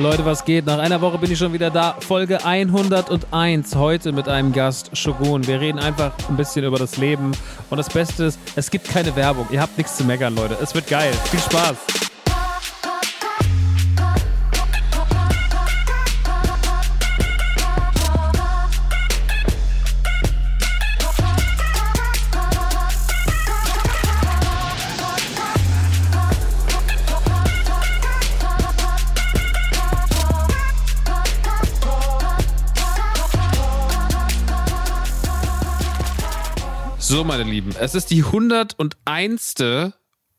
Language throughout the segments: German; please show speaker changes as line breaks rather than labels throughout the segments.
Leute, was geht? Nach einer Woche bin ich schon wieder da. Folge 101. Heute mit einem Gast, Shogun. Wir reden einfach ein bisschen über das Leben. Und das Beste ist, es gibt keine Werbung. Ihr habt nichts zu meckern, Leute. Es wird geil. Viel Spaß. So, meine Lieben, es ist die 101.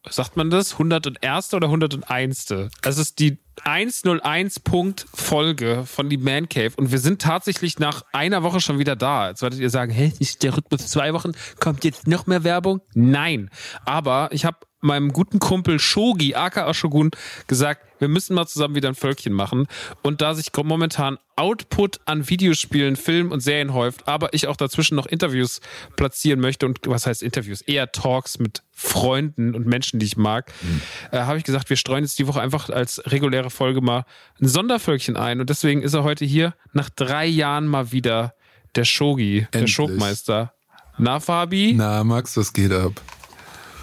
Sagt man das? 101. oder 101. Es ist die 101 Punkt Folge von die Man Cave und wir sind tatsächlich nach einer Woche schon wieder da. Jetzt werdet ihr sagen, hä, ist der Rhythmus zwei Wochen? Kommt jetzt noch mehr Werbung? Nein. Aber ich habe meinem guten Kumpel Shogi, aka Shogun, gesagt, wir müssen mal zusammen wieder ein Völkchen machen. Und da sich momentan Output an Videospielen, Filmen und Serien häuft, aber ich auch dazwischen noch Interviews platzieren möchte und was heißt Interviews? Eher Talks mit Freunden und Menschen, die ich mag, mhm. äh, habe ich gesagt, wir streuen jetzt die Woche einfach als reguläre Folge mal ein Sondervölkchen ein. Und deswegen ist er heute hier nach drei Jahren mal wieder der Shogi, Endlich. der Schogmeister. Na, Fabi?
Na, Max, was geht ab?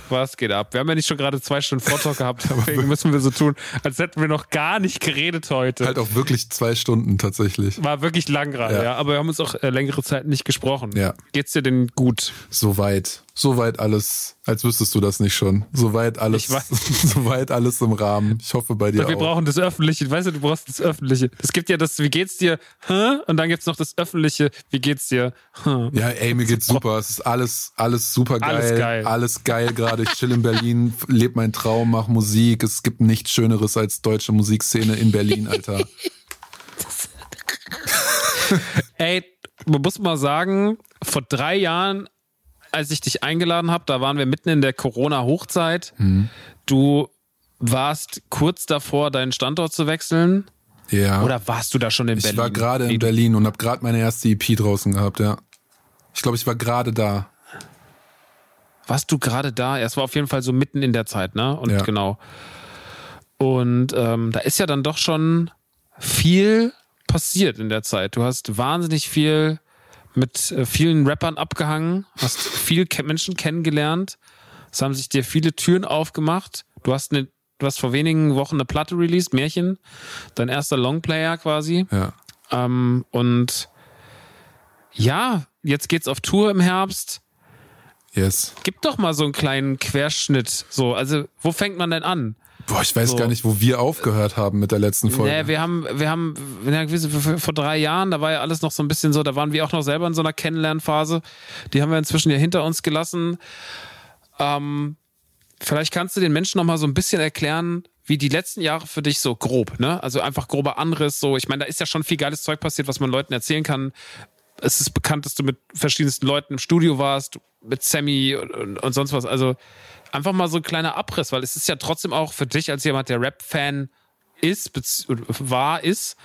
Was geht ab? Wir haben ja nicht schon gerade zwei Stunden Vortalk gehabt, deswegen müssen wir so tun, als hätten wir noch gar nicht geredet heute.
Halt auch wirklich zwei Stunden tatsächlich.
War wirklich lang gerade, ja. ja. Aber wir haben uns auch äh, längere Zeit nicht gesprochen.
Ja.
Geht's dir denn gut?
Soweit. Soweit alles, als wüsstest du das nicht schon. Soweit alles, soweit alles im Rahmen. Ich hoffe bei dir
wir
auch.
Wir brauchen das Öffentliche. Weißt du, du brauchst das Öffentliche. Es gibt ja das, wie geht's dir? Hä? Und dann gibt's noch das Öffentliche, wie geht's dir?
Hä? Ja, ey, mir geht's super. Es ist alles, alles super geil. Alles geil. Alles geil gerade. Ich chill in Berlin, lebe meinen Traum, mach Musik. Es gibt nichts Schöneres als deutsche Musikszene in Berlin, Alter.
ey, man muss mal sagen, vor drei Jahren als ich dich eingeladen habe, da waren wir mitten in der Corona-Hochzeit. Mhm. Du warst kurz davor, deinen Standort zu wechseln.
Ja.
Oder warst du da schon in
ich
Berlin?
Ich war gerade in Berlin und habe gerade meine erste EP draußen gehabt, ja. Ich glaube, ich war gerade da.
Warst du gerade da? Es war auf jeden Fall so mitten in der Zeit, ne? Und ja. genau. Und ähm, da ist ja dann doch schon viel passiert in der Zeit. Du hast wahnsinnig viel mit äh, vielen Rappern abgehangen, hast viele Menschen kennengelernt. Es haben sich dir viele Türen aufgemacht. Du hast eine, du hast vor wenigen Wochen eine Platte released, Märchen, dein erster Longplayer quasi.
Ja.
Ähm, und ja, jetzt geht's auf Tour im Herbst.
Yes.
Gib doch mal so einen kleinen Querschnitt. So, also wo fängt man denn an?
Boah, ich weiß so. gar nicht, wo wir aufgehört haben mit der letzten Folge.
Nee, wir haben, wir haben, vor drei Jahren, da war ja alles noch so ein bisschen so, da waren wir auch noch selber in so einer Kennenlernphase. Die haben wir inzwischen ja hinter uns gelassen. Ähm, vielleicht kannst du den Menschen noch mal so ein bisschen erklären, wie die letzten Jahre für dich so grob, ne? Also einfach grober Anriss, so. Ich meine, da ist ja schon viel geiles Zeug passiert, was man Leuten erzählen kann. Es ist bekannt, dass du mit verschiedensten Leuten im Studio warst, mit Sammy und, und sonst was. Also, einfach mal so ein kleiner Abriss, weil es ist ja trotzdem auch für dich als jemand, der Rap-Fan ist, war, ist,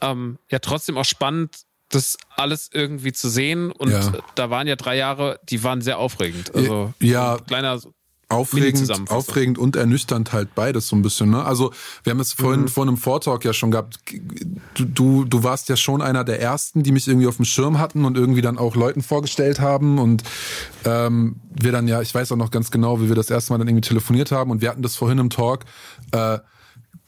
ähm, ja trotzdem auch spannend, das alles irgendwie zu sehen. Und ja. da waren ja drei Jahre, die waren sehr aufregend. Also
ja,
kleiner
Aufregend, aufregend und ernüchternd halt beides so ein bisschen. Ne? Also wir haben es vorhin mhm. vor einem Vortalk ja schon gehabt. Du, du, du warst ja schon einer der ersten, die mich irgendwie auf dem Schirm hatten und irgendwie dann auch Leuten vorgestellt haben und ähm, wir dann ja, ich weiß auch noch ganz genau, wie wir das erste Mal dann irgendwie telefoniert haben und wir hatten das vorhin im Talk äh,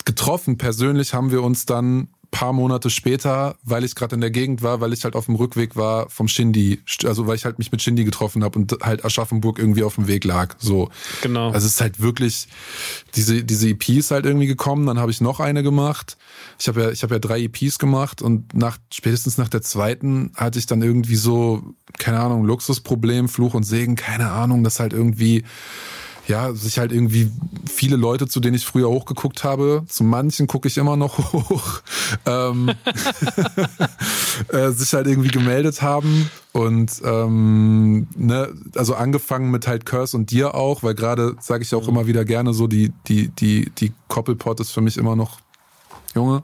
getroffen. Persönlich haben wir uns dann paar Monate später, weil ich gerade in der Gegend war, weil ich halt auf dem Rückweg war vom Shindy, also weil ich halt mich mit Shindy getroffen habe und halt Aschaffenburg irgendwie auf dem Weg lag. So.
Genau.
Also es ist halt wirklich, diese, diese EP ist halt irgendwie gekommen, dann habe ich noch eine gemacht. Ich habe ja, ich habe ja drei EPs gemacht und nach, spätestens nach der zweiten hatte ich dann irgendwie so, keine Ahnung, Luxusproblem, Fluch und Segen, keine Ahnung, das halt irgendwie ja, sich halt irgendwie viele Leute, zu denen ich früher hochgeguckt habe, zu manchen gucke ich immer noch hoch, ähm, äh, sich halt irgendwie gemeldet haben und ähm, ne, also angefangen mit halt Curse und dir auch, weil gerade sage ich auch mhm. immer wieder gerne so, die, die, die, die Koppelpot ist für mich immer noch Junge.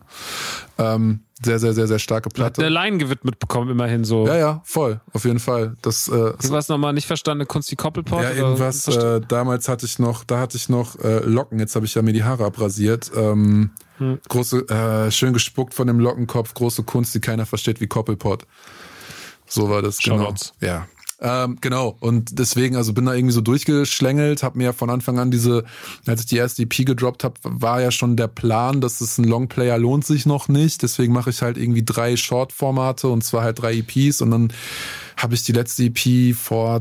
Ähm, sehr, sehr, sehr, sehr starke Platte.
Der Line gewidmet bekommen, immerhin so.
Ja, ja, voll, auf jeden Fall. Das, äh,
irgendwas nochmal nicht verstanden, Kunst die Koppelport?
Ja, irgendwas, äh, damals hatte ich noch, da hatte ich noch äh, Locken, jetzt habe ich ja mir die Haare abrasiert. Ähm, hm. Große, äh, schön gespuckt von dem Lockenkopf, große Kunst, die keiner versteht wie Koppelpot. So war das, genau. Ja, ähm, genau. Und deswegen, also bin da irgendwie so durchgeschlängelt, habe mir von Anfang an diese, als ich die erste EP gedroppt habe, war ja schon der Plan, dass es ein Longplayer lohnt sich noch nicht. Deswegen mache ich halt irgendwie drei Short-Formate und zwar halt drei EPs und dann habe ich die letzte EP vor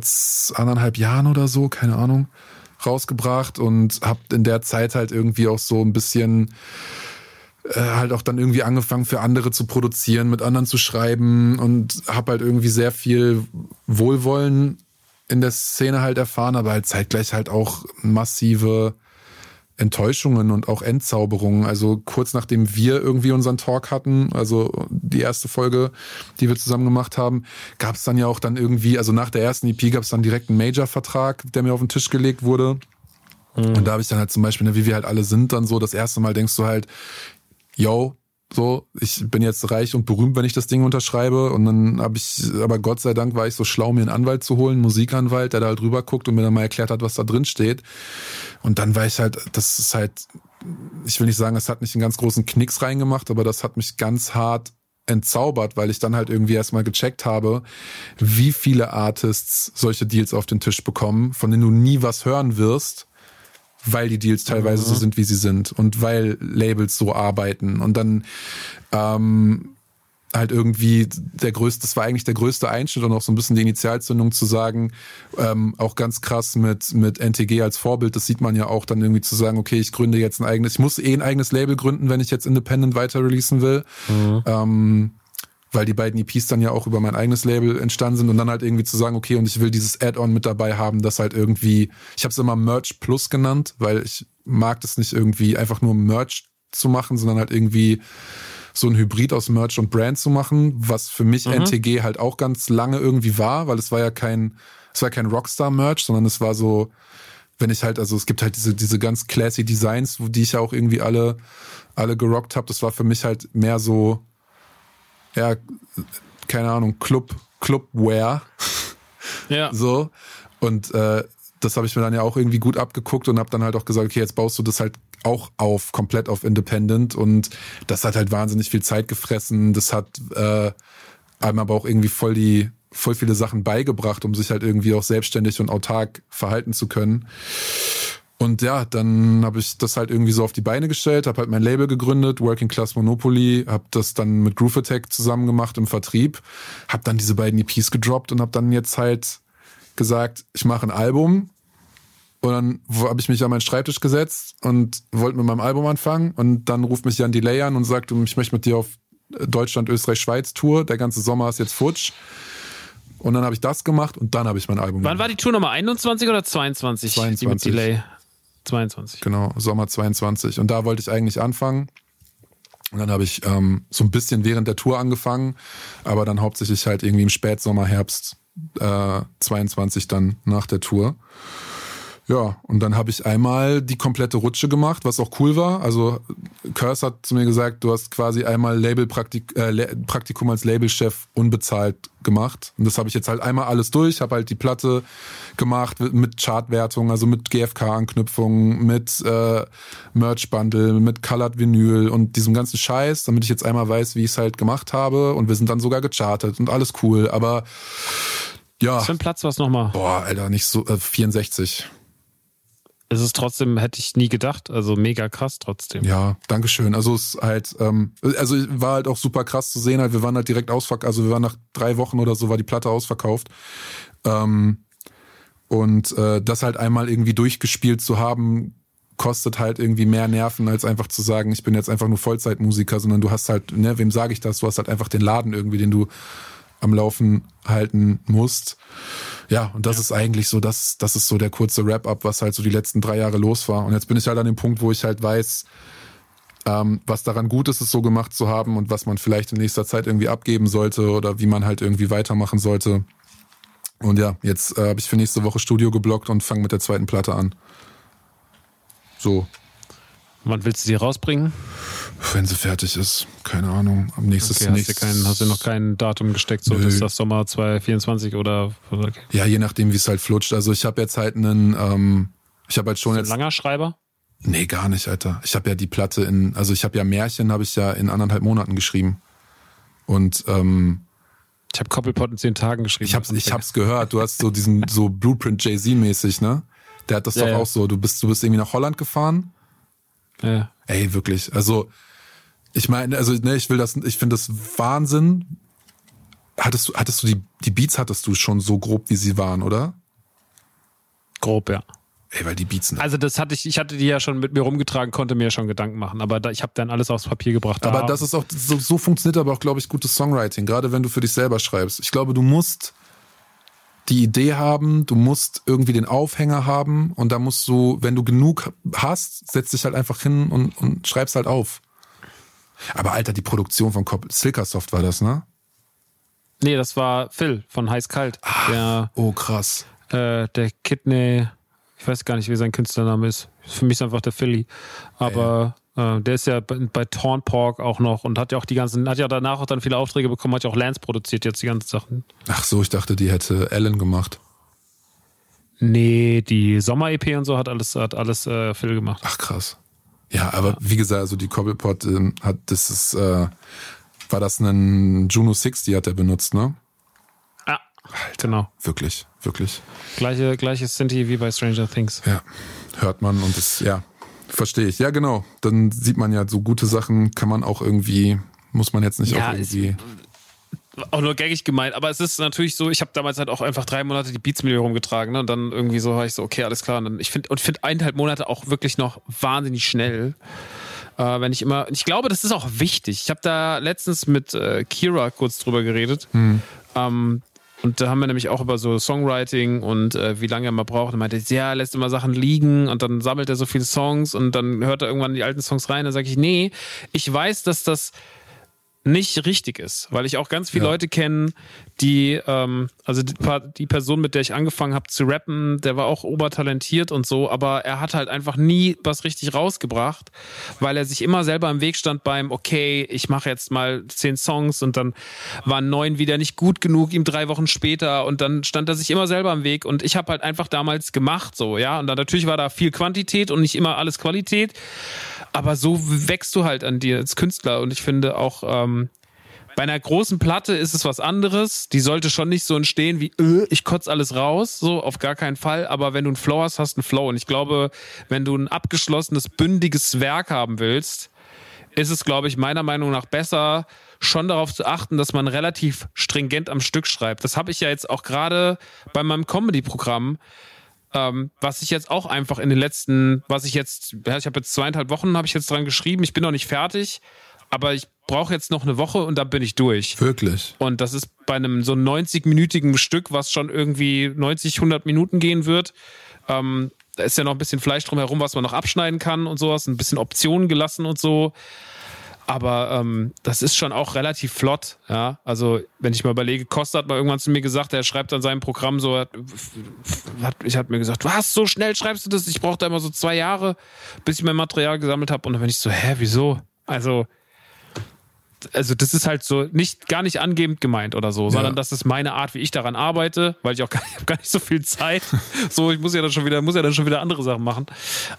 anderthalb Jahren oder so, keine Ahnung, rausgebracht und habe in der Zeit halt irgendwie auch so ein bisschen äh, halt auch dann irgendwie angefangen für andere zu produzieren, mit anderen zu schreiben und habe halt irgendwie sehr viel Wohlwollen in der Szene halt erfahren, aber halt zeitgleich halt auch massive Enttäuschungen und auch Entzauberungen. Also kurz nachdem wir irgendwie unseren Talk hatten, also die erste Folge, die wir zusammen gemacht haben, gab es dann ja auch dann irgendwie, also nach der ersten EP gab es dann direkt einen Major-Vertrag, der mir auf den Tisch gelegt wurde. Mhm. Und da habe ich dann halt zum Beispiel, ne, wie wir halt alle sind, dann so das erste Mal denkst du halt, yo, so, ich bin jetzt reich und berühmt, wenn ich das Ding unterschreibe. Und dann habe ich, aber Gott sei Dank war ich so schlau, mir einen Anwalt zu holen, einen Musikanwalt, der da halt drüber guckt und mir dann mal erklärt hat, was da drin steht. Und dann war ich halt, das ist halt, ich will nicht sagen, es hat nicht einen ganz großen Knicks reingemacht, aber das hat mich ganz hart entzaubert, weil ich dann halt irgendwie erstmal gecheckt habe, wie viele Artists solche Deals auf den Tisch bekommen, von denen du nie was hören wirst weil die Deals teilweise mhm. so sind, wie sie sind und weil Labels so arbeiten und dann ähm, halt irgendwie der größte, das war eigentlich der größte Einschnitt und auch so ein bisschen die Initialzündung zu sagen, ähm, auch ganz krass mit, mit NTG als Vorbild, das sieht man ja auch dann irgendwie zu sagen, okay, ich gründe jetzt ein eigenes, ich muss eh ein eigenes Label gründen, wenn ich jetzt Independent weiter releasen will. Mhm. Ähm, weil die beiden EPs dann ja auch über mein eigenes Label entstanden sind und dann halt irgendwie zu sagen, okay, und ich will dieses Add-on mit dabei haben, das halt irgendwie, ich habe es immer Merch Plus genannt, weil ich mag das nicht irgendwie einfach nur Merch zu machen, sondern halt irgendwie so ein Hybrid aus Merch und Brand zu machen, was für mich mhm. NTG halt auch ganz lange irgendwie war, weil es war ja kein, es war kein Rockstar-Merch, sondern es war so, wenn ich halt, also es gibt halt diese, diese ganz classy Designs, die ich ja auch irgendwie alle, alle gerockt habe. Das war für mich halt mehr so, ja, keine Ahnung, Club, Clubwear.
Ja.
So. Und äh, das habe ich mir dann ja auch irgendwie gut abgeguckt und habe dann halt auch gesagt, okay, jetzt baust du das halt auch auf, komplett auf Independent. Und das hat halt wahnsinnig viel Zeit gefressen. Das hat äh, einem aber auch irgendwie voll die, voll viele Sachen beigebracht, um sich halt irgendwie auch selbstständig und autark verhalten zu können. Und ja, dann habe ich das halt irgendwie so auf die Beine gestellt, habe halt mein Label gegründet, Working Class Monopoly, habe das dann mit Groove Attack zusammen gemacht im Vertrieb, habe dann diese beiden EPs gedroppt und habe dann jetzt halt gesagt, ich mache ein Album. Und dann habe ich mich an meinen Schreibtisch gesetzt und wollte mit meinem Album anfangen. Und dann ruft mich Jan Delay an und sagt, ich möchte mit dir auf Deutschland, Österreich, Schweiz Tour. Der ganze Sommer ist jetzt futsch. Und dann habe ich das gemacht und dann habe ich mein Album
Wann gemacht. war die Tour Nummer 21 oder 22?
22.
Delay? 22.
Genau, Sommer 22. Und da wollte ich eigentlich anfangen. Und dann habe ich ähm, so ein bisschen während der Tour angefangen, aber dann hauptsächlich halt irgendwie im Spätsommer, Herbst äh, 22 dann nach der Tour. Ja, und dann habe ich einmal die komplette Rutsche gemacht, was auch cool war. Also Curse hat zu mir gesagt, du hast quasi einmal Labelpraktikum äh, Praktikum als Labelchef unbezahlt gemacht. Und das habe ich jetzt halt einmal alles durch, habe halt die Platte gemacht mit Chartwertung, also mit GFK-Anknüpfungen, mit äh, Merch-Bundle, mit Colored Vinyl und diesem ganzen Scheiß, damit ich jetzt einmal weiß, wie ich es halt gemacht habe. Und wir sind dann sogar gechartet und alles cool. Aber ja.
Was für ein Platz war es nochmal?
Boah, Alter, nicht so äh, 64.
es ist trotzdem, hätte ich nie gedacht. Also mega krass trotzdem.
Ja, Dankeschön. Also es ist halt, ähm, also war halt auch super krass zu sehen. Halt, wir waren halt direkt ausverkauft, also wir waren nach drei Wochen oder so, war die Platte ausverkauft. Ähm, und äh, das halt einmal irgendwie durchgespielt zu haben, kostet halt irgendwie mehr Nerven, als einfach zu sagen, ich bin jetzt einfach nur Vollzeitmusiker, sondern du hast halt, ne, wem sage ich das? Du hast halt einfach den Laden irgendwie, den du am Laufen halten musst. Ja, und das ja. ist eigentlich so, das, das ist so der kurze Wrap-up, was halt so die letzten drei Jahre los war. Und jetzt bin ich halt an dem Punkt, wo ich halt weiß, ähm, was daran gut ist, es so gemacht zu haben und was man vielleicht in nächster Zeit irgendwie abgeben sollte oder wie man halt irgendwie weitermachen sollte. Und ja, jetzt äh, habe ich für nächste Woche Studio geblockt und fange mit der zweiten Platte an. So.
Wann willst du sie rausbringen?
Wenn sie fertig ist, keine Ahnung. Am nächsten
okay, hast, du kein, hast du noch kein Datum gesteckt, so ist das Sommer 2024 oder? Okay.
Ja, je nachdem, wie es halt flutscht. Also ich habe jetzt halt einen, ähm, ich habe halt schon jetzt.
Ein langer Schreiber?
Nee, gar nicht, Alter. Ich habe ja die Platte in, also ich habe ja Märchen, habe ich ja in anderthalb Monaten geschrieben. Und ähm,
ich habe Koppelpot in zehn Tagen geschrieben.
Ich hab's, ich hab's gehört. Du hast so diesen so Blueprint Jay Z mäßig, ne? Der hat das ja, doch ja. auch so. Du bist, du bist irgendwie nach Holland gefahren.
Ja.
Ey, wirklich. Also ich meine, also ne, ich will das, ich finde das Wahnsinn. Hattest du, hattest du die, die Beats hattest du schon so grob, wie sie waren, oder?
Grob, ja.
Ey, weil die Beats.
Sind also das hatte ich, ich hatte die ja schon mit mir rumgetragen, konnte mir ja schon Gedanken machen, aber da, ich habe dann alles aufs Papier gebracht.
Aber das ist auch, so, so funktioniert aber auch, glaube ich, gutes Songwriting, gerade wenn du für dich selber schreibst. Ich glaube, du musst die Idee haben, du musst irgendwie den Aufhänger haben und da musst du, wenn du genug hast, setz dich halt einfach hin und, und schreibst halt auf. Aber Alter, die Produktion von Silkersoft war das, ne?
Nee, das war Phil von Heiß Kalt.
der, oh, krass.
Äh, der Kidney, ich weiß gar nicht, wie sein Künstlername ist. Für mich ist einfach der Philly. Aber äh, der ist ja bei, bei Torn Pork auch noch und hat ja auch die ganzen, hat ja danach auch dann viele Aufträge bekommen, hat ja auch Lance produziert jetzt die ganzen Sachen.
Ach so, ich dachte, die hätte Ellen gemacht.
Nee, die Sommer-EP und so hat alles, hat alles äh, Phil gemacht.
Ach krass. Ja, aber wie gesagt, also die Cobblepot äh, hat, das ist, äh, war das ein Juno 60 hat er benutzt, ne?
Ja, Alter, genau.
Wirklich, wirklich.
Gleiche, gleiches Sinti wie bei Stranger Things.
Ja, hört man und das, ja, verstehe ich. Ja, genau. Dann sieht man ja, so gute Sachen kann man auch irgendwie, muss man jetzt nicht ja, auch irgendwie
auch nur gaggig gemeint, aber es ist natürlich so, ich habe damals halt auch einfach drei Monate die Beats mit mir rumgetragen, ne? Und dann irgendwie so war ich so, okay, alles klar. Und dann, ich finde und finde eineinhalb Monate auch wirklich noch wahnsinnig schnell. Äh, wenn ich immer, ich glaube, das ist auch wichtig. Ich habe da letztens mit äh, Kira kurz drüber geredet. Hm. Ähm, und da haben wir nämlich auch über so Songwriting und äh, wie lange er mal braucht. Und meinte, ja, lässt immer Sachen liegen und dann sammelt er so viele Songs und dann hört er irgendwann die alten Songs rein. Dann sage ich, nee, ich weiß, dass das nicht richtig ist, weil ich auch ganz viele ja. Leute kenne, die, ähm, also die, die, Person, mit der ich angefangen habe zu rappen, der war auch obertalentiert und so, aber er hat halt einfach nie was richtig rausgebracht, weil er sich immer selber im Weg stand beim, okay, ich mache jetzt mal zehn Songs und dann waren neun wieder nicht gut genug, ihm drei Wochen später und dann stand er sich immer selber im Weg und ich habe halt einfach damals gemacht, so, ja, und dann natürlich war da viel Quantität und nicht immer alles Qualität, aber so wächst du halt an dir als Künstler und ich finde auch, ähm, bei einer großen Platte ist es was anderes. Die sollte schon nicht so entstehen wie, äh, ich kotze alles raus, so auf gar keinen Fall. Aber wenn du einen Flow hast, hast du einen Flow. Und ich glaube, wenn du ein abgeschlossenes, bündiges Werk haben willst, ist es, glaube ich, meiner Meinung nach besser, schon darauf zu achten, dass man relativ stringent am Stück schreibt. Das habe ich ja jetzt auch gerade bei meinem Comedy-Programm ähm, was ich jetzt auch einfach in den letzten, was ich jetzt, ich habe jetzt zweieinhalb Wochen, habe ich jetzt dran geschrieben. Ich bin noch nicht fertig, aber ich brauche jetzt noch eine Woche und dann bin ich durch.
Wirklich.
Und das ist bei einem so 90-minütigen Stück, was schon irgendwie 90, 100 Minuten gehen wird. Ähm, da ist ja noch ein bisschen Fleisch drumherum, was man noch abschneiden kann und sowas, ein bisschen Optionen gelassen und so. Aber ähm, das ist schon auch relativ flott. Ja? Also, wenn ich mal überlege, Costa hat mal irgendwann zu mir gesagt, er schreibt an seinem Programm so, hat, hat, ich habe mir gesagt, was, so schnell schreibst du das? Ich brauche da immer so zwei Jahre, bis ich mein Material gesammelt habe. Und dann bin ich so, hä, wieso? Also, also das ist halt so nicht gar nicht angebend gemeint oder so, ja. sondern das ist meine Art, wie ich daran arbeite, weil ich auch gar, ich gar nicht so viel Zeit. so, ich muss ja dann schon wieder, muss ja dann schon wieder andere Sachen machen.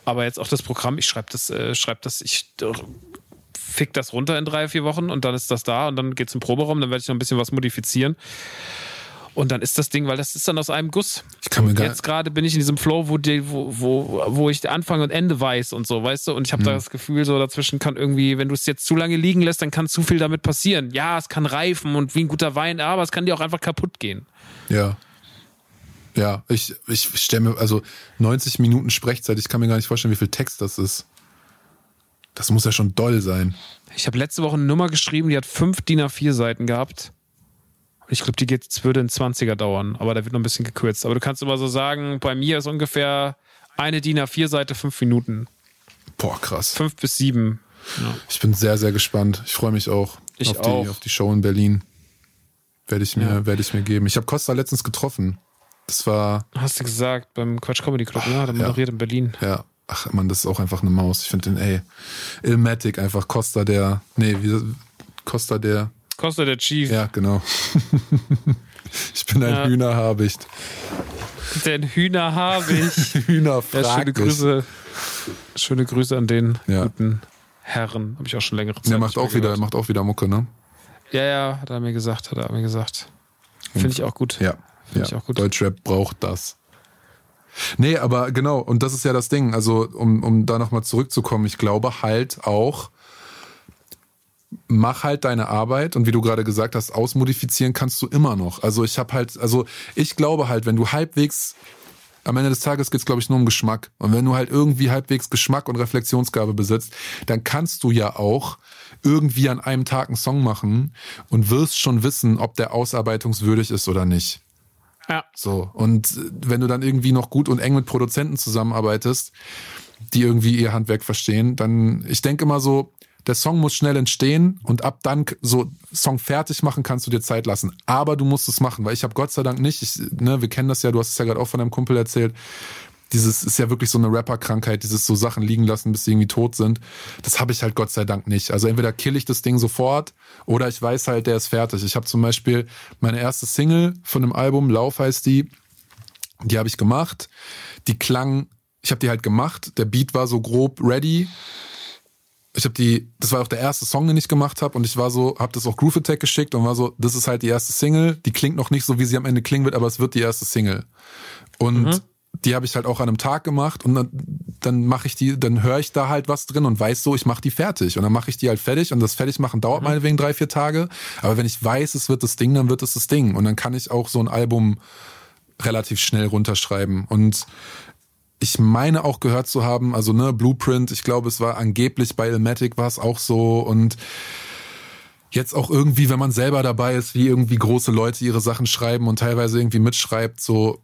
Aber jetzt auch das Programm, ich schreibe das, äh, schreibe das, ich fick das runter in drei, vier Wochen und dann ist das da und dann geht's im Proberaum, dann werde ich noch ein bisschen was modifizieren. Und dann ist das Ding, weil das ist dann aus einem Guss.
Ich kann mir gar
Jetzt gerade bin ich in diesem Flow, wo, die, wo, wo, wo ich Anfang und Ende weiß und so, weißt du? Und ich habe
Mhm.
da das Gefühl, so dazwischen kann irgendwie, wenn du es jetzt zu lange liegen lässt, dann kann zu viel damit passieren. Ja, es kann reifen und wie ein guter Wein, aber es kann dir auch einfach kaputt gehen.
Ja. Ja, ich, ich stelle mir, also 90 Minuten Sprechzeit, ich kann mir gar nicht vorstellen, wie viel Text das ist. Das muss ja schon doll sein.
Ich habe letzte Woche eine Nummer geschrieben, die hat fünf DIN A4 Seiten gehabt. Ich glaube, die geht, würde ein 20er dauern, aber da wird noch ein bisschen gekürzt. Aber du kannst immer so sagen, bei mir ist ungefähr eine DIN A4 Seite fünf Minuten.
Boah, krass.
Fünf bis sieben. Ja.
Ich bin sehr, sehr gespannt. Ich freue mich auch,
Ich
auf,
auch.
Die, auf die Show in Berlin. Werde ich mir,
Ja.
werde ich mir geben. Ich habe Costa letztens getroffen. Das war,
Hast du gesagt, beim Quatsch Comedy Club, ja, der moderiert in Berlin.
ja, ach man, das ist auch einfach eine Maus. Ich finde den, ey, Ilmatic einfach Costa der, nee, wie, Costa der,
Costa der Chief,
ja, genau. ich bin ein
Ja.
Hühnerhabicht.
den Hühner habe ich.
Hühner
Ja, schöne. Grüße. Schöne Grüße an den
Ja.
guten Herren. Habe ich auch schon längere Zeit.
Der macht auch wieder,
gehört.
macht auch wieder Mucke, ne?
Ja, ja, hat er mir gesagt, hat er mir gesagt. Finde ich auch gut.
Ja.
Finde
ja.
ich auch gut.
Deutschrap braucht das. Nee, aber genau, und das ist ja das Ding. Also, um, um da nochmal zurückzukommen, ich glaube halt auch, mach halt deine Arbeit und wie du gerade gesagt hast, ausmodifizieren kannst du immer noch. Also ich habe halt, also ich glaube halt, wenn du halbwegs am Ende des Tages geht's glaube ich, nur um Geschmack. Und wenn du halt irgendwie halbwegs Geschmack und Reflexionsgabe besitzt, dann kannst du ja auch irgendwie an einem Tag einen Song machen und wirst schon wissen, ob der ausarbeitungswürdig ist oder nicht.
Ja.
So. Und wenn du dann irgendwie noch gut und eng mit Produzenten zusammenarbeitest, die irgendwie ihr Handwerk verstehen, dann, ich denke immer so, der Song muss schnell entstehen und ab dann so Song fertig machen kannst du dir Zeit lassen. Aber du musst es machen, weil ich habe Gott sei Dank nicht, ich, ne, wir kennen das ja, du hast es ja gerade auch von deinem Kumpel erzählt, dieses ist ja wirklich so eine Rapper-Krankheit, dieses so Sachen liegen lassen, bis sie irgendwie tot sind. Das habe ich halt Gott sei Dank nicht. Also entweder kill ich das Ding sofort oder ich weiß halt, der ist fertig. Ich habe zum Beispiel meine erste Single von dem Album, Lauf heißt die, die habe ich gemacht. Die klang, ich habe die halt gemacht. Der Beat war so grob ready. Ich habe die, das war auch der erste Song, den ich gemacht habe und ich war so, habe das auch Groove Attack geschickt und war so, das ist halt die erste Single. Die klingt noch nicht so, wie sie am Ende klingen wird, aber es wird die erste Single. Und die habe ich halt auch an einem Tag gemacht und dann, dann mache ich die, dann höre ich da halt was drin und weiß so, ich mache die fertig und dann mache ich die halt fertig und das Fertigmachen dauert meinetwegen drei, vier Tage. Aber wenn ich weiß, es wird das Ding, dann wird es das Ding und dann kann ich auch so ein Album relativ schnell runterschreiben und ich meine auch gehört zu haben, also ne, Blueprint, ich glaube, es war angeblich bei Ilmatic war es auch so und jetzt auch irgendwie, wenn man selber dabei ist, wie irgendwie große Leute ihre Sachen schreiben und teilweise irgendwie mitschreibt, so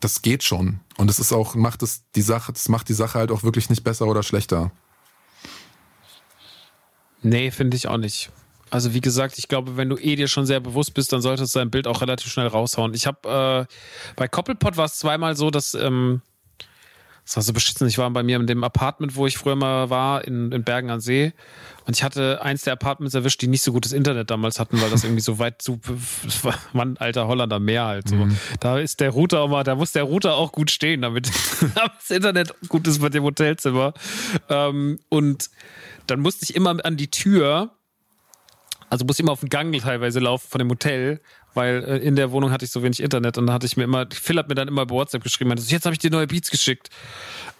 das geht schon und es ist auch macht es die Sache, das macht die Sache halt auch wirklich nicht besser oder schlechter.
Nee, finde ich auch nicht. Also wie gesagt, ich glaube, wenn du eh dir schon sehr bewusst bist, dann solltest du dein Bild auch relativ schnell raushauen. Ich habe äh, bei Koppelpot war es zweimal so, dass ähm, das war so beschissen. Ich war bei mir in dem Apartment, wo ich früher mal war, in, in Bergen an See. Und ich hatte eins der Apartments erwischt, die nicht so gutes Internet damals hatten, weil das irgendwie so weit zu, ein alter Holländer Meer halt. So. Da ist der Router auch mal, da muss der Router auch gut stehen, damit das Internet gut ist bei dem Hotelzimmer. Ähm, und dann musste ich immer an die Tür, also musste ich immer auf den Gang teilweise laufen von dem Hotel, weil äh, in der Wohnung hatte ich so wenig Internet und da hatte ich mir immer, Phil hat mir dann immer bei WhatsApp geschrieben, meinte, jetzt habe ich dir neue Beats geschickt.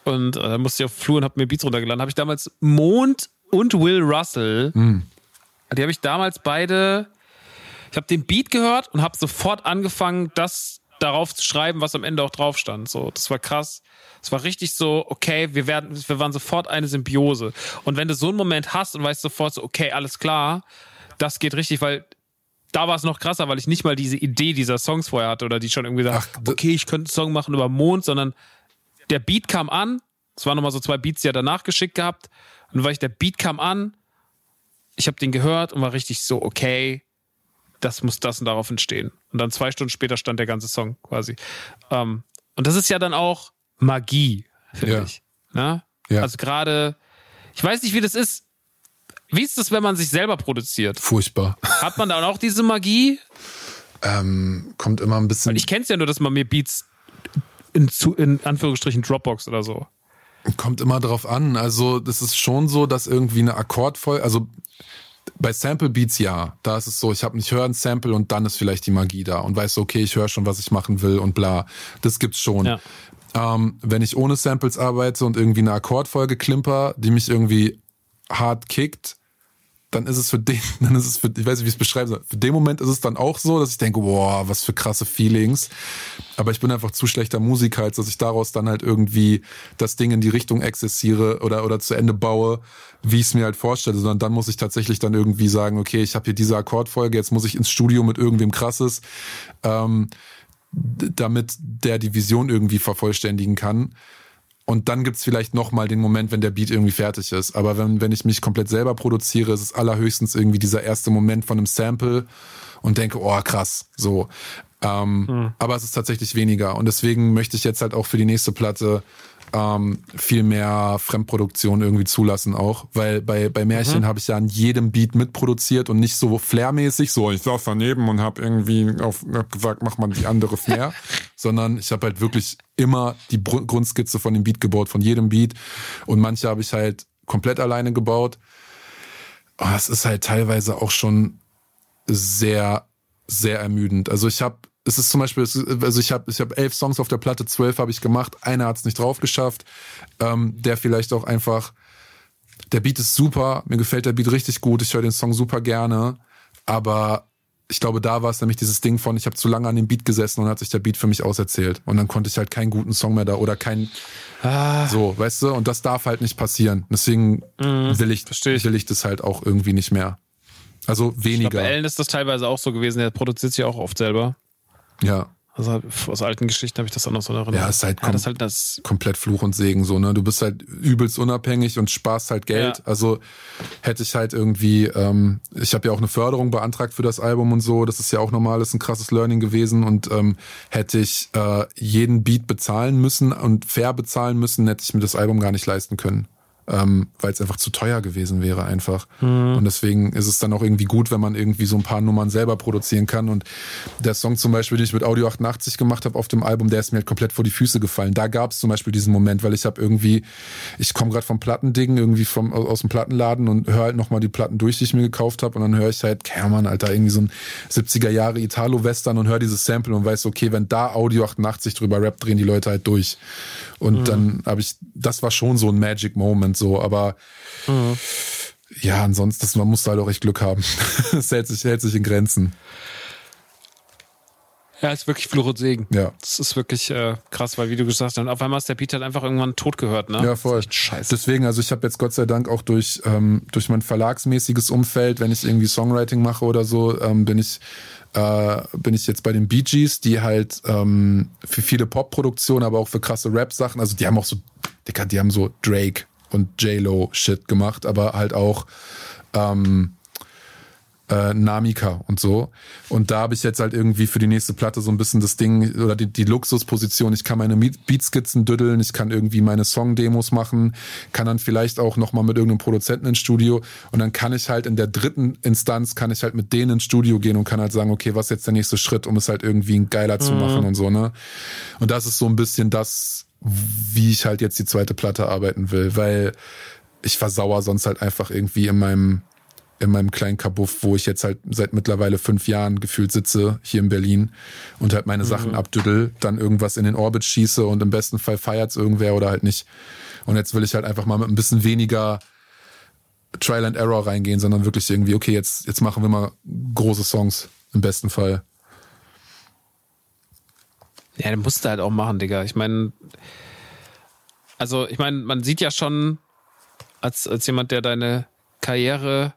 Und äh, musste ich auf den Flur und habe mir Beats runtergeladen. Habe ich damals Mond und Will Russell, die habe ich damals beide, ich habe den Beat gehört und habe sofort angefangen, das darauf zu schreiben, was am Ende auch drauf stand. So, das war krass. Es war richtig so, okay, wir werden, wir waren sofort eine Symbiose. Und wenn du so einen Moment hast und weißt sofort so, okay, alles klar, das geht richtig, weil da war es noch krasser, weil ich nicht mal diese Idee dieser Songs vorher hatte oder die schon irgendwie gesagt,
Ach,
okay, ich könnte einen Song machen über Mond, sondern der Beat kam an. Es waren nochmal so zwei Beats, die er danach geschickt gehabt. Und weil ich der Beat kam an, ich habe den gehört und war richtig so, okay, das muss das und darauf entstehen. Und dann zwei Stunden später stand der ganze Song quasi. Ähm, und das ist ja dann auch Magie, finde
Ja.
ich. Ne?
Ja.
Also gerade, ich weiß nicht, wie das ist. Wie ist es, wenn man sich selber produziert?
Furchtbar.
Hat man dann auch diese Magie?
Ähm, kommt immer ein bisschen.
Weil ich kenne es ja nur, dass man mir Beats in, in Anführungsstrichen Dropbox oder so.
Kommt immer drauf an. Also, das ist schon so, dass irgendwie eine Akkordfolge, also bei Sample Beats ja. Da ist es so, ich habe nicht höre ein Sample und dann ist vielleicht die Magie da und weiß, okay, ich höre schon, was ich machen will und bla. Das gibt's schon. Ja. Ähm, wenn ich ohne Samples arbeite und irgendwie eine Akkordfolge klimper, die mich irgendwie hart kickt, dann ist es für den, dann ist es für, ich weiß nicht, wie ich es beschreiben soll. Für den Moment ist es dann auch so, dass ich denke, boah, was für krasse Feelings. Aber ich bin einfach zu schlechter Musiker, als dass ich daraus dann halt irgendwie das Ding in die Richtung exzessiere oder, oder zu Ende baue, wie ich es mir halt vorstelle, sondern dann muss ich tatsächlich dann irgendwie sagen, okay, ich habe hier diese Akkordfolge, jetzt muss ich ins Studio mit irgendwem krasses, ähm, damit der die Vision irgendwie vervollständigen kann. Und dann gibt's vielleicht nochmal den Moment, wenn der Beat irgendwie fertig ist. Aber wenn, wenn ich mich komplett selber produziere, ist es allerhöchstens irgendwie dieser erste Moment von einem Sample und denke, oh krass, so. Ähm, hm. Aber es ist tatsächlich weniger. Und deswegen möchte ich jetzt halt auch für die nächste Platte ähm, viel mehr Fremdproduktion irgendwie zulassen auch, weil bei, bei Märchen mhm. habe ich ja an jedem Beat mitproduziert und nicht so flairmäßig, so ich saß daneben und habe irgendwie auf, hab gesagt, mach mal die andere Flair, sondern ich habe halt wirklich immer die Grundskizze von dem Beat gebaut, von jedem Beat und manche habe ich halt komplett alleine gebaut. Oh, es ist halt teilweise auch schon sehr, sehr ermüdend. Also ich habe es ist zum Beispiel, also ich habe ich hab elf Songs auf der Platte, zwölf habe ich gemacht, einer hat es nicht drauf geschafft, ähm, der vielleicht auch einfach, der Beat ist super, mir gefällt der Beat richtig gut, ich höre den Song super gerne, aber ich glaube, da war es nämlich dieses Ding von, ich habe zu lange an dem Beat gesessen und hat sich der Beat für mich auserzählt. Und dann konnte ich halt keinen guten Song mehr da oder kein ah. so, weißt du, und das darf halt nicht passieren. Deswegen mm, will ich, ich, will ich das halt auch irgendwie nicht mehr. Also weniger.
Bei Ellen ist das teilweise auch so gewesen, der produziert sich auch oft selber.
Ja.
Also aus alten Geschichten habe ich das auch noch so in Erinnerung.
Ja, ist halt, ja, das halt das komplett Fluch und Segen so, ne? Du bist halt übelst unabhängig und sparst halt Geld. Ja. Also hätte ich halt irgendwie, ähm, ich habe ja auch eine Förderung beantragt für das Album und so, das ist ja auch normal, ist ein krasses Learning gewesen und ähm, hätte ich äh, jeden Beat bezahlen müssen und fair bezahlen müssen, hätte ich mir das Album gar nicht leisten können ähm, weil es einfach zu teuer gewesen wäre einfach. Mhm. Und deswegen ist es dann auch irgendwie gut, wenn man irgendwie so ein paar Nummern selber produzieren kann. Und der Song zum Beispiel, den ich mit Audio 88 gemacht habe auf dem Album, der ist mir halt komplett vor die Füße gefallen. Da gab es zum Beispiel diesen Moment, weil ich habe irgendwie, ich komme gerade vom Plattending, irgendwie vom, aus dem Plattenladen und höre halt nochmal die Platten durch, die ich mir gekauft habe. Und dann höre ich halt, Kermann, Alter, irgendwie so ein 70er Jahre Italo-Western und höre dieses Sample und weiß, okay, wenn da Audio 88 drüber rappt, drehen die Leute halt durch. Und mhm. dann habe ich, das war schon so ein Magic Moment so, aber mhm. ja, ansonsten, man muss halt auch echt Glück haben. Es hält sich, hält sich in Grenzen.
Ja, ist wirklich Fluch und Segen.
Ja.
Das ist wirklich äh, krass, weil wie du gesagt hast, auf einmal ist der Beat halt einfach irgendwann tot gehört, ne?
Ja, voll. scheiße. Deswegen, also ich habe jetzt Gott sei Dank auch durch, ähm, durch mein verlagsmäßiges Umfeld, wenn ich irgendwie Songwriting mache oder so, ähm, bin ich äh, bin ich jetzt bei den Bee Gees, die halt ähm, für viele Pop-Produktionen, aber auch für krasse Rap-Sachen, also die haben auch so, die haben so Drake und J-Lo Shit gemacht, aber halt auch ähm, äh, Namika und so. Und da habe ich jetzt halt irgendwie für die nächste Platte so ein bisschen das Ding oder die, die Luxusposition. Ich kann meine Beatskizzen düddeln, ich kann irgendwie meine Song-Demos machen, kann dann vielleicht auch nochmal mit irgendeinem Produzenten ins Studio und dann kann ich halt in der dritten Instanz, kann ich halt mit denen ins Studio gehen und kann halt sagen, okay, was ist jetzt der nächste Schritt, um es halt irgendwie geiler zu mhm. machen und so, ne? Und das ist so ein bisschen das, wie ich halt jetzt die zweite Platte arbeiten will, weil ich versauer sonst halt einfach irgendwie in meinem in meinem kleinen Kabuff, wo ich jetzt halt seit mittlerweile fünf Jahren gefühlt sitze, hier in Berlin und halt meine mhm. Sachen abdüdel, dann irgendwas in den Orbit schieße und im besten Fall feiert's irgendwer oder halt nicht. Und jetzt will ich halt einfach mal mit ein bisschen weniger Trial and Error reingehen, sondern wirklich irgendwie, okay, jetzt, jetzt machen wir mal große Songs, im besten Fall.
Ja, den musst du halt auch machen, Digga. Ich meine, also ich meine, man sieht ja schon, als, als jemand, der deine Karriere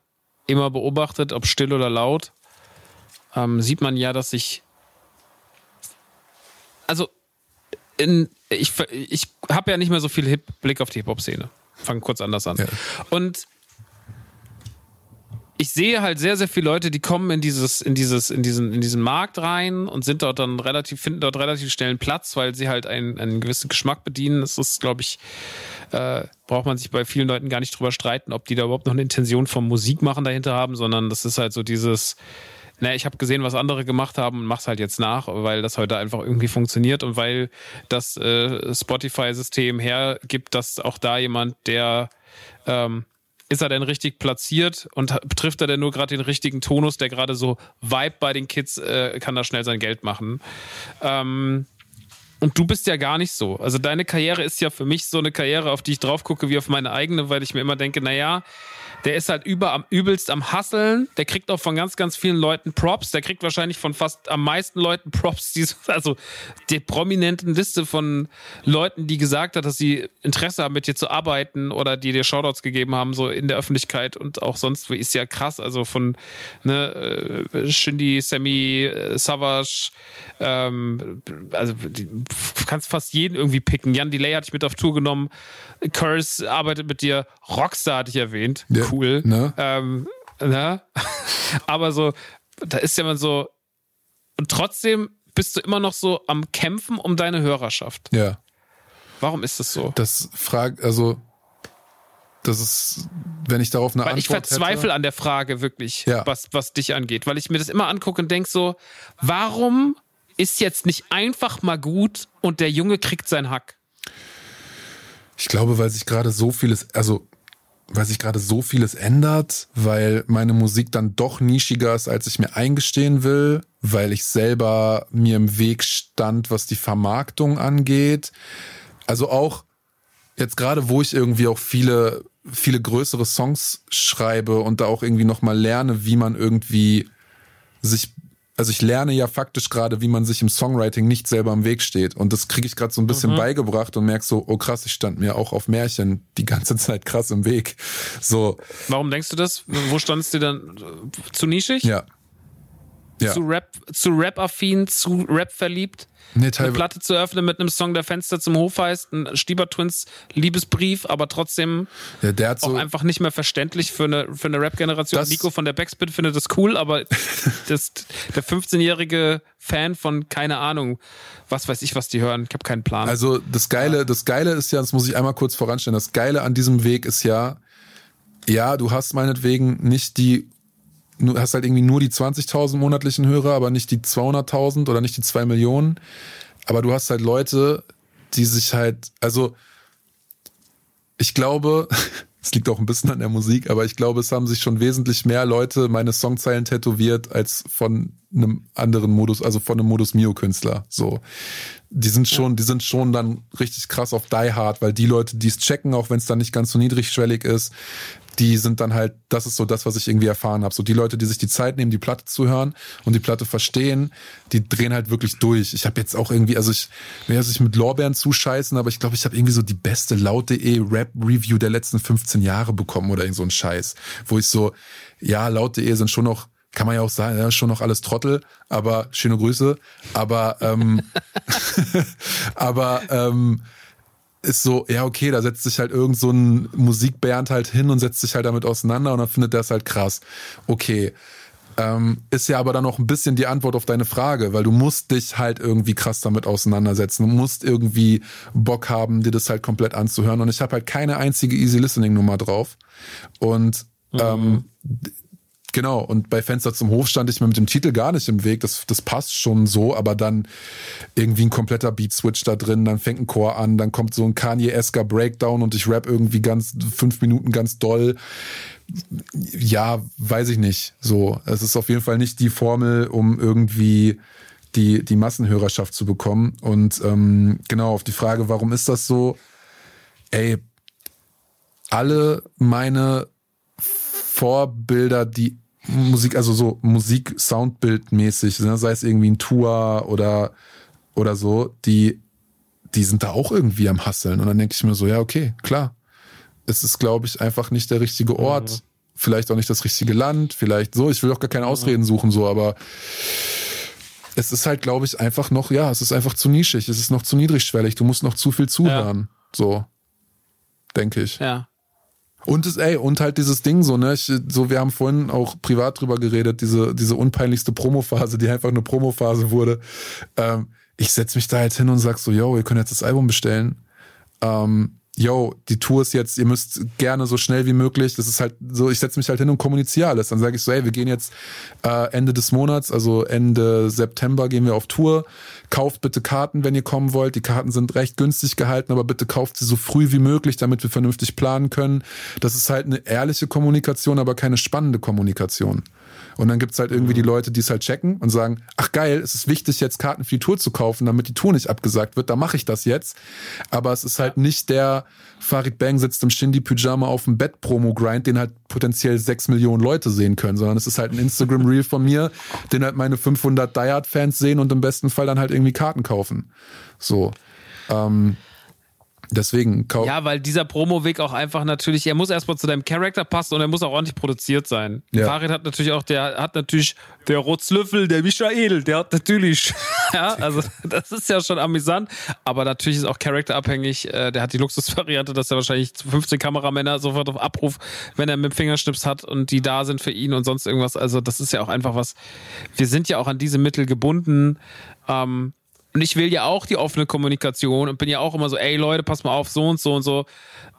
immer beobachtet, ob still oder laut, ähm, sieht man ja, dass sich. Also, in, ich, ich habe ja nicht mehr so viel Hip Blick auf die Hip-Hop-Szene. Fangen kurz anders an. Ja. Und ich sehe halt sehr, sehr viele Leute, die kommen in dieses, in dieses, in diesen, in diesen Markt rein und sind dort dann relativ, finden dort relativ schnell einen Platz, weil sie halt einen, einen gewissen Geschmack bedienen. Das ist, glaube ich, äh, braucht man sich bei vielen Leuten gar nicht drüber streiten, ob die da überhaupt noch eine Intention vom Musikmachen dahinter haben, sondern das ist halt so dieses, na, ich habe gesehen, was andere gemacht haben und mach's halt jetzt nach, weil das heute einfach irgendwie funktioniert und weil das äh, Spotify-System hergibt, dass auch da jemand, der ähm, ist er denn richtig platziert und trifft er denn nur gerade den richtigen Tonus, der gerade so Vibe bei den Kids, äh, kann da schnell sein Geld machen. Ähm, und du bist ja gar nicht so. Also deine Karriere ist ja für mich so eine Karriere, auf die ich drauf gucke wie auf meine eigene, weil ich mir immer denke, naja, der ist halt über am übelst am Hasseln. Der kriegt auch von ganz, ganz vielen Leuten Props. Der kriegt wahrscheinlich von fast am meisten Leuten Props. Die, also die prominenten Liste von Leuten, die gesagt hat, dass sie Interesse haben, mit dir zu arbeiten oder die dir Shoutouts gegeben haben, so in der Öffentlichkeit und auch sonst, ist ja krass. Also von ne, äh, Shindy, Sammy, äh, Savage, ähm, also du kannst fast jeden irgendwie picken. Jan Delay hatte ich mit auf Tour genommen. Curse arbeitet mit dir. Rockstar hatte ich erwähnt. Ja, cool. Ne? Ähm, ne? Aber so, da ist ja man so. Und trotzdem bist du immer noch so am Kämpfen um deine Hörerschaft.
Ja.
Warum ist das so?
Das fragt, also, das ist, wenn ich darauf eine
weil
Antwort
ich verzweifle hätte, an der Frage wirklich, ja. was, was dich angeht, weil ich mir das immer angucke und denke so, warum ist jetzt nicht einfach mal gut und der Junge kriegt seinen Hack?
Ich glaube, weil sich gerade so vieles, also weil sich gerade so vieles ändert, weil meine Musik dann doch nischiger ist, als ich mir eingestehen will, weil ich selber mir im Weg stand, was die Vermarktung angeht. Also auch jetzt gerade, wo ich irgendwie auch viele, viele größere Songs schreibe und da auch irgendwie nochmal lerne, wie man irgendwie sich also ich lerne ja faktisch gerade, wie man sich im Songwriting nicht selber im Weg steht. Und das kriege ich gerade so ein bisschen mhm. beigebracht und merke so, oh krass, ich stand mir auch auf Märchen die ganze Zeit krass im Weg. So.
Warum denkst du das? Wo standst du dann zu nischig?
Ja.
Ja. Zu Rap, zu Rap-affin, zu Rap verliebt? Nee, eine Platte zu öffnen mit einem Song, der Fenster zum Hof heißt, ein Stieber Twins Liebesbrief, aber trotzdem
ja, der hat
auch
so
einfach nicht mehr verständlich für eine, für eine Rap-Generation. Nico von der Backspin findet das cool, aber das, der 15-jährige Fan von keine Ahnung, was weiß ich, was die hören. Ich habe keinen Plan.
Also das Geile, das Geile ist ja, das muss ich einmal kurz voranstellen, das Geile an diesem Weg ist ja, ja, du hast meinetwegen nicht die du hast halt irgendwie nur die 20.000 monatlichen Hörer, aber nicht die 200.000 oder nicht die 2 Millionen. Aber du hast halt Leute, die sich halt, also ich glaube, es liegt auch ein bisschen an der Musik, aber ich glaube, es haben sich schon wesentlich mehr Leute meine Songzeilen tätowiert als von einem anderen Modus, also von einem Modus Mio Künstler. So, die sind schon, die sind schon dann richtig krass auf Die Hard, weil die Leute, die es checken, auch wenn es dann nicht ganz so niedrigschwellig ist, die sind dann halt, das ist so das, was ich irgendwie erfahren habe. So die Leute, die sich die Zeit nehmen, die Platte zu hören und die Platte verstehen, die drehen halt wirklich durch. Ich habe jetzt auch irgendwie, also ich will sich mit Lorbeeren zuscheißen, aber ich glaube, ich habe irgendwie so die beste laut.de Rap-Review der letzten 15 Jahre bekommen oder irgend so ein Scheiß, wo ich so, ja, laut.de sind schon noch kann man ja auch sagen, ja, schon noch alles Trottel, aber schöne Grüße. Aber ähm, aber ähm, ist so, ja, okay, da setzt sich halt irgend so ein Musikband halt hin und setzt sich halt damit auseinander und dann findet der es halt krass. Okay. Ähm, ist ja aber dann noch ein bisschen die Antwort auf deine Frage, weil du musst dich halt irgendwie krass damit auseinandersetzen. Du musst irgendwie Bock haben, dir das halt komplett anzuhören. Und ich habe halt keine einzige Easy Listening Nummer drauf. Und mhm. Genau, und bei Fenster zum Hof stand ich mir mit dem Titel gar nicht im Weg. Das, das passt schon so, aber dann irgendwie ein kompletter Beat-Switch da drin, dann fängt ein Chor an, dann kommt so ein Kanye-esker Breakdown und ich rap irgendwie ganz fünf Minuten ganz doll. Ja, weiß ich nicht. So, es ist auf jeden Fall nicht die Formel, um irgendwie die, die Massenhörerschaft zu bekommen. Und ähm, genau, auf die Frage, warum ist das so? Ey, alle meine Vorbilder, die Musik, also so Musik Soundbildmäßig, ne? sei es irgendwie ein Tour oder oder so, die die sind da auch irgendwie am Hasseln und dann denke ich mir so, ja, okay, klar. Es ist glaube ich einfach nicht der richtige Ort, mhm. vielleicht auch nicht das richtige Land, vielleicht so, ich will auch gar keine Ausreden suchen so, aber es ist halt glaube ich einfach noch, ja, es ist einfach zu nischig, es ist noch zu niedrigschwellig, du musst noch zu viel zuhören, ja. so denke ich.
Ja.
Und es, ey, und halt dieses Ding so, ne? Ich, so, wir haben vorhin auch privat drüber geredet, diese, diese unpeinlichste Promophase, die einfach eine Promophase wurde. Ähm, ich setz mich da jetzt hin und sag so, yo, ihr könnt jetzt das Album bestellen. Ähm, yo, die Tour ist jetzt, ihr müsst gerne so schnell wie möglich, das ist halt so, ich setze mich halt hin und kommuniziere alles. Dann sage ich so, ey, wir gehen jetzt äh, Ende des Monats, also Ende September gehen wir auf Tour, kauft bitte Karten, wenn ihr kommen wollt. Die Karten sind recht günstig gehalten, aber bitte kauft sie so früh wie möglich, damit wir vernünftig planen können. Das ist halt eine ehrliche Kommunikation, aber keine spannende Kommunikation. Und dann gibt's halt irgendwie die Leute, die es halt checken und sagen, ach geil, es ist wichtig, jetzt Karten für die Tour zu kaufen, damit die Tour nicht abgesagt wird, da mache ich das jetzt. Aber es ist halt nicht der Farid Bang sitzt im Shindy-Pyjama auf dem Bett Promo-Grind, den halt potenziell sechs Millionen Leute sehen können, sondern es ist halt ein Instagram-Reel von mir, den halt meine 500 Die Hard-Fans sehen und im besten Fall dann halt irgendwie Karten kaufen. So. Ähm, Deswegen
kauf. Ja, weil dieser Promo-Weg auch einfach natürlich, er muss erstmal zu deinem Charakter passen und er muss auch ordentlich produziert sein. Ja. Farid hat natürlich auch, der hat natürlich, der Rotzlöffel, der Michael, der hat natürlich, ja, also das ist ja schon amüsant, aber natürlich ist auch charakterabhängig. Äh, der hat die Luxusvariante, dass er wahrscheinlich 15 Kameramänner sofort auf Abruf, wenn er mit dem Fingerschnips hat und die da sind für ihn und sonst irgendwas. Also das ist ja auch einfach was, wir sind ja auch an diese Mittel gebunden. Ähm, und ich will ja auch die offene Kommunikation und bin ja auch immer so, ey Leute, pass mal auf, so und so und so.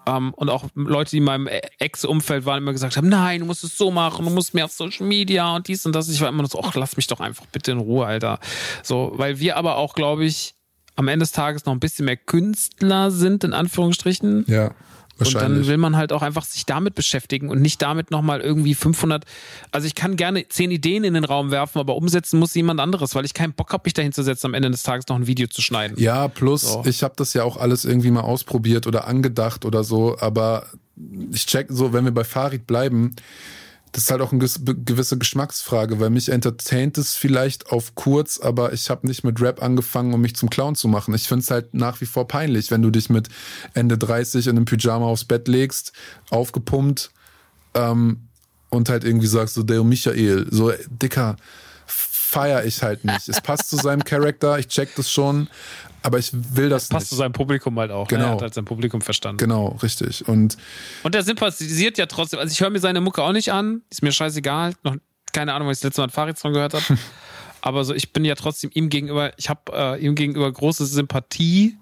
Um, ähm, und auch Leute, die in meinem Ex-Umfeld waren, immer gesagt haben, nein, du musst es so machen, du musst mehr auf Social Media und dies und das. Ich war immer nur so, ach, lass mich doch einfach bitte in Ruhe, Alter. So, weil wir aber auch, glaube ich, am Ende des Tages noch ein bisschen mehr Künstler sind, in Anführungsstrichen.
Ja.
Und dann will man halt auch einfach sich damit beschäftigen und nicht damit nochmal irgendwie 500. Also ich kann gerne zehn Ideen in den Raum werfen, aber umsetzen muss jemand anderes, weil ich keinen Bock habe, mich dahin zu setzen, am Ende des Tages noch ein Video zu schneiden.
Ja, plus so. ich habe das ja auch alles irgendwie mal ausprobiert oder angedacht oder so, aber ich check so, wenn wir bei Farid bleiben, das ist halt auch eine gewisse Geschmacksfrage, weil mich entertaint es vielleicht auf kurz, aber ich habe nicht mit Rap angefangen, um mich zum Clown zu machen. Ich finde es halt nach wie vor peinlich, wenn du dich mit Ende 30 in einem Pyjama aufs Bett legst, aufgepumpt ähm, und halt irgendwie sagst so, der Michael, so dicker, feier ich halt nicht. Es passt zu seinem Charakter, ich check das schon, aber ich will das, das
passt nicht. zu seinem Publikum halt auch.
Genau. Er
hat halt sein Publikum verstanden.
Genau, richtig. Und,
und er sympathisiert ja trotzdem. Also ich höre mir seine Mucke auch nicht an. Ist mir scheißegal. Noch keine Ahnung, weil ich das letzte Mal einen Farid-Song gehört habe. aber so, ich bin ja trotzdem ihm gegenüber, ich habe äh, ihm gegenüber große Sympathie,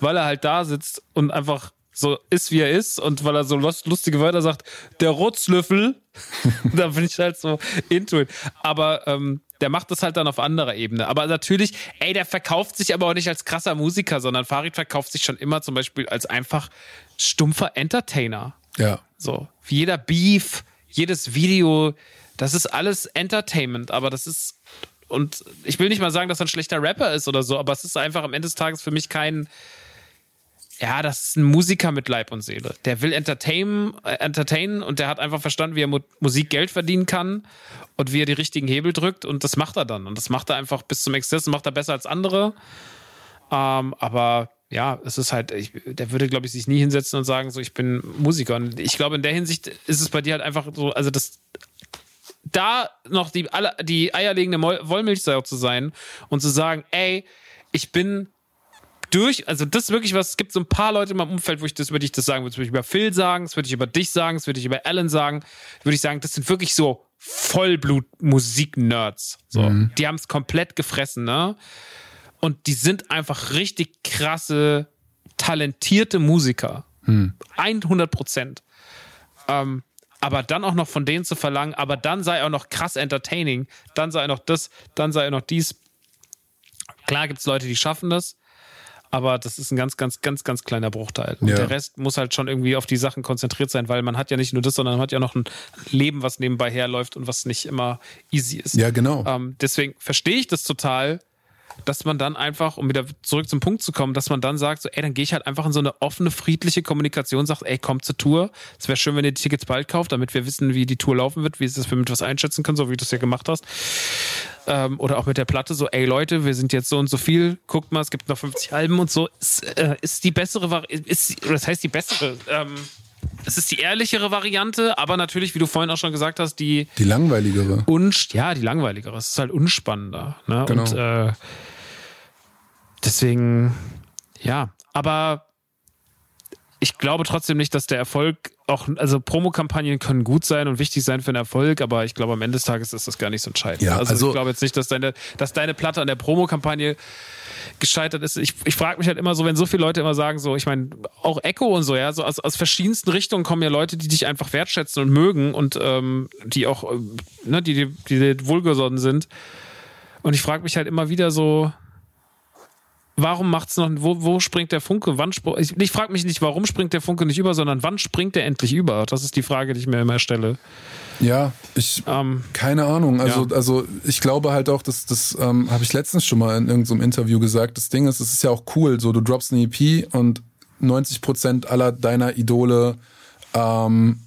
weil er halt da sitzt und einfach so ist, wie er ist und weil er so lustige Wörter sagt, der Rotzlöffel, da bin ich halt so into it. Aber ähm, der macht das halt dann auf anderer Ebene. Aber natürlich, ey, der verkauft sich aber auch nicht als krasser Musiker, sondern Farid verkauft sich schon immer zum Beispiel als einfach stumpfer Entertainer.
Ja.
So, wie jeder Beef, jedes Video, das ist alles Entertainment, aber das ist und ich will nicht mal sagen, dass er ein schlechter Rapper ist oder so, aber es ist einfach am Ende des Tages für mich kein, ja, das ist ein Musiker mit Leib und Seele. Der will entertainen, äh, entertainen und der hat einfach verstanden, wie er Mu Musik Geld verdienen kann und wie er die richtigen Hebel drückt und das macht er dann. Und das macht er einfach bis zum Exzess und macht er besser als andere. Ähm, aber ja, es ist halt, ich, der würde, glaube ich, sich nie hinsetzen und sagen, so, ich bin Musiker. Und ich glaube, in der Hinsicht ist es bei dir halt einfach so, also das, da noch die, alle, die eierlegende Wollmilchsau zu sein und zu sagen, ey, ich bin durch, also das ist wirklich was, es gibt so ein paar Leute in meinem Umfeld, wo ich das, würde ich das sagen, würde ich über Phil sagen, das würde ich über dich sagen, das würde ich über Alan sagen, würde ich sagen, das sind wirklich so Vollblut-Musik-Nerds. So. Mhm. Die haben es komplett gefressen, ne? Und die sind einfach richtig krasse, talentierte Musiker. Mhm. 100 Prozent. Ähm, aber dann auch noch von denen zu verlangen, aber dann sei er auch noch krass entertaining, dann sei er noch das, dann sei er noch dies. Klar gibt es Leute, die schaffen das, aber das ist ein ganz, ganz, ganz, ganz kleiner Bruchteil. Und ja. der Rest muss halt schon irgendwie auf die Sachen konzentriert sein, weil man hat ja nicht nur das, sondern man hat ja noch ein Leben, was nebenbei herläuft und was nicht immer easy ist.
Ja, genau.
Ähm, deswegen verstehe ich das total, dass man dann einfach, um wieder zurück zum Punkt zu kommen, dass man dann sagt, so, ey, dann gehe ich halt einfach in so eine offene, friedliche Kommunikation, sagt, ey, komm zur Tour. Es wäre schön, wenn ihr die Tickets bald kauft, damit wir wissen, wie die Tour laufen wird, wie es ist, wir mit was einschätzen können, so wie du es ja gemacht hast. Ähm, oder auch mit der Platte, so, ey Leute, wir sind jetzt so und so viel, guckt mal, es gibt noch 50 Alben und so. Ist, äh, ist die bessere, ist, das heißt die bessere, ähm, es ist die ehrlichere Variante, aber natürlich, wie du vorhin auch schon gesagt hast, die.
Die langweiligere.
Und, ja, die langweiligere. Es ist halt unspannender. Ne? Genau. Und äh, deswegen, ja. Aber ich glaube trotzdem nicht, dass der Erfolg auch, also Promokampagnen können gut sein und wichtig sein für den Erfolg, aber ich glaube, am Ende des Tages ist das gar nicht so entscheidend. Ja, also, also ich glaube jetzt nicht, dass deine, dass deine Platte an der Promokampagne gescheitert ist. Ich, ich frage mich halt immer so, wenn so viele Leute immer sagen, so, ich meine, auch Echo und so, ja, so aus, aus verschiedensten Richtungen kommen ja Leute, die dich einfach wertschätzen und mögen und ähm, die auch, äh, ne, die, die, die wohlgesonnen sind. Und ich frage mich halt immer wieder so, warum macht's noch, wo, wo springt der Funke? Wann ich, ich frage mich nicht, warum springt der Funke nicht über, sondern wann springt der endlich über? Das ist die Frage, die ich mir immer stelle.
Ja, ich ähm, keine Ahnung. Also, ja. also ich glaube halt auch, dass das ähm, habe ich letztens schon mal in irgendeinem Interview gesagt. Das Ding ist, es ist ja auch cool. So, du droppst eine EP und 90 Prozent aller deiner Idole ähm,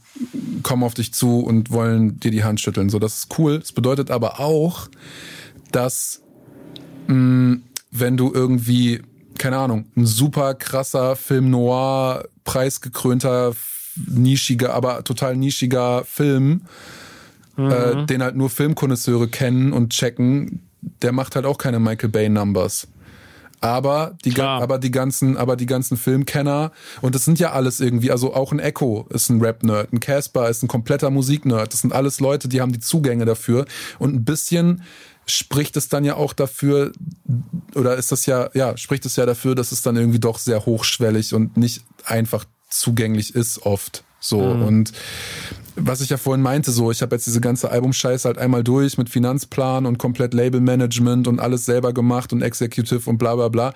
kommen auf dich zu und wollen dir die Hand schütteln. So, das ist cool. Das bedeutet aber auch, dass mh, mm, wenn du irgendwie, keine Ahnung, ein super krasser Film noir, preisgekrönter, nischiger, aber total nischiger Film, äh, mhm. äh, den halt nur Filmkonnoisseure kennen und checken, der macht halt auch keine Michael Bay Numbers. Aber die, aber die ganzen, aber die ganzen Filmkenner, und das sind ja alles irgendwie, also auch ein Echo ist ein Rap-Nerd, ein Casper ist ein kompletter Musik-Nerd. Das sind alles Leute, die haben die Zugänge dafür. Und ein bisschen spricht es dann ja auch dafür, oder ist das ja, ja, spricht es ja dafür, dass es dann irgendwie doch sehr hochschwellig und nicht einfach zugänglich ist oft. So. Mhm. Und was ich ja vorhin meinte, so, ich habe jetzt diese ganze Albumscheiße halt einmal durch mit Finanzplan und komplett Labelmanagement und alles selber gemacht und Executive und bla bla bla.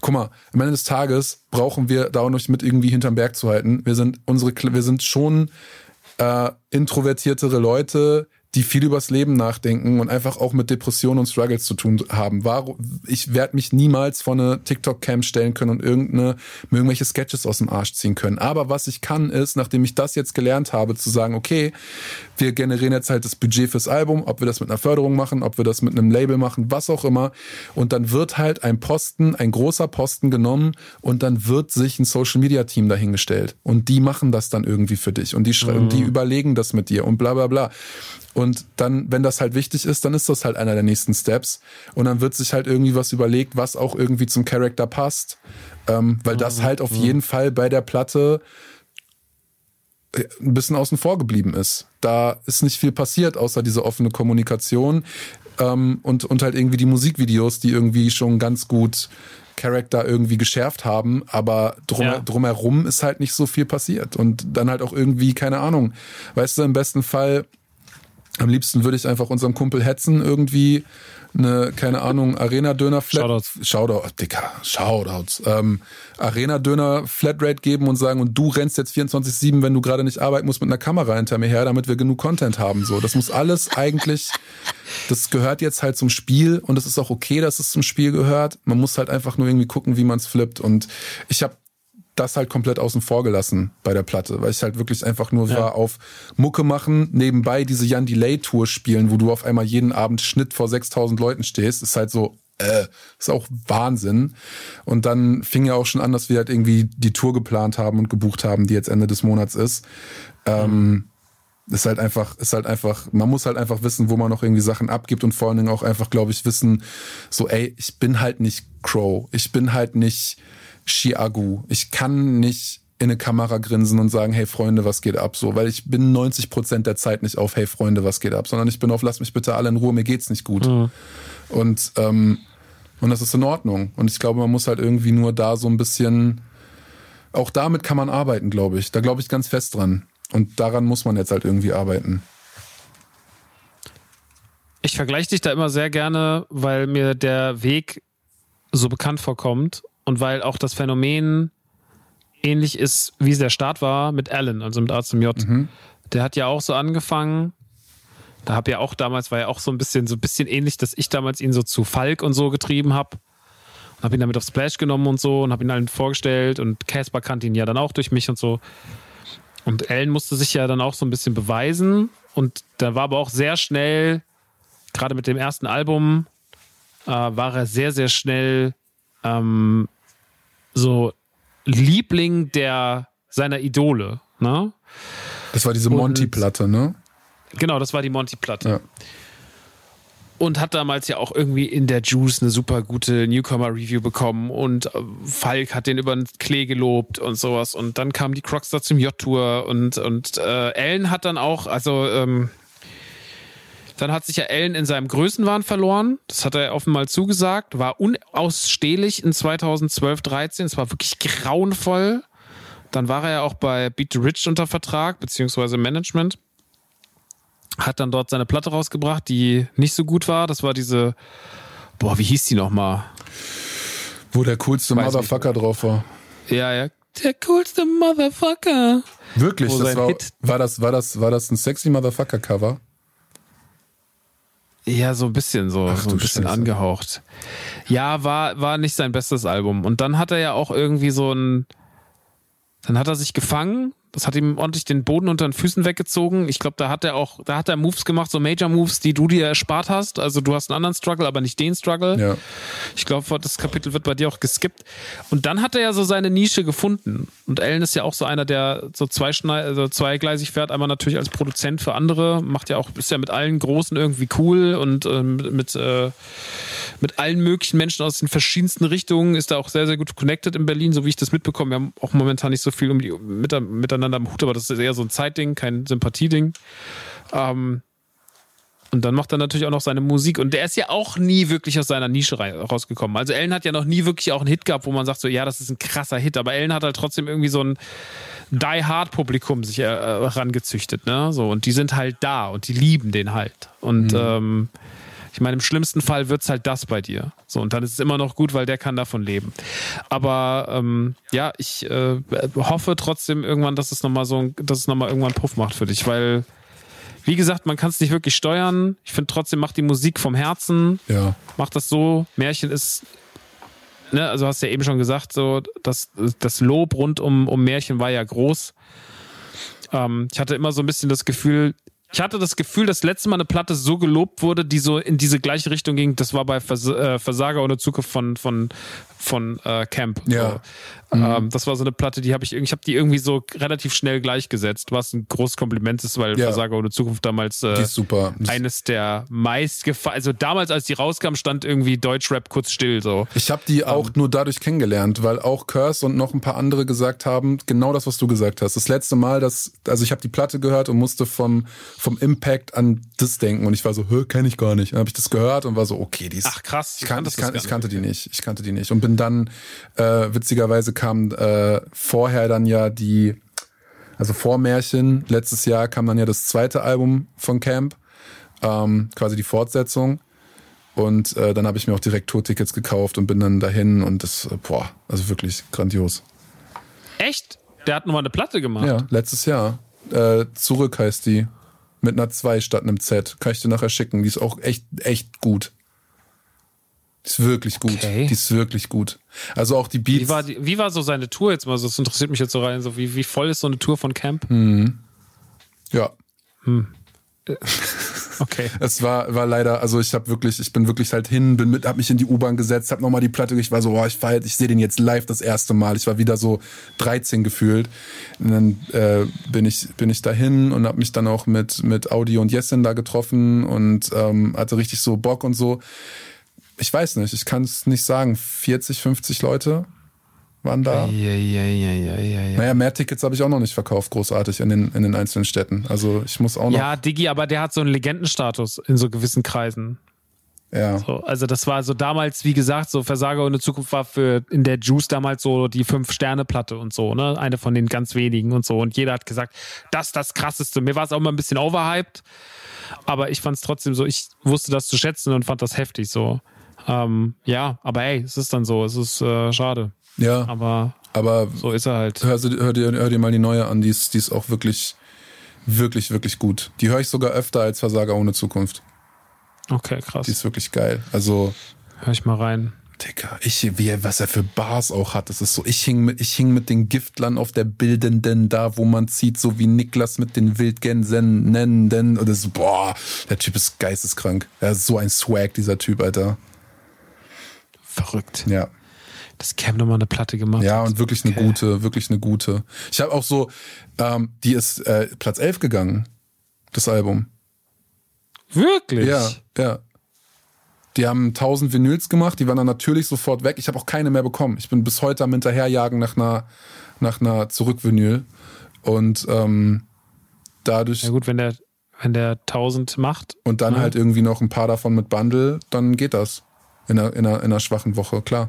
Guck mal, am Ende des Tages brauchen wir da auch nicht mit irgendwie hinterm Berg zu halten. Wir sind unsere, wir sind schon äh, introvertiertere Leute, die viel übers Leben nachdenken und einfach auch mit Depressionen und Struggles zu tun haben. Warum, ich werde mich niemals vor eine TikTok-Cam stellen können und irgendeine, mir irgendwelche Sketches aus dem Arsch ziehen können. Aber was ich kann, ist, nachdem ich das jetzt gelernt habe, zu sagen, okay, wir generieren jetzt halt das Budget fürs Album, ob wir das mit einer Förderung machen, ob wir das mit einem Label machen, was auch immer. Und dann wird halt ein Posten, ein großer Posten genommen und dann wird sich ein Social-Media-Team dahingestellt. Und die machen das dann irgendwie für dich. Und die, mhm. die überlegen das mit dir und bla bla bla. Und dann, wenn das halt wichtig ist, dann ist das halt einer der nächsten Steps. Und dann wird sich halt irgendwie was überlegt, was auch irgendwie zum Charakter passt. Ähm, weil das mhm. halt auf mhm. jeden Fall bei der Platte äh, ein bisschen außen vor geblieben ist. Da ist nicht viel passiert, außer diese offene Kommunikation ähm, und, und halt irgendwie die Musikvideos, die irgendwie schon ganz gut Charakter irgendwie geschärft haben, aber drum, ja. drumherum ist halt nicht so viel passiert. Und dann halt auch irgendwie, keine Ahnung, weißt du, im besten Fall am liebsten würde ich einfach unserem Kumpel hetzen irgendwie eine, keine Ahnung, Arena-Döner Flat. Shoutouts. Shoutout, Dicker, Shoutouts. Ähm, Arena-Döner Flatrate geben und sagen, und du rennst jetzt 24-7, wenn du gerade nicht arbeiten musst, mit einer Kamera hinter mir her, damit wir genug Content haben. So, das muss alles eigentlich, das gehört jetzt halt zum Spiel und es ist auch okay, dass es zum Spiel gehört. Man muss halt einfach nur irgendwie gucken, wie man es flippt. Und ich habe das halt komplett außen vor gelassen bei der Platte, weil ich halt wirklich einfach nur ja. war auf Mucke machen, nebenbei diese Jan Delay Tour spielen, wo du auf einmal jeden Abend Schnitt vor 6000 Leuten stehst, ist halt so, äh, ist auch Wahnsinn. Und dann fing ja auch schon an, dass wir halt irgendwie die Tour geplant haben und gebucht haben, die jetzt Ende des Monats ist. Ähm, mhm. ist halt einfach, ist halt einfach, man muss halt einfach wissen, wo man noch irgendwie Sachen abgibt und vor allen Dingen auch einfach, glaube ich, wissen, so, ey, ich bin halt nicht Crow, ich bin halt nicht Chiagu. Ich kann nicht in eine Kamera grinsen und sagen, hey Freunde, was geht ab? So, weil ich bin 90 Prozent der Zeit nicht auf, hey Freunde, was geht ab? Sondern ich bin auf, lass mich bitte alle in Ruhe, mir geht's nicht gut. Mhm. Und, ähm, und das ist in Ordnung. Und ich glaube, man muss halt irgendwie nur da so ein bisschen, auch damit kann man arbeiten, glaube ich. Da glaube ich ganz fest dran. Und daran muss man jetzt halt irgendwie arbeiten.
Ich vergleiche dich da immer sehr gerne, weil mir der Weg so bekannt vorkommt und weil auch das Phänomen ähnlich ist, wie es der Start war mit Alan, also mit A zum J. Mhm. Der hat ja auch so angefangen. Da habe ja auch damals, war ja auch so ein bisschen, so ein bisschen ähnlich, dass ich damals ihn so zu Falk und so getrieben habe. Und habe ihn damit auf Splash genommen und so und habe ihn allen vorgestellt und Casper kannte ihn ja dann auch durch mich und so. Und Alan musste sich ja dann auch so ein bisschen beweisen. Und da war aber auch sehr schnell, gerade mit dem ersten Album, äh, war er sehr, sehr schnell ähm, so Liebling der seiner Idole. Ne?
Das war diese Monty-Platte, ne?
Genau, das war die Monty-Platte. Ja. und hat damals ja auch irgendwie in der Juice eine super gute Newcomer-Review bekommen und äh, Falk hat den über den Klee gelobt und sowas und dann kam die Crocs da zum J-Tour und, und äh, Ellen hat dann auch, also ähm, dann hat sich ja Ellen in seinem Größenwahn verloren. Das hat er offenbar zugesagt. War unausstehlich in 2012, 13. Es war wirklich grauenvoll. Dann war er ja auch bei Beat the Rich unter Vertrag, beziehungsweise Management hat dann dort seine Platte rausgebracht, die nicht so gut war. Das war diese, boah, wie hieß die nochmal?
Wo der coolste Weiß Motherfucker nicht. drauf war.
Ja, ja. Der coolste Motherfucker.
Wirklich? Das war, war, das, war, das, war das ein sexy Motherfucker-Cover?
Ja, so ein bisschen so, Ach, so ein bisschen Scheiße. angehaucht. Ja, war, war nicht sein bestes Album. Und dann hat er ja auch irgendwie so ein, dann hat er sich gefangen das hat ihm ordentlich den Boden unter den Füßen weggezogen. Ich glaube, da hat er auch, da hat er Moves gemacht, so Major Moves, die du dir erspart hast. Also du hast einen anderen Struggle, aber nicht den Struggle. Ja. Ich glaube, das Kapitel wird bei dir auch geskippt. Und dann hat er ja so seine Nische gefunden. Und Ellen ist ja auch so einer, der so zweischneid, also zweigleisig fährt. Einmal natürlich als Produzent für andere, macht ja auch, ist ja mit allen Großen irgendwie cool und äh, mit, äh, mit allen möglichen Menschen aus den verschiedensten Richtungen ist da auch sehr, sehr gut connected in Berlin, so wie ich das mitbekomme. Wir haben auch momentan nicht so viel um die, mit, miteinander am Hut, aber das ist eher so ein Zeitding, kein Sympathieding. Ähm, und dann macht er natürlich auch noch seine Musik. Und der ist ja auch nie wirklich aus seiner Nische rausgekommen. Also Ellen hat ja noch nie wirklich auch einen Hit gehabt, wo man sagt so, ja, das ist ein krasser Hit. Aber Ellen hat halt trotzdem irgendwie so ein Die-Hard-Publikum sich äh, herangezüchtet, ne? So, und die sind halt da und die lieben den halt. Und mhm. ähm, ich meine, im schlimmsten Fall wird es halt das bei dir. So, und dann ist es immer noch gut, weil der kann davon leben. Aber ähm, ja, ich äh, hoffe trotzdem irgendwann, dass es nochmal so dass es nochmal irgendwann Puff macht für dich, weil wie gesagt, man kann es nicht wirklich steuern. Ich finde trotzdem, macht die Musik vom Herzen.
Ja.
Macht das so. Märchen ist, ne, also hast du ja eben schon gesagt, so, das, das Lob rund um, um Märchen war ja groß. Ähm, ich hatte immer so ein bisschen das Gefühl, ich hatte das Gefühl, dass letzte Mal eine Platte so gelobt wurde, die so in diese gleiche Richtung ging. Das war bei Vers äh, Versager ohne Zukunft von, von, von äh, Camp.
Ja.
Mhm. Ähm, das war so eine Platte, die habe ich, ich habe die irgendwie so relativ schnell gleichgesetzt, was ein großes Kompliment ist, weil ja. Versager ohne Zukunft damals
äh, super.
eines der meistgefallen, also damals, als die rauskam, stand irgendwie Deutschrap kurz still so.
Ich habe die auch ähm. nur dadurch kennengelernt, weil auch Curse und noch ein paar andere gesagt haben, genau das, was du gesagt hast. Das letzte Mal, dass, also ich habe die Platte gehört und musste vom, vom Impact an das denken und ich war so, hä, kenne ich gar nicht. Dann habe ich das gehört und war so, okay, die ist.
Ach krass,
ich, kan ich, kan ich kannte die nicht. Ich kannte die nicht und bin dann äh, witzigerweise kam äh, vorher dann ja die, also vor Märchen, letztes Jahr kam dann ja das zweite Album von Camp, ähm, quasi die Fortsetzung. Und äh, dann habe ich mir auch direkt Tourtickets gekauft und bin dann dahin und das, äh, boah, also wirklich grandios.
Echt? Der hat nochmal eine Platte gemacht?
Ja, letztes Jahr. Äh, Zurück heißt die. Mit einer 2 statt einem Z. Kann ich dir nachher schicken. Die ist auch echt, echt gut. Die ist wirklich gut. Okay. Die ist wirklich gut. Also auch die Beats.
Wie war, die, wie war so seine Tour jetzt mal? Das interessiert mich jetzt so rein. So wie, wie voll ist so eine Tour von Camp?
Mhm. Ja.
Hm. Okay.
Es war, war leider, also ich habe wirklich, ich bin wirklich halt hin, bin mit, hab mich in die U-Bahn gesetzt, hab nochmal die Platte, ich war so, boah, ich war halt, ich sehe den jetzt live das erste Mal. Ich war wieder so 13 gefühlt. Und dann äh, bin ich, bin ich dahin und hab mich dann auch mit, mit Audi und Jessin da getroffen und ähm, hatte richtig so Bock und so ich weiß nicht, ich kann es nicht sagen, 40, 50 Leute waren da.
Ja, ja, ja, ja, ja, ja.
Naja, mehr Tickets habe ich auch noch nicht verkauft, großartig in den, in den einzelnen Städten. Also ich muss auch noch.
Ja, Digi, aber der hat so einen Legendenstatus in so gewissen Kreisen.
Ja.
So, also das war so damals, wie gesagt, so Versager ohne Zukunft war für in der Juice damals so die Fünf-Sterne-Platte und so, ne? Eine von den ganz wenigen und so. Und jeder hat gesagt, das ist das krasseste. Mir war es auch mal ein bisschen overhyped, aber ich fand es trotzdem so, ich wusste das zu schätzen und fand das heftig so. Ähm, ja, aber ey, es ist dann so, es ist äh, schade.
Ja.
Aber,
aber
so ist er halt.
Hör, hör, dir, hör dir mal die neue an, die ist, die ist auch wirklich, wirklich, wirklich gut. Die höre ich sogar öfter als Versager ohne Zukunft.
Okay, krass.
Die ist wirklich geil. Also.
Hör ich mal rein.
Digga, ich, wie, was er für Bars auch hat. Das ist so, ich hing mit, ich hing mit den Giftlern auf der Bildenden da, wo man zieht, so wie Niklas mit den Wildgänsen nennen, denn, und das, boah, der Typ ist geisteskrank. Er ist so ein Swag, dieser Typ, Alter.
Verrückt.
Ja.
Das Cam nochmal eine Platte gemacht.
Ja, und wirklich eine okay. gute, wirklich eine gute. Ich habe auch so, ähm, die ist äh, Platz 11 gegangen, das Album.
Wirklich?
Ja, ja. Die haben 1000 Vinyls gemacht, die waren dann natürlich sofort weg. Ich habe auch keine mehr bekommen. Ich bin bis heute am Hinterherjagen nach einer, nach einer Zurückvinyl. Und ähm, dadurch.
Ja gut, wenn der, wenn der 1000 macht.
Und dann ja. halt irgendwie noch ein paar davon mit Bundle, dann geht das. In einer, in einer, in einer schwachen Woche, klar.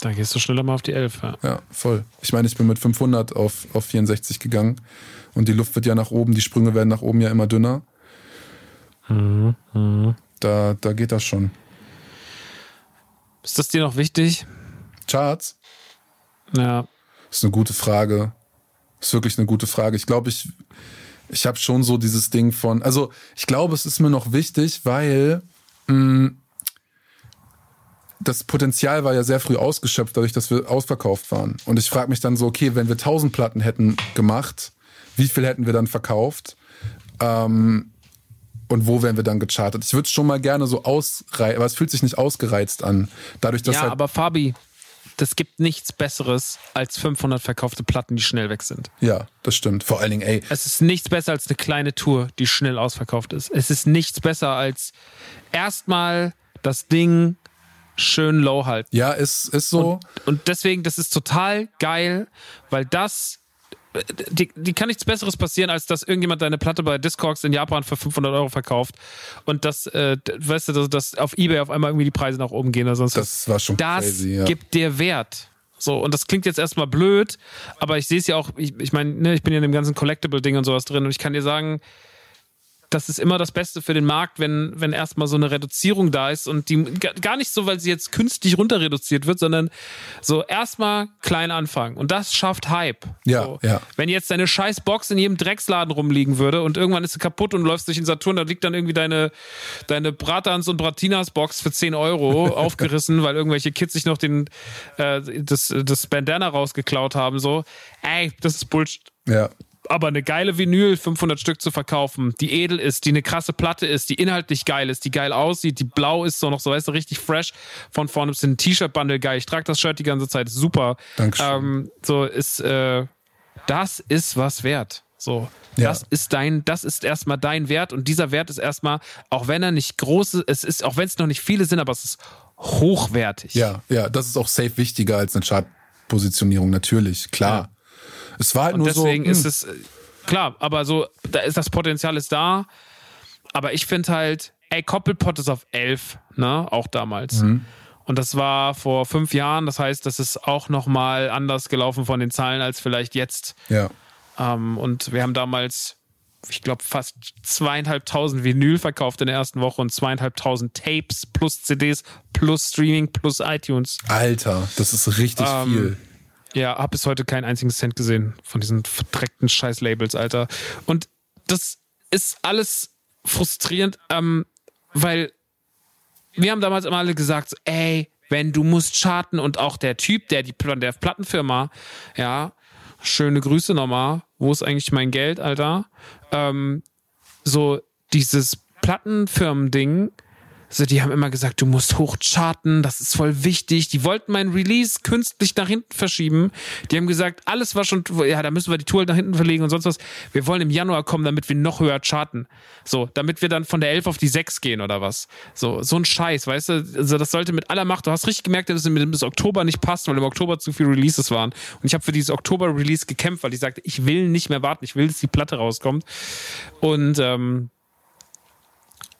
Da gehst du schneller mal auf die 11. Ja,
ja voll. Ich meine, ich bin mit 500 auf, auf 64 gegangen. Und die Luft wird ja nach oben, die Sprünge werden nach oben ja immer dünner. Mhm, mh. Da, da geht das schon.
Ist das dir noch wichtig?
Charts?
Ja.
Das ist eine gute Frage. Das ist wirklich eine gute Frage. Ich glaube, ich, ich habe schon so dieses Ding von, also ich glaube, es ist mir noch wichtig, weil mh, mm, das Potenzial war ja sehr früh ausgeschöpft, dadurch, dass wir ausverkauft waren. Und ich frage mich dann so, okay, wenn wir 1000 Platten hätten gemacht, wie viel hätten wir dann verkauft? Ähm, und wo wären wir dann gechartet? Ich würde es schon mal gerne so ausreizen, aber es fühlt sich nicht ausgereizt an. Dadurch, dass
ja,
halt
aber Fabi, das gibt nichts Besseres als 500 verkaufte Platten, die schnell weg sind.
Ja, das stimmt. Vor allen Dingen, ey.
Es ist nichts besser als eine kleine Tour, die schnell ausverkauft ist. Es ist nichts besser als erstmal das Ding schön low halten.
Ja, ist, ist so.
Und, und deswegen, das ist total geil, weil das die, die kann nichts Besseres passieren, als dass irgendjemand deine Platte bei Discogs in Japan für 500 Euro verkauft und das, äh, weißt du, dass auf Ebay auf einmal irgendwie die Preise nach oben gehen oder sonst
Das war schon
Das
crazy, ja.
gibt dir Wert. So, und das klingt jetzt erstmal blöd, aber ich sehe es ja auch, ich, ich meine, ne, ich bin ja in dem ganzen Collectible-Ding und sowas drin und ich kann dir sagen, das ist immer das Beste für den Markt, wenn, wenn erstmal so eine Reduzierung da ist und die gar nicht so, weil sie jetzt künstlich runter reduziert wird, sondern so erstmal klein anfangen. Und das schafft Hype.
Ja,
so.
ja.
Wenn jetzt deine scheiß Box in jedem Drecksladen rumliegen würde und irgendwann ist sie kaputt und läufst durch den Saturn, da liegt dann irgendwie deine, deine Bratans und Bratinas Box für 10 Euro aufgerissen, weil irgendwelche Kids sich noch den, äh, das, das Bandana rausgeklaut haben, so. Ey, das ist Bullshit.
Ja
aber eine geile Vinyl 500 Stück zu verkaufen, die edel ist, die eine krasse Platte ist, die inhaltlich geil ist, die geil aussieht, die blau ist, so noch so, weißt du, richtig fresh von vorne bis ein T-Shirt-Bundle geil. Ich trage das Shirt die ganze Zeit, super.
Dankeschön.
Ähm, so ist, äh, das ist was wert. So, ja. das ist dein, das ist erstmal dein Wert und dieser Wert ist erstmal, auch wenn er nicht groß ist, es ist, auch wenn es noch nicht viele sind, aber es ist hochwertig.
Ja, ja, das ist auch safe wichtiger als eine Chartpositionierung, natürlich, klar. Ja. Es war halt
und
nur
deswegen
so.
Deswegen ist hm. es, klar, aber so, da ist das Potenzial ist da. Aber ich finde halt, ey, Koppelpot ist auf 11, ne, auch damals. Mhm. Und das war vor fünf Jahren, das heißt, das ist auch nochmal anders gelaufen von den Zahlen als vielleicht jetzt.
Ja.
Ähm, und wir haben damals, ich glaube, fast zweieinhalbtausend Vinyl verkauft in der ersten Woche und zweieinhalbtausend Tapes plus CDs plus Streaming plus iTunes.
Alter, das ist richtig ähm, viel.
Ja, hab bis heute keinen einzigen Cent gesehen von diesen verdreckten Scheiß-Labels, Alter. Und das ist alles frustrierend, ähm, weil wir haben damals immer alle gesagt, so, ey, wenn du musst charten und auch der Typ, der die der Plattenfirma, ja, schöne Grüße nochmal, wo ist eigentlich mein Geld, Alter? Ähm, so dieses Plattenfirmen-Ding also die haben immer gesagt, du musst hochcharten, das ist voll wichtig. Die wollten mein Release künstlich nach hinten verschieben. Die haben gesagt, alles war schon, ja, da müssen wir die Tour nach hinten verlegen und sonst was. Wir wollen im Januar kommen, damit wir noch höher charten. So, damit wir dann von der 11 auf die 6 gehen oder was. So, so ein Scheiß, weißt du? Also das sollte mit aller Macht, du hast richtig gemerkt, dass es bis Oktober nicht passt, weil im Oktober zu viele Releases waren. Und ich habe für dieses Oktober-Release gekämpft, weil ich sagte, ich will nicht mehr warten, ich will, dass die Platte rauskommt. Und ähm,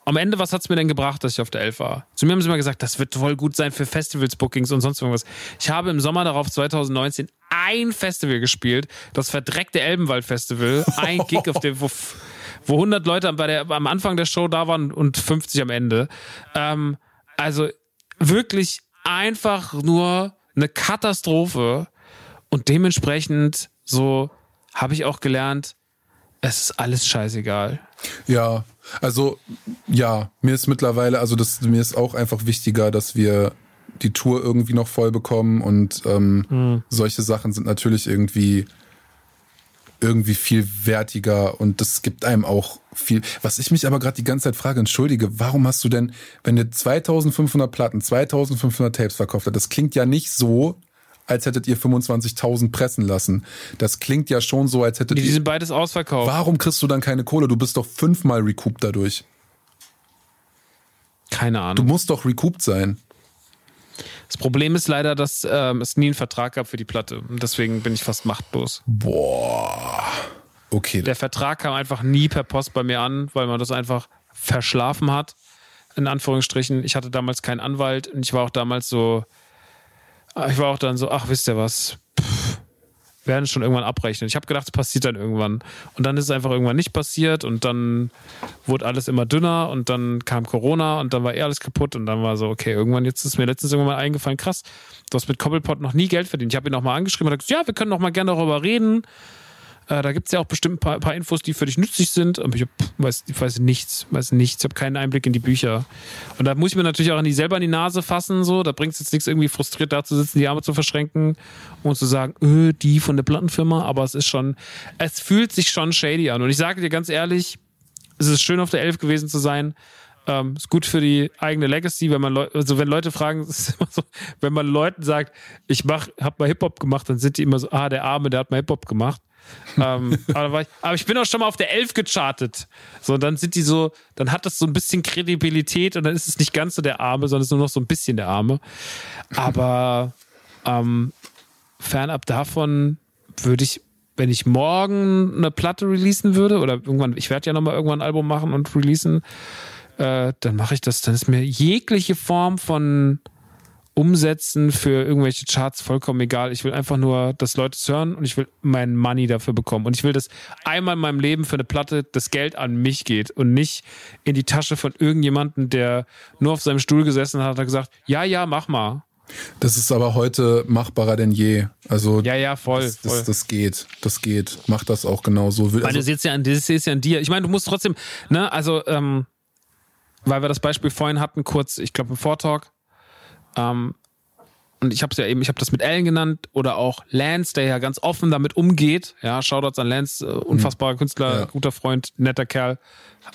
am Ende, was hat es mir denn gebracht, dass ich auf der 11 war? Zu mir haben sie immer gesagt, das wird voll gut sein für Festivals-Bookings und sonst irgendwas. Ich habe im Sommer darauf 2019 ein Festival gespielt, das verdreckte Elbenwald-Festival. Ein Gig, auf dem, wo, wo 100 Leute bei der, am Anfang der Show da waren und 50 am Ende. Ähm, also wirklich einfach nur eine Katastrophe und dementsprechend so habe ich auch gelernt, es ist alles scheißegal.
Ja, also ja, mir ist mittlerweile, also das, mir ist auch einfach wichtiger, dass wir die Tour irgendwie noch voll bekommen und ähm, mhm. solche Sachen sind natürlich irgendwie irgendwie viel wertiger und das gibt einem auch viel. Was ich mich aber gerade die ganze Zeit frage, entschuldige, warum hast du denn, wenn du 2500 Platten, 2500 Tapes verkauft hast, das klingt ja nicht so, als hättet ihr 25.000 pressen lassen. Das klingt ja schon so, als hättet
die
ihr.
Die sind beides ausverkauft.
Warum kriegst du dann keine Kohle? Du bist doch fünfmal recouped dadurch.
Keine Ahnung.
Du musst doch recouped sein.
Das Problem ist leider, dass ähm, es nie einen Vertrag gab für die Platte. Und deswegen bin ich fast machtlos.
Boah. Okay.
Der Vertrag kam einfach nie per Post bei mir an, weil man das einfach verschlafen hat. In Anführungsstrichen. Ich hatte damals keinen Anwalt und ich war auch damals so, ich war auch dann so, ach, wisst ihr was? Pff, werden schon irgendwann abrechnen. Ich habe gedacht, es passiert dann irgendwann. Und dann ist es einfach irgendwann nicht passiert und dann wurde alles immer dünner und dann kam Corona und dann war eh alles kaputt und dann war so, okay, irgendwann, jetzt ist mir letztens irgendwann mal eingefallen, krass, du hast mit Cobblepot noch nie Geld verdient. Ich habe ihn nochmal angeschrieben und gesagt, ja, wir können noch mal gerne darüber reden. Äh, da gibt es ja auch bestimmt ein paar, paar, Infos, die für dich nützlich sind. Aber ich, hab, weiß, ich weiß nichts, weiß nichts. Ich habe keinen Einblick in die Bücher. Und da muss ich mir natürlich auch an die selber in die Nase fassen. So, da bringt es jetzt nichts, irgendwie frustriert da zu sitzen, die Arme zu verschränken und zu sagen, öh, die von der Plattenfirma. Aber es ist schon, es fühlt sich schon shady an. Und ich sage dir ganz ehrlich, es ist schön auf der Elf gewesen zu sein. Ähm, ist gut für die eigene Legacy, wenn man Leute, also wenn Leute fragen, so, wenn man Leuten sagt, ich mach, hab mal Hip Hop gemacht, dann sind die immer so, ah, der Arme, der hat mal Hip Hop gemacht ähm, aber, ich, aber, ich, bin auch schon mal auf der 11 gechartet. So, dann sind die so, dann hat das so ein bisschen Kredibilität und dann ist es nicht ganz so der Arme, sondern es ist nur noch so ein bisschen der Arme. Aber ähm, fernab davon würde ich, wenn ich morgen eine Platte releasen würde, oder irgendwann, ich werde ja nochmal irgendwann ein Album machen und releasen, äh, dann mache ich das, dann ist mir jegliche Form von umsetzen für irgendwelche Charts vollkommen egal. Ich will einfach nur, dass Leute es hören und ich will mein Money dafür bekommen. Und ich will, dass einmal in meinem Leben für eine Platte das Geld an mich geht und nicht in die Tasche von irgendjemandem, der nur auf seinem Stuhl gesessen hat und gesagt, ja, ja, mach mal.
Das ist aber heute machbarer denn je. Also
ja, ja, voll.
Das,
das,
voll. das geht, das geht. Mach das auch genauso.
Also, weil du siehst ja an, das ist ja an dir. Ich meine, du musst trotzdem, ne, also ähm, weil wir das Beispiel vorhin hatten, kurz, ich glaube im Vortalk, ähm, und ich habe es ja eben, ich habe das mit Ellen genannt oder auch Lance, der ja ganz offen damit umgeht. Ja, Shoutouts an Lance, äh, unfassbarer Künstler, ja. guter Freund, netter Kerl,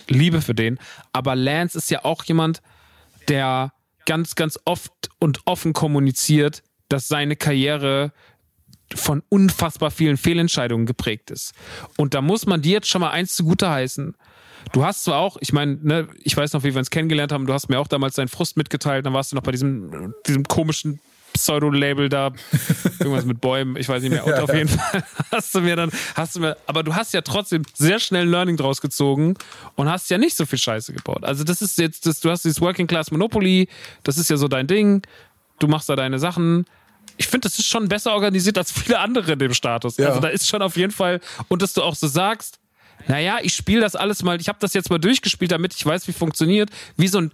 Liebe für den. Aber Lance ist ja auch jemand, der ganz, ganz oft und offen kommuniziert, dass seine Karriere von unfassbar vielen Fehlentscheidungen geprägt ist. Und da muss man dir jetzt schon mal eins zugute heißen. Du hast zwar auch, ich meine, ne, ich weiß noch, wie wir uns kennengelernt haben, du hast mir auch damals deinen Frust mitgeteilt, dann warst du noch bei diesem, diesem komischen Pseudo-Label da, irgendwas mit Bäumen, ich weiß nicht mehr. Und ja, auf jeden Fall hast du mir dann, hast du mir, aber du hast ja trotzdem sehr schnell ein Learning draus gezogen und hast ja nicht so viel Scheiße gebaut. Also das ist jetzt, das, du hast dieses Working Class Monopoly, das ist ja so dein Ding, du machst da deine Sachen. Ich finde, das ist schon besser organisiert als viele andere in dem Status. Ja. Also da ist schon auf jeden Fall, und dass du auch so sagst, naja, ich spiele das alles mal, ich habe das jetzt mal durchgespielt, damit ich weiß, wie funktioniert. Wie so ein,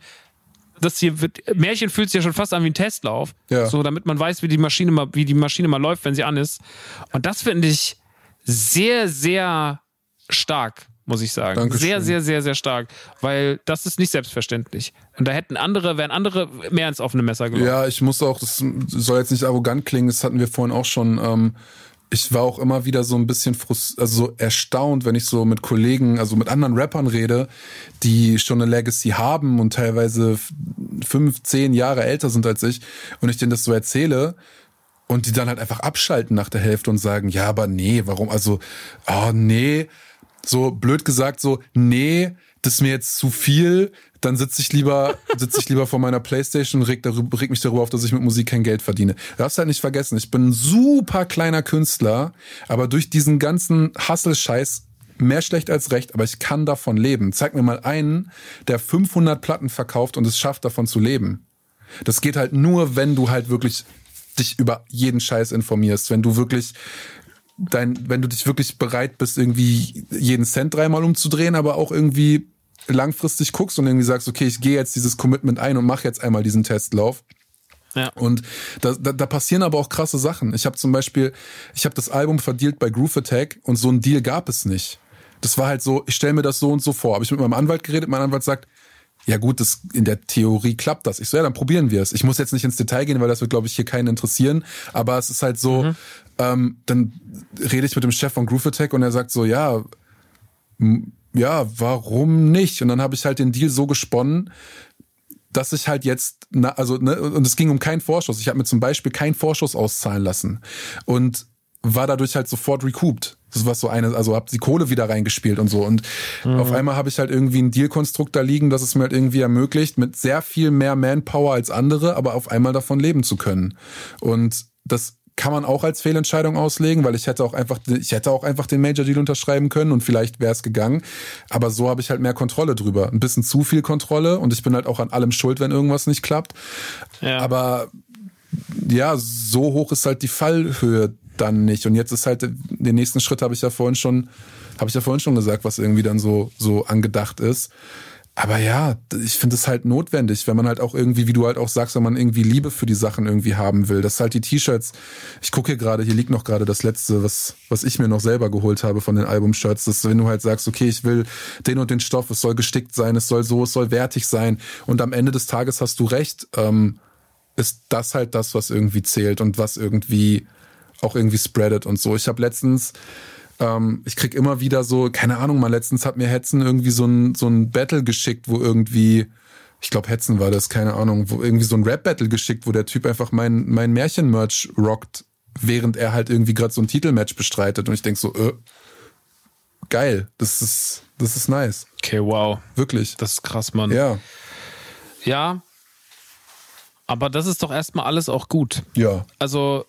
das hier wird, Märchen fühlt sich ja schon fast an wie ein Testlauf. Ja. So, damit man weiß, wie die Maschine mal, wie die Maschine mal läuft, wenn sie an ist. Und das finde ich sehr, sehr stark, muss ich sagen. Dankeschön. Sehr, sehr, sehr, sehr stark. Weil das ist nicht selbstverständlich. Und da hätten andere, wären andere mehr ins offene Messer gelaufen.
Ja, ich muss auch, das soll jetzt nicht arrogant klingen, das hatten wir vorhin auch schon, ähm, ich war auch immer wieder so ein bisschen frust also so erstaunt, wenn ich so mit Kollegen, also mit anderen Rappern rede, die schon eine Legacy haben und teilweise fünf, zehn Jahre älter sind als ich und ich denen das so erzähle und die dann halt einfach abschalten nach der Hälfte und sagen, ja, aber nee, warum, also, oh nee, so blöd gesagt, so, nee, das ist mir jetzt zu viel, dann sitze ich lieber, sitze ich lieber vor meiner Playstation und reg, darüber, reg mich darüber auf, dass ich mit Musik kein Geld verdiene. Du darfst halt nicht vergessen, ich bin ein super kleiner Künstler, aber durch diesen ganzen Hustle-Scheiß mehr schlecht als recht, aber ich kann davon leben. Zeig mir mal einen, der 500 Platten verkauft und es schafft, davon zu leben. Das geht halt nur, wenn du halt wirklich dich über jeden Scheiß informierst, wenn du wirklich dein, wenn du dich wirklich bereit bist, irgendwie jeden Cent dreimal umzudrehen, aber auch irgendwie langfristig guckst und irgendwie sagst, okay, ich gehe jetzt dieses Commitment ein und mache jetzt einmal diesen Testlauf. Ja. Und da, da, da passieren aber auch krasse Sachen. Ich habe zum Beispiel, ich habe das Album verdealt bei Groove Attack und so ein Deal gab es nicht. Das war halt so, ich stelle mir das so und so vor. Habe ich mit meinem Anwalt geredet, mein Anwalt sagt, ja gut, das, in der Theorie klappt das. Ich so, ja, dann probieren wir es. Ich muss jetzt nicht ins Detail gehen, weil das wird, glaube ich, hier keinen interessieren. Aber es ist halt so, mhm. ähm, dann rede ich mit dem Chef von Groove Attack und er sagt so, ja, ja, warum nicht? Und dann habe ich halt den Deal so gesponnen, dass ich halt jetzt, na, also, ne, und es ging um keinen Vorschuss. Ich habe mir zum Beispiel keinen Vorschuss auszahlen lassen. Und war dadurch halt sofort recouped. Das war so eine, also hab die Kohle wieder reingespielt und so. Und mhm. auf einmal habe ich halt irgendwie ein Deal-Konstrukt da liegen, das es mir halt irgendwie ermöglicht, mit sehr viel mehr Manpower als andere, aber auf einmal davon leben zu können. Und das kann man auch als Fehlentscheidung auslegen, weil ich hätte auch einfach, ich hätte auch einfach den Major Deal unterschreiben können und vielleicht wäre es gegangen. Aber so habe ich halt mehr Kontrolle drüber. Ein bisschen zu viel Kontrolle und ich bin halt auch an allem schuld, wenn irgendwas nicht klappt. Ja. Aber ja, so hoch ist halt die Fallhöhe dann nicht. Und jetzt ist halt, den nächsten Schritt habe ich ja vorhin schon, habe ich ja vorhin schon gesagt, was irgendwie dann so, so angedacht ist. Aber ja, ich finde es halt notwendig, wenn man halt auch irgendwie, wie du halt auch sagst, wenn man irgendwie Liebe für die Sachen irgendwie haben will. Das halt die T-Shirts. Ich gucke hier gerade, hier liegt noch gerade das letzte, was, was ich mir noch selber geholt habe von den Album-Shirts. Das wenn du halt sagst, okay, ich will den und den Stoff, es soll gestickt sein, es soll so, es soll wertig sein. Und am Ende des Tages hast du recht, ähm, ist das halt das, was irgendwie zählt und was irgendwie auch irgendwie spreadet und so. Ich habe letztens, ähm, ich krieg immer wieder so, keine Ahnung, mal letztens hat mir Hetzen irgendwie so ein, so ein Battle geschickt, wo irgendwie, ich glaube Hetzen war das, keine Ahnung, wo irgendwie so ein Rap-Battle geschickt, wo der Typ einfach mein, mein Märchen-Merch rockt, während er halt irgendwie gerade so ein Titelmatch bestreitet. Und ich denk so, äh, geil, das ist, das ist nice.
Okay, wow.
Wirklich.
Das ist krass, Mann.
Ja.
Ja. Aber das ist doch erstmal alles auch gut.
Ja.
Also,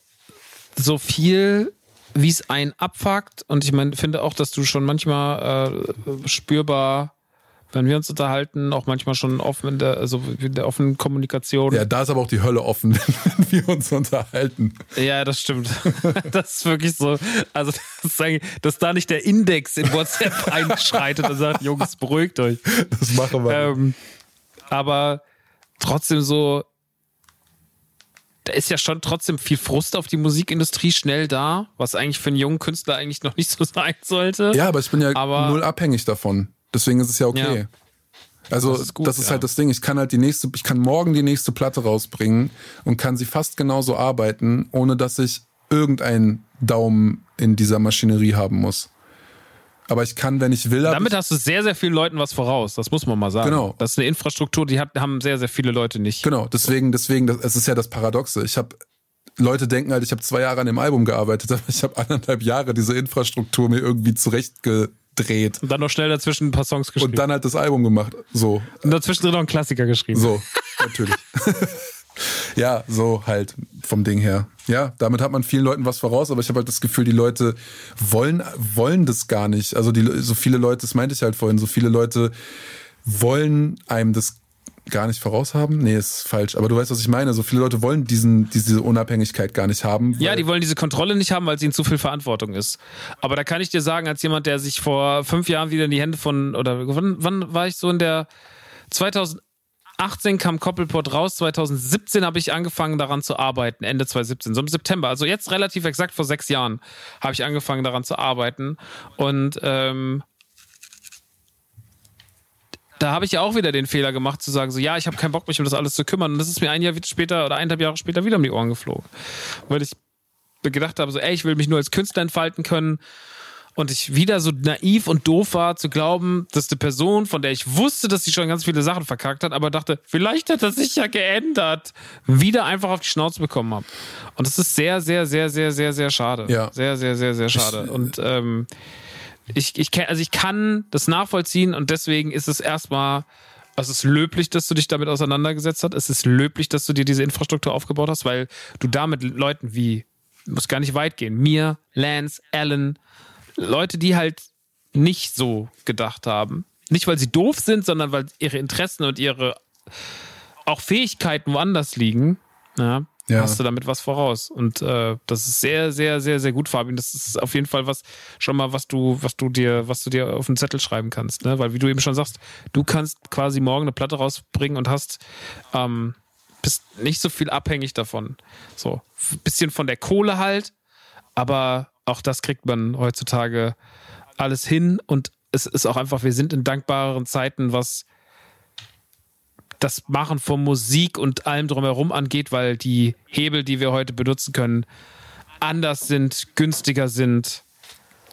so viel wie es einen abfuckt. Und ich meine, finde auch, dass du schon manchmal äh, spürbar, wenn wir uns unterhalten, auch manchmal schon offen in der, also in der offenen Kommunikation.
Ja, da ist aber auch die Hölle offen, wenn wir uns unterhalten.
Ja, das stimmt. Das ist wirklich so. Also, das ist dass da nicht der Index in WhatsApp einschreitet und sagt, Jungs, beruhigt euch.
Das machen wir.
Ähm, aber trotzdem so, da ist ja schon trotzdem viel Frust auf die Musikindustrie schnell da, was eigentlich für einen jungen Künstler eigentlich noch nicht so sein sollte.
Ja, aber ich bin ja aber, null abhängig davon. Deswegen ist es ja okay. Ja. Also das ist, gut, das ist ja. halt das Ding. Ich kann halt die nächste, ich kann morgen die nächste Platte rausbringen und kann sie fast genauso arbeiten, ohne dass ich irgendeinen Daumen in dieser Maschinerie haben muss. Aber ich kann, wenn ich will.
Damit hast du sehr, sehr vielen Leuten was voraus. Das muss man mal sagen.
Genau.
Das ist eine Infrastruktur, die hat, haben sehr, sehr viele Leute nicht.
Genau. Deswegen, deswegen, das, es ist ja das Paradoxe. Ich habe Leute denken halt, ich habe zwei Jahre an dem Album gearbeitet, aber ich habe anderthalb Jahre diese Infrastruktur mir irgendwie zurechtgedreht.
Und dann noch schnell dazwischen ein paar Songs geschrieben.
Und dann halt das Album gemacht. So.
Und dazwischen noch einen Klassiker geschrieben.
So, natürlich. ja, so halt vom Ding her. Ja, damit hat man vielen Leuten was voraus, aber ich habe halt das Gefühl, die Leute wollen, wollen das gar nicht. Also die, so viele Leute, das meinte ich halt vorhin, so viele Leute wollen einem das gar nicht voraus haben? Nee, ist falsch. Aber du weißt, was ich meine. So viele Leute wollen diesen, diese Unabhängigkeit gar nicht haben.
Ja, die wollen diese Kontrolle nicht haben, weil es ihnen zu viel Verantwortung ist. Aber da kann ich dir sagen, als jemand, der sich vor fünf Jahren wieder in die Hände von, oder wann, wann war ich so in der 2000, 2018 kam Koppelport raus, 2017 habe ich angefangen daran zu arbeiten, Ende 2017, so im September. Also jetzt relativ exakt vor sechs Jahren habe ich angefangen daran zu arbeiten. Und ähm, da habe ich ja auch wieder den Fehler gemacht, zu sagen, so, ja, ich habe keinen Bock, mich um das alles zu kümmern. Und das ist mir ein Jahr später oder eineinhalb Jahre später wieder um die Ohren geflogen. Weil ich gedacht habe, so, ey, ich will mich nur als Künstler entfalten können und ich wieder so naiv und doof war zu glauben, dass eine Person, von der ich wusste, dass sie schon ganz viele Sachen verkackt hat, aber dachte, vielleicht hat das sich ja geändert, wieder einfach auf die Schnauze bekommen habe. Und das ist sehr, sehr, sehr, sehr, sehr, sehr schade.
Ja.
Sehr, sehr, sehr, sehr schade. Und ähm, ich, ich, also ich kann das nachvollziehen und deswegen ist es erstmal, es ist löblich, dass du dich damit auseinandergesetzt hast. Es ist löblich, dass du dir diese Infrastruktur aufgebaut hast, weil du damit Leuten wie, muss gar nicht weit gehen, mir, Lance, Alan, Leute, die halt nicht so gedacht haben. Nicht, weil sie doof sind, sondern weil ihre Interessen und ihre auch Fähigkeiten woanders liegen. Ja, ja. hast du damit was voraus. Und äh, das ist sehr, sehr, sehr, sehr gut, Fabian. Das ist auf jeden Fall was, schon mal, was du, was du dir, was du dir auf den Zettel schreiben kannst, ne? Weil, wie du eben schon sagst, du kannst quasi morgen eine Platte rausbringen und hast, ähm, bist nicht so viel abhängig davon. So, bisschen von der Kohle halt, aber auch das kriegt man heutzutage alles hin und es ist auch einfach, wir sind in dankbaren Zeiten, was das Machen von Musik und allem drumherum angeht, weil die Hebel, die wir heute benutzen können, anders sind, günstiger sind.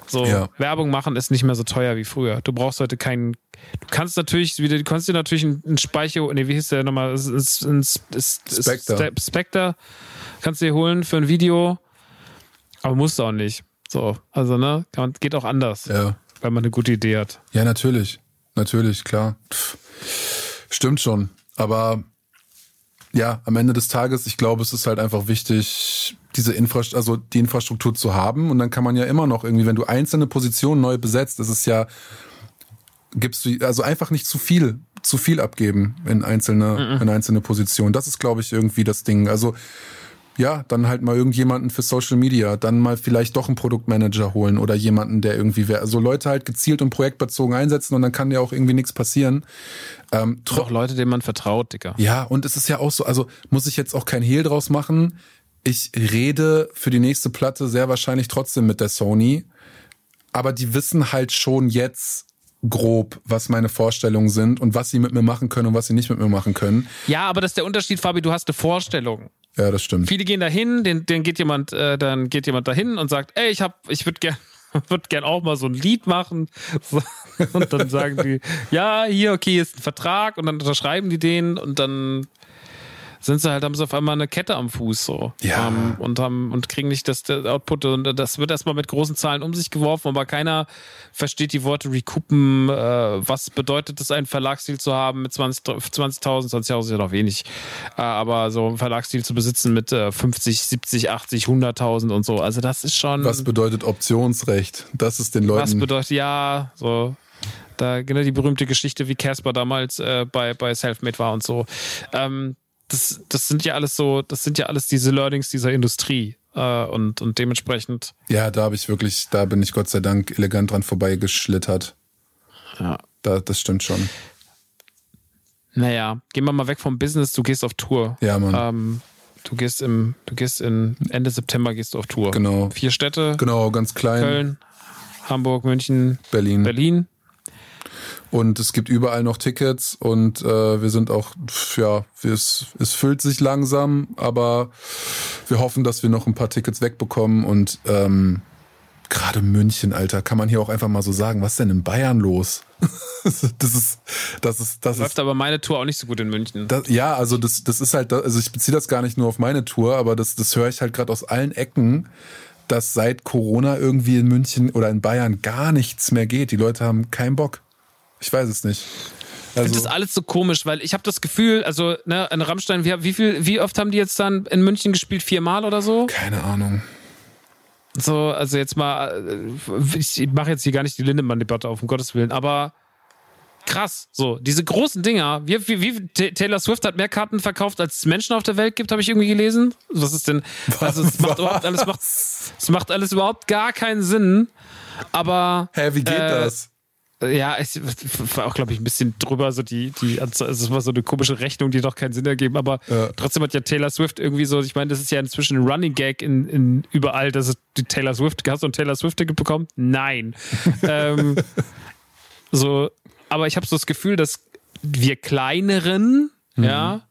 So, ja. Werbung machen ist nicht mehr so teuer wie früher. Du brauchst heute keinen. Du kannst natürlich wieder, du kannst dir natürlich einen Speicher, nee, wie hieß der nochmal? Ein
Spectre.
Spectre kannst du dir holen für ein Video Aber muss auch nicht. So, also ne, geht auch anders.
Ja.
Weil man eine gute Idee hat.
Ja, natürlich. Natürlich, klar. Pff. Stimmt schon. Aber ja, am Ende des Tages, ich glaube, es ist halt einfach wichtig, diese Infrastruktur, also die Infrastruktur zu haben. Und dann kann man ja immer noch irgendwie, wenn du einzelne Positionen neu besetzt, ist es ja, gibst du, also einfach nicht zu viel, zu viel abgeben in einzelne, mhm. in einzelne Positionen. Das ist, glaube ich, irgendwie das Ding. Also, ja, dann halt mal irgendjemanden für Social Media, dann mal vielleicht doch einen Produktmanager holen oder jemanden, der irgendwie wäre. Also Leute halt gezielt und projektbezogen einsetzen und dann kann ja auch irgendwie nichts passieren.
Ähm, Doch Leute, denen man vertraut, Dicker.
Ja, und es ist ja auch so, also muss ich jetzt auch kein Hehl draus machen. Ich rede für die nächste Platte sehr wahrscheinlich trotzdem mit der Sony. Aber die wissen halt schon jetzt, grob, was meine Vorstellungen sind und was sie mit mir machen können und was sie nicht mit mir machen können.
Ja, aber das ist der Unterschied, Fabi, du hast eine Vorstellung.
Ja, das stimmt.
Viele gehen dahin, den, den geht jemand, äh, dann geht jemand dahin und sagt, ey, ich hab, ich würde gern, würde gern auch mal so ein Lied machen. Und dann sagen die, ja, hier, okay, ist ein Vertrag und dann unterschreiben die den und dann sind sie halt, haben sie auf einmal eine Kette am Fuß so.
Ja. Um,
ähm, und haben und kriegen nicht das, das Output und das wird erstmal mit großen Zahlen um sich geworfen, aber keiner versteht die Worte recoupen, äh, was bedeutet es, einen Verlagsdeal zu haben mit 20.000, 20 20.000 ist ja noch wenig, äh, aber so ein Verlagsdeal zu besitzen mit äh, 50, 70, 80, 100.000 und so, also das ist schon...
Was bedeutet Optionsrecht? Das ist den Leuten...
Was bedeutet, ja, so... Da, genau die berühmte Geschichte, wie Casper damals äh, bei, bei Selfmade war und so. Ähm, das, das sind ja alles so, das sind ja alles diese Learnings dieser Industrie. Äh, und, und dementsprechend.
Ja, da habe ich wirklich, da bin ich Gott sei Dank elegant dran vorbeigeschlittert.
Ja.
Da, das stimmt schon.
Naja, gehen wir mal weg vom Business, du gehst auf Tour.
Ja, Mann.
Ähm, du gehst im, du gehst in Ende September gehst du auf Tour.
Genau.
Vier Städte.
Genau, ganz klein.
Köln, Hamburg, München,
Berlin.
Berlin.
Und es gibt überall noch Tickets und äh, wir sind auch, ja, es, es füllt sich langsam, aber wir hoffen, dass wir noch ein paar Tickets wegbekommen und ähm, gerade München, Alter, kann man hier auch einfach mal so sagen, was ist denn in Bayern los? das ist, das ist, das
läuft
ist,
aber meine Tour auch nicht so gut in München.
Das, ja, also das, das ist halt, also ich beziehe das gar nicht nur auf meine Tour, aber das, das höre ich halt gerade aus allen Ecken, dass seit Corona irgendwie in München oder in Bayern gar nichts mehr geht. Die Leute haben keinen Bock. Ich weiß es nicht.
Also, das ist alles so komisch, weil ich habe das Gefühl, also ne, in Rammstein, wie, wie viel, wie oft haben die jetzt dann in München gespielt? Viermal oder so?
Keine Ahnung.
So, also jetzt mal, äh, ich mache jetzt hier gar nicht die Lindemann-Debatte auf, um Gottes Willen, aber krass, so, diese großen Dinger, wie, wie, wie Taylor Swift hat mehr Karten verkauft, als es Menschen auf der Welt gibt, habe ich irgendwie gelesen. Was ist denn, also es macht überhaupt alles, macht, es macht alles überhaupt gar keinen Sinn, aber.
Hä, wie geht äh, das?
Ja, ich war auch, glaube ich, ein bisschen drüber, so die, die, also es war so eine komische Rechnung, die doch keinen Sinn ergeben, aber ja. trotzdem hat ja Taylor Swift irgendwie so, ich meine, das ist ja inzwischen ein Running Gag in, in überall, dass es die Taylor Swift, hast du ein Taylor Swift-Ticket bekommen? Nein. ähm, so, aber ich habe so das Gefühl, dass wir kleineren, mhm. ja,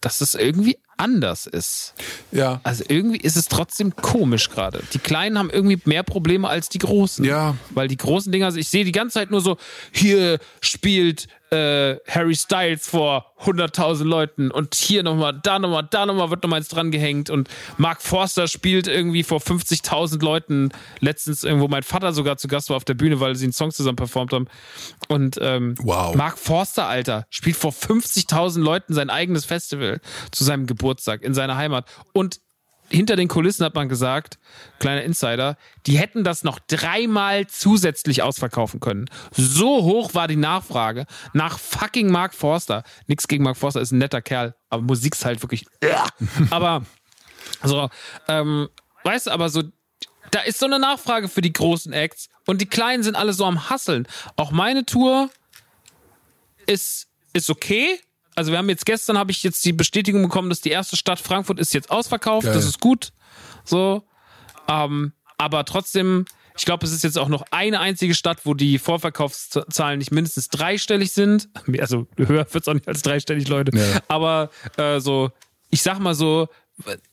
dass es irgendwie anders ist.
Ja.
Also irgendwie ist es trotzdem komisch gerade. Die Kleinen haben irgendwie mehr Probleme als die Großen.
Ja.
Weil die großen Dinger, also ich sehe die ganze Zeit nur so, hier spielt äh, Harry Styles vor 100.000 Leuten und hier nochmal, da nochmal, da nochmal wird nochmal eins dran gehängt und Mark Forster spielt irgendwie vor 50.000 Leuten. Letztens irgendwo mein Vater sogar zu Gast war auf der Bühne, weil sie einen Song zusammen performt haben. Und ähm,
wow.
Mark Forster, Alter, spielt vor 50.000 Leuten sein eigenes Festival zu seinem Geburtstag in seiner Heimat. Und hinter den Kulissen hat man gesagt, kleiner Insider, die hätten das noch dreimal zusätzlich ausverkaufen können. So hoch war die Nachfrage nach fucking Mark Forster. Nix gegen Mark Forster, ist ein netter Kerl, aber Musik ist halt wirklich. aber so, ähm, weißt du, aber so, da ist so eine Nachfrage für die großen Acts und die Kleinen sind alle so am Hasseln. Auch meine Tour ist, ist okay, also wir haben jetzt gestern habe ich jetzt die Bestätigung bekommen, dass die erste Stadt Frankfurt ist jetzt ausverkauft. Geil. Das ist gut. So. Ähm, aber trotzdem, ich glaube, es ist jetzt auch noch eine einzige Stadt, wo die Vorverkaufszahlen nicht mindestens dreistellig sind. Also höher wird es auch nicht als dreistellig, Leute. Ja. Aber äh, so, ich sag mal so,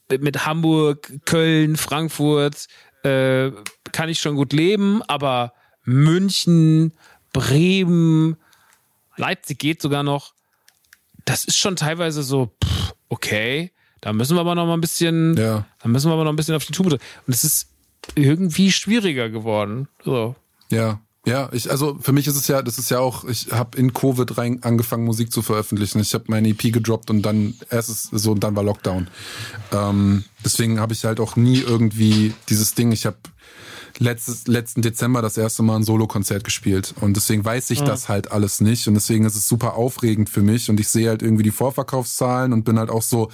mit Hamburg, Köln, Frankfurt äh, kann ich schon gut leben, aber München, Bremen, Leipzig geht sogar noch das ist schon teilweise so, pff, okay. Da müssen wir aber noch mal ein bisschen,
ja.
da müssen wir aber noch ein bisschen auf die Tube. Und es ist irgendwie schwieriger geworden. So.
Ja. Ja, ich, also für mich ist es ja, das ist ja auch, ich habe in Covid rein angefangen, Musik zu veröffentlichen. Ich habe meine EP gedroppt und dann erstes so und dann war Lockdown. Ähm, deswegen habe ich halt auch nie irgendwie dieses Ding, ich habe letztes, letzten Dezember das erste Mal ein Solo-Konzert gespielt. Und deswegen weiß ich mhm. das halt alles nicht. Und deswegen ist es super aufregend für mich. Und ich sehe halt irgendwie die Vorverkaufszahlen und bin halt auch so,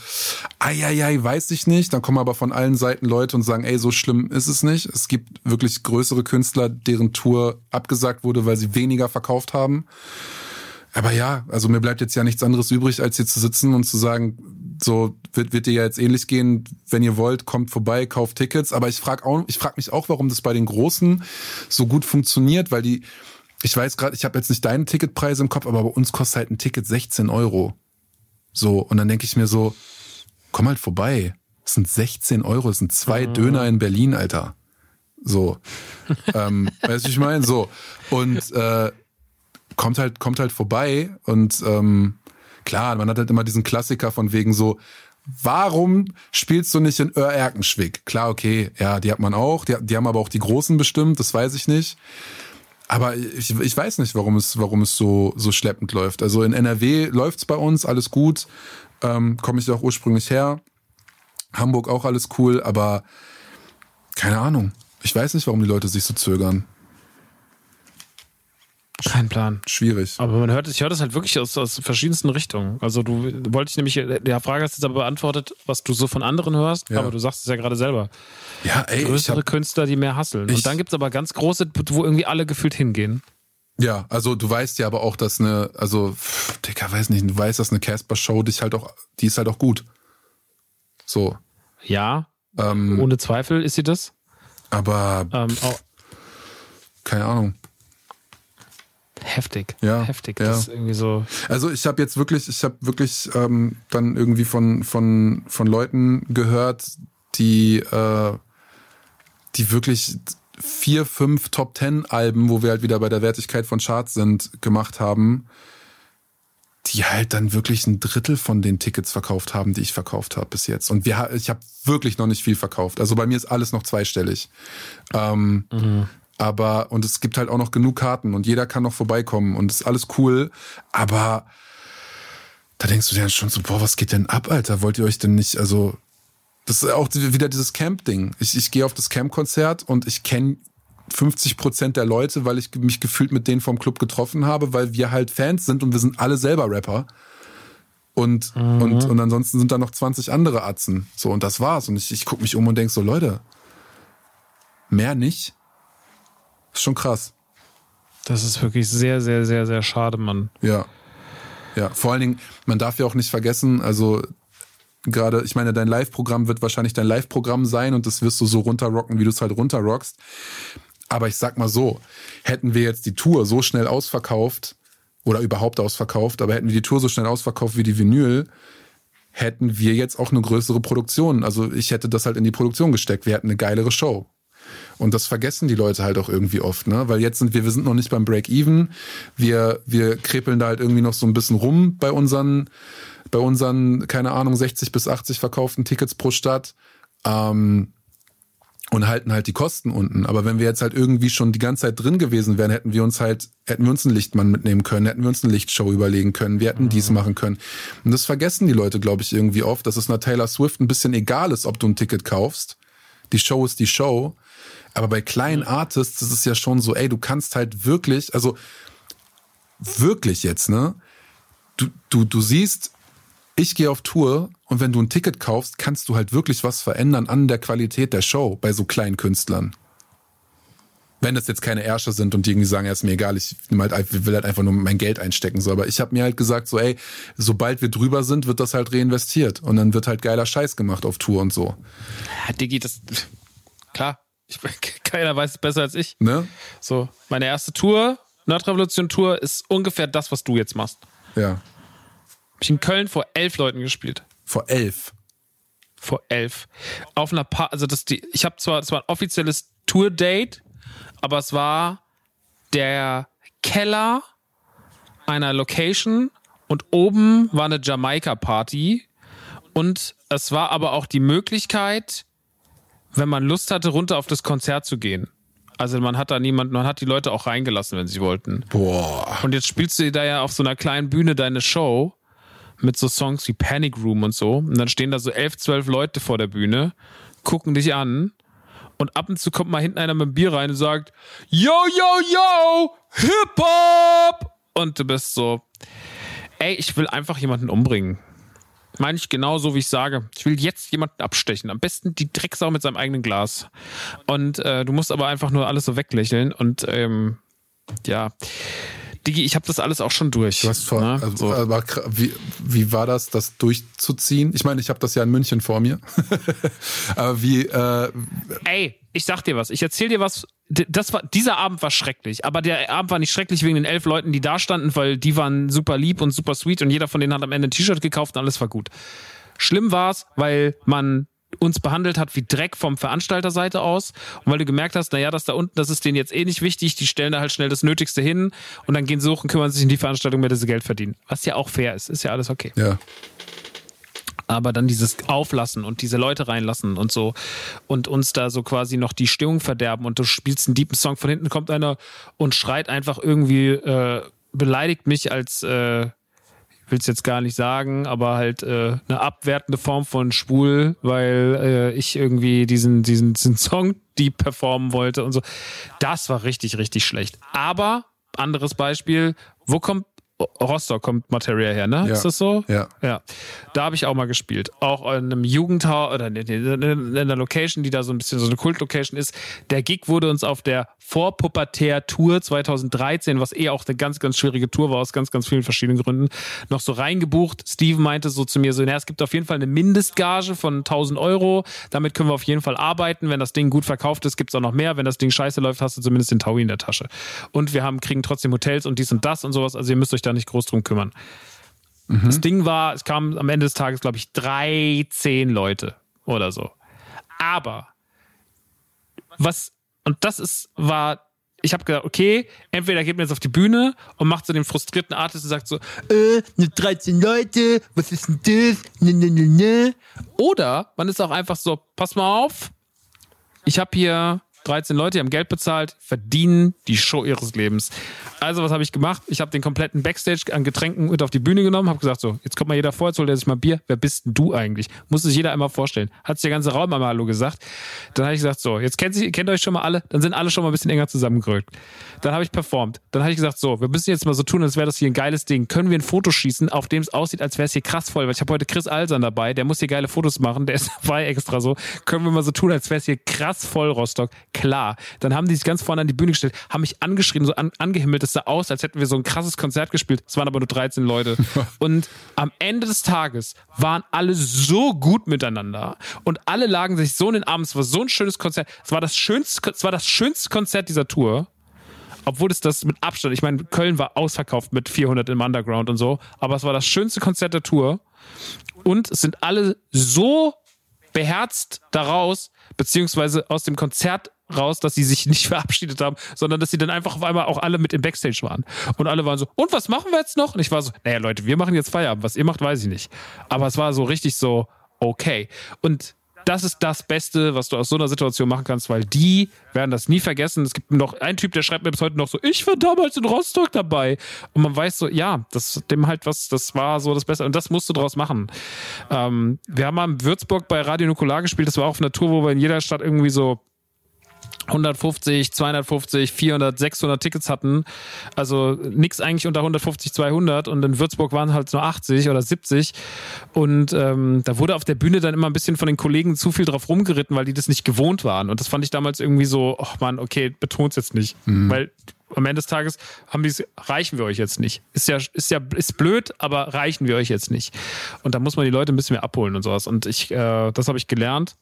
ei, weiß ich nicht. Dann kommen aber von allen Seiten Leute und sagen, ey, so schlimm ist es nicht. Es gibt wirklich größere Künstler, deren Tour abgesagt wurde, weil sie weniger verkauft haben. Aber ja, also mir bleibt jetzt ja nichts anderes übrig, als hier zu sitzen und zu sagen, so wird, wird dir ja jetzt ähnlich gehen, wenn ihr wollt, kommt vorbei, kauft Tickets. Aber ich frage auch, ich frage mich auch, warum das bei den Großen so gut funktioniert, weil die, ich weiß gerade, ich habe jetzt nicht deine Ticketpreise im Kopf, aber bei uns kostet halt ein Ticket 16 Euro. So, und dann denke ich mir so, komm halt vorbei. Das sind 16 Euro, das sind zwei mhm. Döner in Berlin, Alter. So. ähm, weißt du, ich meine? So. Und äh, kommt halt, kommt halt vorbei und ähm, klar, man hat halt immer diesen Klassiker von wegen so, warum spielst du nicht in Ör Erkenschwick? Klar, okay, ja, die hat man auch, die, die haben aber auch die Großen bestimmt, das weiß ich nicht. Aber ich, ich weiß nicht, warum es, warum es so, so schleppend läuft. Also in NRW läuft's bei uns, alles gut. Ähm, Komme ich auch ursprünglich her. Hamburg auch alles cool, aber keine Ahnung. Ich weiß nicht, warum die Leute sich so zögern.
Kein Plan.
Schwierig.
Aber man hört, ich höre das halt wirklich aus, aus verschiedensten Richtungen. Also du wollte ich nämlich, der Frage hast du jetzt aber beantwortet, was du so von anderen hörst, ja. aber du sagst es ja gerade selber.
Ja, ey.
Größere hab, Künstler, die mehr hasseln. Und dann gibt es aber ganz große, wo irgendwie alle gefühlt hingehen.
Ja, also du weißt ja aber auch, dass eine, also, Dicker, weiß nicht, du weißt, dass eine Casper-Show dich halt auch, die ist halt auch gut. So.
Ja. Ähm, ohne Zweifel ist sie das.
Aber. Ähm, keine Ahnung
heftig.
Ja,
heftig.
Ja.
Das ist irgendwie so.
Also ich habe jetzt wirklich, ich habe wirklich ähm, dann irgendwie von von von Leuten gehört, die äh, die wirklich vier, fünf Top Ten Alben, wo wir halt wieder bei der Wertigkeit von Charts sind, gemacht haben, die halt dann wirklich ein Drittel von den Tickets verkauft haben, die ich verkauft habe bis jetzt. Und wir, ich habe wirklich noch nicht viel verkauft. Also bei mir ist alles noch zweistellig. Ähm, mhm. Aber, und es gibt halt auch noch genug Karten und jeder kann noch vorbeikommen und ist alles cool. Aber da denkst du dir dann schon so, boah, was geht denn ab, Alter? Wollt ihr euch denn nicht, also, das ist auch wieder dieses Camp-Ding. Ich, ich gehe auf das Camp-Konzert und ich kenne 50 Prozent der Leute, weil ich mich gefühlt mit denen vom Club getroffen habe, weil wir halt Fans sind und wir sind alle selber Rapper. Und, mhm. und, und ansonsten sind da noch 20 andere Atzen. So, und das war's. Und ich, ich gucke mich um und denk so, Leute, mehr nicht. Ist schon krass.
Das ist wirklich sehr, sehr, sehr, sehr schade, Mann.
Ja. Ja, vor allen Dingen, man darf ja auch nicht vergessen, also gerade, ich meine, dein Live-Programm wird wahrscheinlich dein Live-Programm sein und das wirst du so runterrocken, wie du es halt runterrockst. Aber ich sag mal so, hätten wir jetzt die Tour so schnell ausverkauft oder überhaupt ausverkauft, aber hätten wir die Tour so schnell ausverkauft wie die Vinyl, hätten wir jetzt auch eine größere Produktion. Also ich hätte das halt in die Produktion gesteckt. Wir hätten eine geilere Show. Und das vergessen die Leute halt auch irgendwie oft, ne? Weil jetzt sind wir, wir sind noch nicht beim Break-Even. Wir, wir krepeln da halt irgendwie noch so ein bisschen rum bei unseren, bei unseren, keine Ahnung, 60 bis 80 verkauften Tickets pro Stadt. Ähm, und halten halt die Kosten unten. Aber wenn wir jetzt halt irgendwie schon die ganze Zeit drin gewesen wären, hätten wir uns halt, hätten wir uns einen Lichtmann mitnehmen können, hätten wir uns eine Lichtshow überlegen können, wir hätten mhm. dies machen können. Und das vergessen die Leute, glaube ich, irgendwie oft, dass es einer Taylor Swift ein bisschen egal ist, ob du ein Ticket kaufst. Die Show ist die Show. Aber bei kleinen Artists ist es ja schon so, ey, du kannst halt wirklich, also wirklich jetzt, ne? Du, du, du siehst, ich gehe auf Tour und wenn du ein Ticket kaufst, kannst du halt wirklich was verändern an der Qualität der Show bei so kleinen Künstlern. Wenn das jetzt keine Ärsche sind und die irgendwie sagen, ja, ist mir egal, ich halt, will halt einfach nur mein Geld einstecken. So, aber ich habe mir halt gesagt, so, ey, sobald wir drüber sind, wird das halt reinvestiert. Und dann wird halt geiler Scheiß gemacht auf Tour und so.
Ja, Digi, das klar, ich, keiner weiß es besser als ich.
Ne?
So, meine erste Tour, Nordrevolution-Tour, ist ungefähr das, was du jetzt machst.
Ja.
Hab ich in Köln vor elf Leuten gespielt.
Vor elf?
Vor elf. Auf einer pa also das, die, ich habe zwar, es war ein offizielles Tour-Date, aber es war der Keller einer Location und oben war eine Jamaika-Party Und es war aber auch die Möglichkeit, wenn man Lust hatte, runter auf das Konzert zu gehen. Also man hat da niemanden, man hat die Leute auch reingelassen, wenn sie wollten.
Boah.
Und jetzt spielst du da ja auf so einer kleinen Bühne deine Show mit so Songs wie Panic Room und so. Und dann stehen da so elf, zwölf Leute vor der Bühne, gucken dich an. Und ab und zu kommt mal hinten einer mit dem Bier rein und sagt, yo, yo, yo, Hip-Hop! Und du bist so, ey, ich will einfach jemanden umbringen. Meine ich genau so, wie ich sage. Ich will jetzt jemanden abstechen. Am besten die Drecksau mit seinem eigenen Glas. Und äh, du musst aber einfach nur alles so weglächeln. Und ähm, ja, Digi, ich habe das alles auch schon durch.
Du hast vor, ne? also, so. aber wie, wie war das, das durchzuziehen? Ich meine, ich habe das ja in München vor mir. aber wie. Äh,
Ey, ich sag dir was. Ich erzähl dir was. Das war, dieser Abend war schrecklich. Aber der Abend war nicht schrecklich wegen den elf Leuten, die da standen, weil die waren super lieb und super sweet und jeder von denen hat am Ende ein T-Shirt gekauft und alles war gut. Schlimm war's, weil man uns behandelt hat wie Dreck vom Veranstalterseite aus und weil du gemerkt hast, naja, das da unten, das ist denen jetzt eh nicht wichtig, die stellen da halt schnell das Nötigste hin und dann gehen sie hoch und kümmern sich in die Veranstaltung, mehr das sie Geld verdienen. Was ja auch fair ist, ist ja alles okay.
Ja.
Aber dann dieses Auflassen und diese Leute reinlassen und so und uns da so quasi noch die Stimmung verderben und du spielst einen deepen Song, von hinten kommt einer und schreit einfach irgendwie, äh, beleidigt mich als äh, will es jetzt gar nicht sagen, aber halt äh, eine abwertende Form von Spul, weil äh, ich irgendwie diesen, diesen, diesen Song die performen wollte und so. Das war richtig, richtig schlecht. Aber, anderes Beispiel, wo kommt Rostock kommt Materia her, ne? Ja. Ist das so?
Ja.
Ja. Da habe ich auch mal gespielt. Auch in einem Jugendhaus oder in einer Location, die da so ein bisschen so eine Kultlocation ist. Der Gig wurde uns auf der Vorpubertär-Tour 2013, was eh auch eine ganz, ganz schwierige Tour war, aus ganz, ganz vielen verschiedenen Gründen, noch so reingebucht. Steven meinte so zu mir so, naja, es gibt auf jeden Fall eine Mindestgage von 1000 Euro. Damit können wir auf jeden Fall arbeiten. Wenn das Ding gut verkauft ist, gibt es auch noch mehr. Wenn das Ding scheiße läuft, hast du zumindest den Taui in der Tasche. Und wir haben, kriegen trotzdem Hotels und dies und das und sowas. Also ihr müsst euch da nicht groß drum kümmern. Mhm. Das Ding war, es kamen am Ende des Tages, glaube ich, 13 Leute oder so. Aber was, und das ist, war ich habe gedacht, okay, entweder geht man jetzt auf die Bühne und macht so den frustrierten Artist und sagt so, äh, nur 13 Leute, was ist denn das? Ne, ne, ne, ne. Oder man ist auch einfach so, pass mal auf, ich habe hier 13 Leute, die haben Geld bezahlt, verdienen die Show ihres Lebens. Also, was habe ich gemacht? Ich habe den kompletten Backstage an Getränken mit auf die Bühne genommen, habe gesagt, so, jetzt kommt mal jeder vor, jetzt holt er sich mal Bier. Wer bist denn du eigentlich? Muss sich jeder einmal vorstellen. Hat sich der ganze Raum einmal Hallo gesagt. Dann habe ich gesagt, so, jetzt kennt, Sie, kennt euch schon mal alle, dann sind alle schon mal ein bisschen enger zusammengerückt. Dann habe ich performt. Dann habe ich gesagt, so, wir müssen jetzt mal so tun, als wäre das hier ein geiles Ding. Können wir ein Foto schießen, auf dem es aussieht, als wäre es hier krass voll? Weil ich habe heute Chris Alsan dabei, der muss hier geile Fotos machen, der ist dabei extra so. Können wir mal so tun, als wäre es hier krass voll, Rostock? Klar. Dann haben die sich ganz vorne an die Bühne gestellt, haben mich angeschrieben, so an, angehimmelt. Es sah aus, als hätten wir so ein krasses Konzert gespielt. Es waren aber nur 13 Leute. Und am Ende des Tages waren alle so gut miteinander. Und alle lagen sich so in den Armen. Es war so ein schönes Konzert. Es war das schönste, es war das schönste Konzert dieser Tour obwohl es das mit Abstand, ich meine, Köln war ausverkauft mit 400 im Underground und so, aber es war das schönste Konzert der Tour und es sind alle so beherzt daraus, beziehungsweise aus dem Konzert raus, dass sie sich nicht verabschiedet haben, sondern dass sie dann einfach auf einmal auch alle mit im Backstage waren. Und alle waren so, und was machen wir jetzt noch? Und ich war so, naja Leute, wir machen jetzt Feierabend. Was ihr macht, weiß ich nicht. Aber es war so richtig so, okay. Und das ist das Beste, was du aus so einer Situation machen kannst, weil die werden das nie vergessen. Es gibt noch einen Typ, der schreibt mir bis heute noch so, ich war damals in Rostock dabei. Und man weiß so, ja, das dem halt was, das war so das Beste. Und das musst du draus machen. Ähm, wir haben mal in Würzburg bei Radio Nukular gespielt. Das war auch eine Tour, wo wir in jeder Stadt irgendwie so 150, 250, 400, 600 Tickets hatten. Also nichts eigentlich unter 150, 200 und in Würzburg waren halt nur 80 oder 70 und ähm, da wurde auf der Bühne dann immer ein bisschen von den Kollegen zu viel drauf rumgeritten, weil die das nicht gewohnt waren und das fand ich damals irgendwie so, ach man, okay, betont jetzt nicht, mhm. weil am Ende des Tages haben die reichen wir euch jetzt nicht. Ist ja, ist ja, ist blöd, aber reichen wir euch jetzt nicht. Und da muss man die Leute ein bisschen mehr abholen und sowas. Und ich, äh, das habe ich gelernt.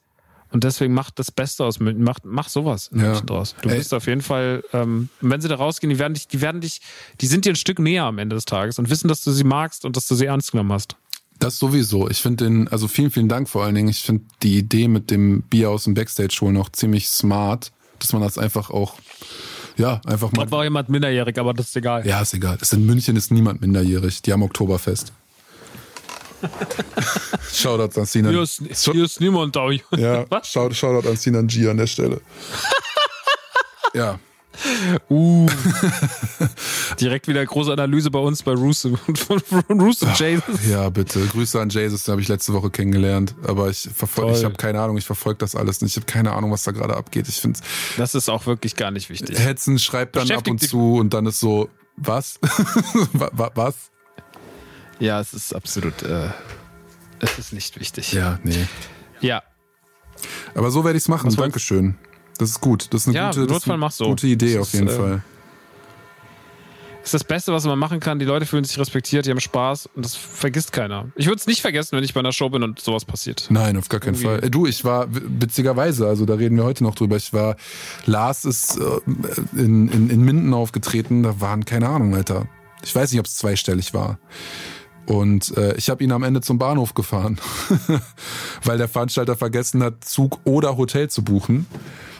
Und deswegen macht das Beste aus München, mach, mach sowas in ja. draus. Du Ey. bist auf jeden Fall, ähm, wenn sie da rausgehen, die werden dich, die werden dich, die sind dir ein Stück näher am Ende des Tages und wissen, dass du sie magst und dass du sie ernst genommen hast.
Das sowieso. Ich finde den, also vielen, vielen Dank vor allen Dingen. Ich finde die Idee mit dem Bier aus dem Backstage holen auch ziemlich smart, dass man das einfach auch, ja, einfach mal.
Dort war jemand minderjährig, aber das ist egal.
Ja, ist egal. Das in München ist niemand minderjährig. Die haben Oktoberfest. Shoutout an Sinan.
Hier ist, hier ist niemand da.
Ja, Shoutout an Sinan G an der Stelle. ja.
Uh. Direkt wieder große Analyse bei uns bei Roos von Roos und Jesus.
Ja, bitte. Grüße an Jesus, den habe ich letzte Woche kennengelernt. Aber ich verfolge, ich habe keine Ahnung, ich verfolge das alles nicht. Ich habe keine Ahnung, was da gerade abgeht. Ich finde
Das ist auch wirklich gar nicht wichtig.
Hetzen schreibt dann ab und zu und dann ist so, was? was?
Ja, es ist absolut, äh, es ist nicht wichtig.
Ja, nee.
Ja.
Aber so werde ich es machen. Dankeschön. Das ist gut. Das ist eine
ja,
gute, das ist eine so. gute Idee das auf jeden ist, äh, Fall.
Ist das Beste, was man machen kann. Die Leute fühlen sich respektiert, die haben Spaß und das vergisst keiner. Ich würde es nicht vergessen, wenn ich bei einer Show bin und sowas passiert.
Nein, auf gar keinen Irgendwie. Fall. Äh, du, ich war witzigerweise, also da reden wir heute noch drüber. Ich war, Lars ist äh, in, in, in Minden aufgetreten, da waren keine Ahnung, Alter. Ich weiß nicht, ob es zweistellig war. Und äh, ich habe ihn am Ende zum Bahnhof gefahren, weil der Veranstalter vergessen hat, Zug oder Hotel zu buchen.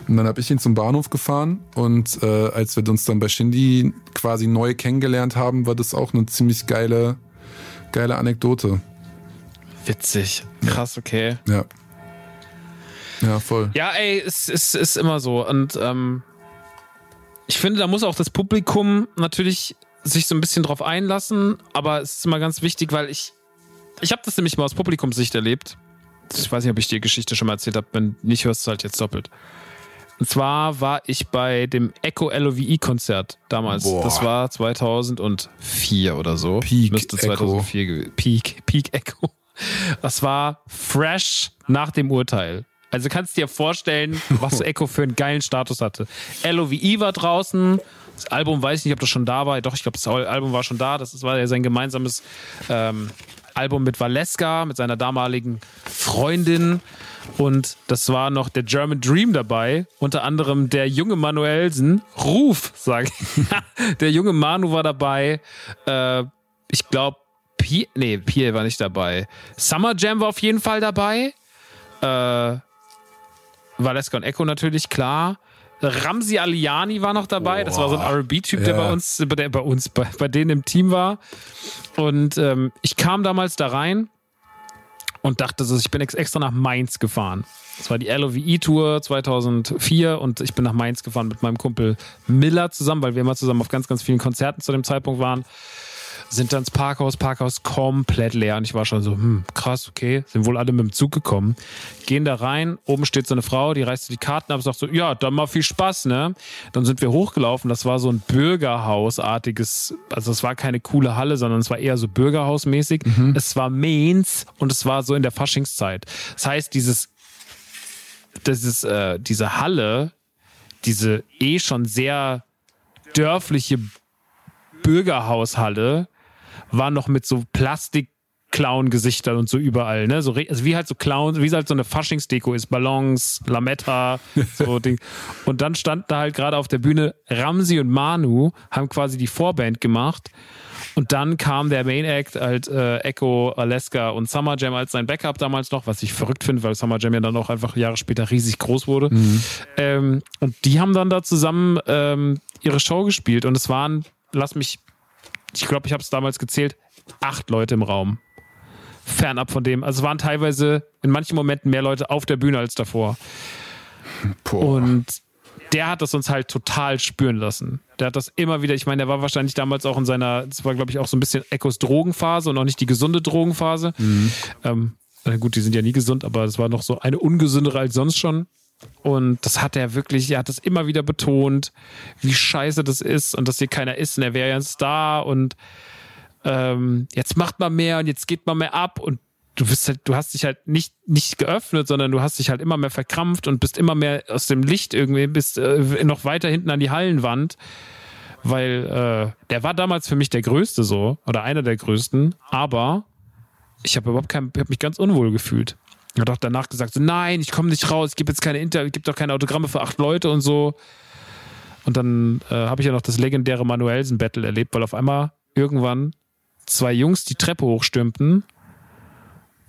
Und dann habe ich ihn zum Bahnhof gefahren und äh, als wir uns dann bei Shindy quasi neu kennengelernt haben, war das auch eine ziemlich geile, geile Anekdote.
Witzig. Krass, okay.
Ja. Ja, voll.
Ja, ey, es, es ist immer so. Und ähm, ich finde, da muss auch das Publikum natürlich sich so ein bisschen drauf einlassen, aber es ist immer ganz wichtig, weil ich, ich habe das nämlich mal aus Publikumssicht erlebt. Ich weiß nicht, ob ich die Geschichte schon mal erzählt habe. Wenn nicht, hörst du halt jetzt doppelt. Und zwar war ich bei dem Echo LOVE-Konzert damals. Boah. Das war 2004 oder so.
Peak
Müsste 2004 Echo. Peak, Peak Echo. Das war fresh nach dem Urteil. Also kannst du dir vorstellen, was Echo für einen geilen Status hatte. LOVE war draußen. Das Album weiß ich nicht, ob das schon da war. Doch, ich glaube, das Album war schon da. Das war ja sein gemeinsames ähm, Album mit Valeska, mit seiner damaligen Freundin. Und das war noch der German Dream dabei. Unter anderem der junge Manuelsen. Ruf, sage ich. der junge Manu war dabei. Äh, ich glaube, Pierre, nee, Pierre war nicht dabei. Summer Jam war auf jeden Fall dabei. Äh, Valeska und Echo natürlich, klar. Ramsi Aliani war noch dabei. Boah. Das war so ein RB-Typ, der bei uns, der bei uns, bei, bei denen im Team war. Und ähm, ich kam damals da rein und dachte so, ich bin extra nach Mainz gefahren. Das war die LOVE-Tour 2004 und ich bin nach Mainz gefahren mit meinem Kumpel Miller zusammen, weil wir immer zusammen auf ganz, ganz vielen Konzerten zu dem Zeitpunkt waren sind dann ins Parkhaus, Parkhaus komplett leer. Und ich war schon so, hm, krass, okay, sind wohl alle mit dem Zug gekommen. Gehen da rein, oben steht so eine Frau, die reißt die Karten ab, sagt so, ja, dann mal viel Spaß, ne? Dann sind wir hochgelaufen, das war so ein Bürgerhausartiges, also es war keine coole Halle, sondern es war eher so Bürgerhausmäßig. Mhm. Es war Mainz und es war so in der Faschingszeit. Das heißt, dieses, dieses, äh, diese Halle, diese eh schon sehr dörfliche Bürgerhaushalle, war noch mit so Plastik Clown-Gesichtern und so überall, ne? So, also wie halt so Clowns, wie es halt so eine Faschingsdeko ist, Ballons, Lametta, so Ding. Und dann standen da halt gerade auf der Bühne Ramsi und Manu, haben quasi die Vorband gemacht. Und dann kam der Main Act, halt äh, Echo, Alaska und Summer Jam als sein Backup damals noch, was ich verrückt finde, weil Summer Jam ja dann auch einfach Jahre später riesig groß wurde. Mhm. Ähm, und die haben dann da zusammen ähm, ihre Show gespielt und es waren, lass mich, ich glaube, ich habe es damals gezählt, acht Leute im Raum fernab von dem. Also es waren teilweise in manchen Momenten mehr Leute auf der Bühne als davor. Boah. Und der hat das uns halt total spüren lassen. Der hat das immer wieder, ich meine, der war wahrscheinlich damals auch in seiner, das war glaube ich auch so ein bisschen Echos Drogenphase und auch nicht die gesunde Drogenphase. Mhm. Ähm, gut, die sind ja nie gesund, aber das war noch so eine ungesündere als sonst schon. Und das hat er wirklich, er hat das immer wieder betont, wie scheiße das ist und dass hier keiner ist und er wäre ja ein Star und ähm, jetzt macht man mehr und jetzt geht man mehr ab und du bist halt, du hast dich halt nicht, nicht geöffnet, sondern du hast dich halt immer mehr verkrampft und bist immer mehr aus dem Licht irgendwie, bist äh, noch weiter hinten an die Hallenwand. Weil äh, der war damals für mich der Größte so, oder einer der größten, aber ich habe überhaupt kein, hab mich ganz unwohl gefühlt. Hat auch danach gesagt, so, nein, ich komme nicht raus, ich gebe jetzt keine Inter, ich gebe doch keine Autogramme für acht Leute und so. Und dann äh, habe ich ja noch das legendäre Manuelsen-Battle erlebt, weil auf einmal irgendwann zwei Jungs die Treppe hochstürmten.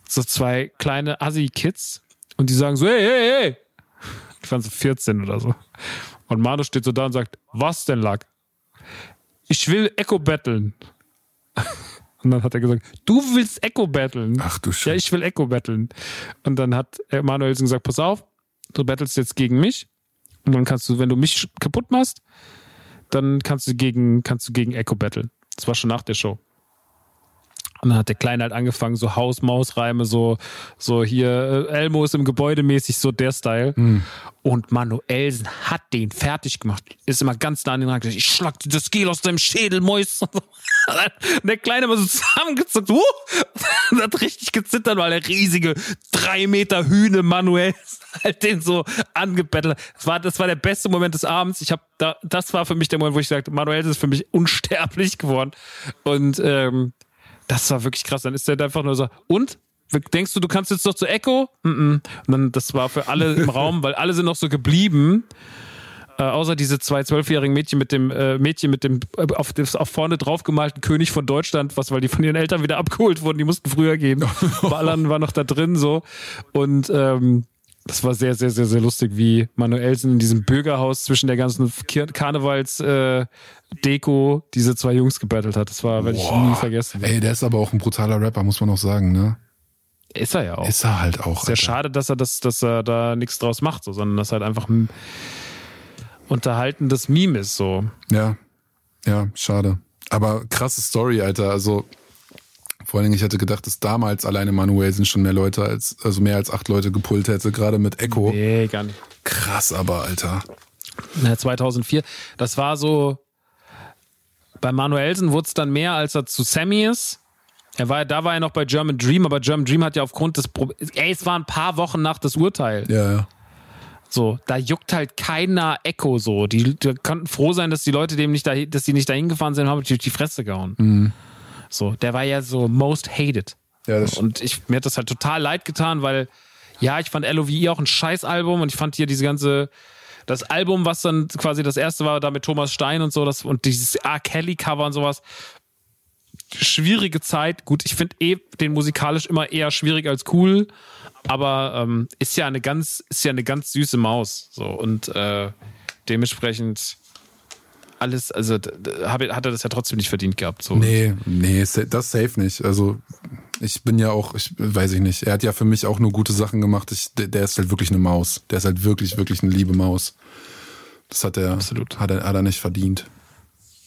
So zwei kleine Assi-Kids. Und die sagen so, hey, hey, hey. Die waren so 14 oder so. Und Manu steht so da und sagt, was denn, Lack? Ich will Echo battlen. Und dann hat er gesagt, du willst Echo battlen.
Ach du Scheiße.
Ja, ich will Echo battlen. Und dann hat Manuelsen gesagt, pass auf, du battlest jetzt gegen mich. Und dann kannst du, wenn du mich kaputt machst, dann kannst du gegen, kannst du gegen Echo battlen. Das war schon nach der Show. Und dann hat der Kleine halt angefangen, so Haus-Maus-Reime, so, so hier, äh, Elmo ist im Gebäude mäßig, so der Style. Mhm. Und Manuelsen hat den fertig gemacht. Ist immer ganz nah an den Rand ich schlag dir das Gel aus deinem Schädel, Mäus. Und der Kleine war so zusammengezuckt, uh, und hat richtig gezittert, weil der riesige drei Meter Hühne Manuel halt den so angebettelt. Das war, das war der beste Moment des Abends. Ich habe da, das war für mich der Moment, wo ich sagte, Manuel ist für mich unsterblich geworden. Und ähm, das war wirklich krass. Dann ist der einfach nur so, und? Denkst du, du kannst jetzt noch zu Echo? Mm -mm. Und dann, das war für alle im Raum, weil alle sind noch so geblieben. Äh, außer diese zwei zwölfjährigen Mädchen mit dem äh, Mädchen mit dem äh, auf, das, auf vorne draufgemalten König von Deutschland, was weil die von ihren Eltern wieder abgeholt wurden, die mussten früher gehen. Ballern war noch da drin so und ähm, das war sehr, sehr, sehr, sehr lustig, wie Manuelsen in diesem Bürgerhaus zwischen der ganzen Karnevals-Deko äh, diese zwei Jungs gebettelt hat. Das war, werde ich nie vergessen.
Ey, der ist aber auch ein brutaler Rapper, muss man auch sagen, ne?
Ist er ja auch.
Ist er halt auch.
Sehr schade, dass er das, dass er da nichts draus macht, so, sondern dass er halt einfach ein unterhaltendes Meme ist, so.
Ja. Ja, schade. Aber krasse Story, Alter. Also, vor allen Dingen, ich hätte gedacht, dass damals alleine Manuelsen schon mehr Leute als, also mehr als acht Leute gepult hätte, gerade mit Echo.
Nee, gar nicht.
Krass aber, Alter.
Ja, 2004. Das war so, bei Manuelsen wurde es dann mehr, als er zu Sammy ist. Er war, da war er noch bei German Dream, aber German Dream hat ja aufgrund des, Pro ey, es waren ein paar Wochen nach das Urteil.
Ja, ja.
So, da juckt halt keiner Echo so. Die, die konnten froh sein, dass die Leute dem nicht da, dass die nicht dahin gefahren sind, haben die die Fresse gehauen. Mhm. So, der war ja so most hated. Ja, das und ich, mir hat das halt total leid getan, weil, ja, ich fand LOVE auch ein Scheißalbum und ich fand hier diese ganze, das Album, was dann quasi das erste war, da mit Thomas Stein und so, das, und dieses R. Kelly Cover und sowas. Schwierige Zeit. Gut, ich finde eh den musikalisch immer eher schwierig als cool, aber ähm, ist ja eine ganz, ist ja eine ganz süße Maus. So und äh, dementsprechend alles, also hat er das ja trotzdem nicht verdient gehabt. So.
Nee, nee, das safe nicht. Also ich bin ja auch, ich weiß ich nicht, er hat ja für mich auch nur gute Sachen gemacht. Ich, der ist halt wirklich eine Maus. Der ist halt wirklich, wirklich eine liebe Maus. Das hat er, Absolut. Hat er, hat er nicht verdient.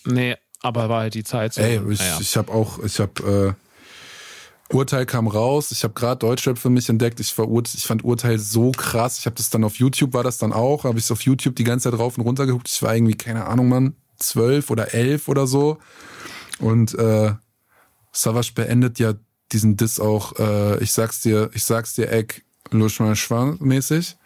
Nee, aber war halt die Zeit so.
Ey, ich, naja. ich habe auch, ich habe äh, Urteil kam raus. Ich habe gerade Deutschrap für mich entdeckt. Ich, ich fand Urteil so krass. Ich habe das dann auf YouTube, war das dann auch. Habe ich es auf YouTube die ganze Zeit rauf und runter geguckt. Ich war irgendwie, keine Ahnung, Mann, zwölf oder elf oder so. Und äh, Savage beendet ja diesen Diss auch, äh, ich sag's dir, ich sag's dir, Eck, Luschmann Schwan mäßig.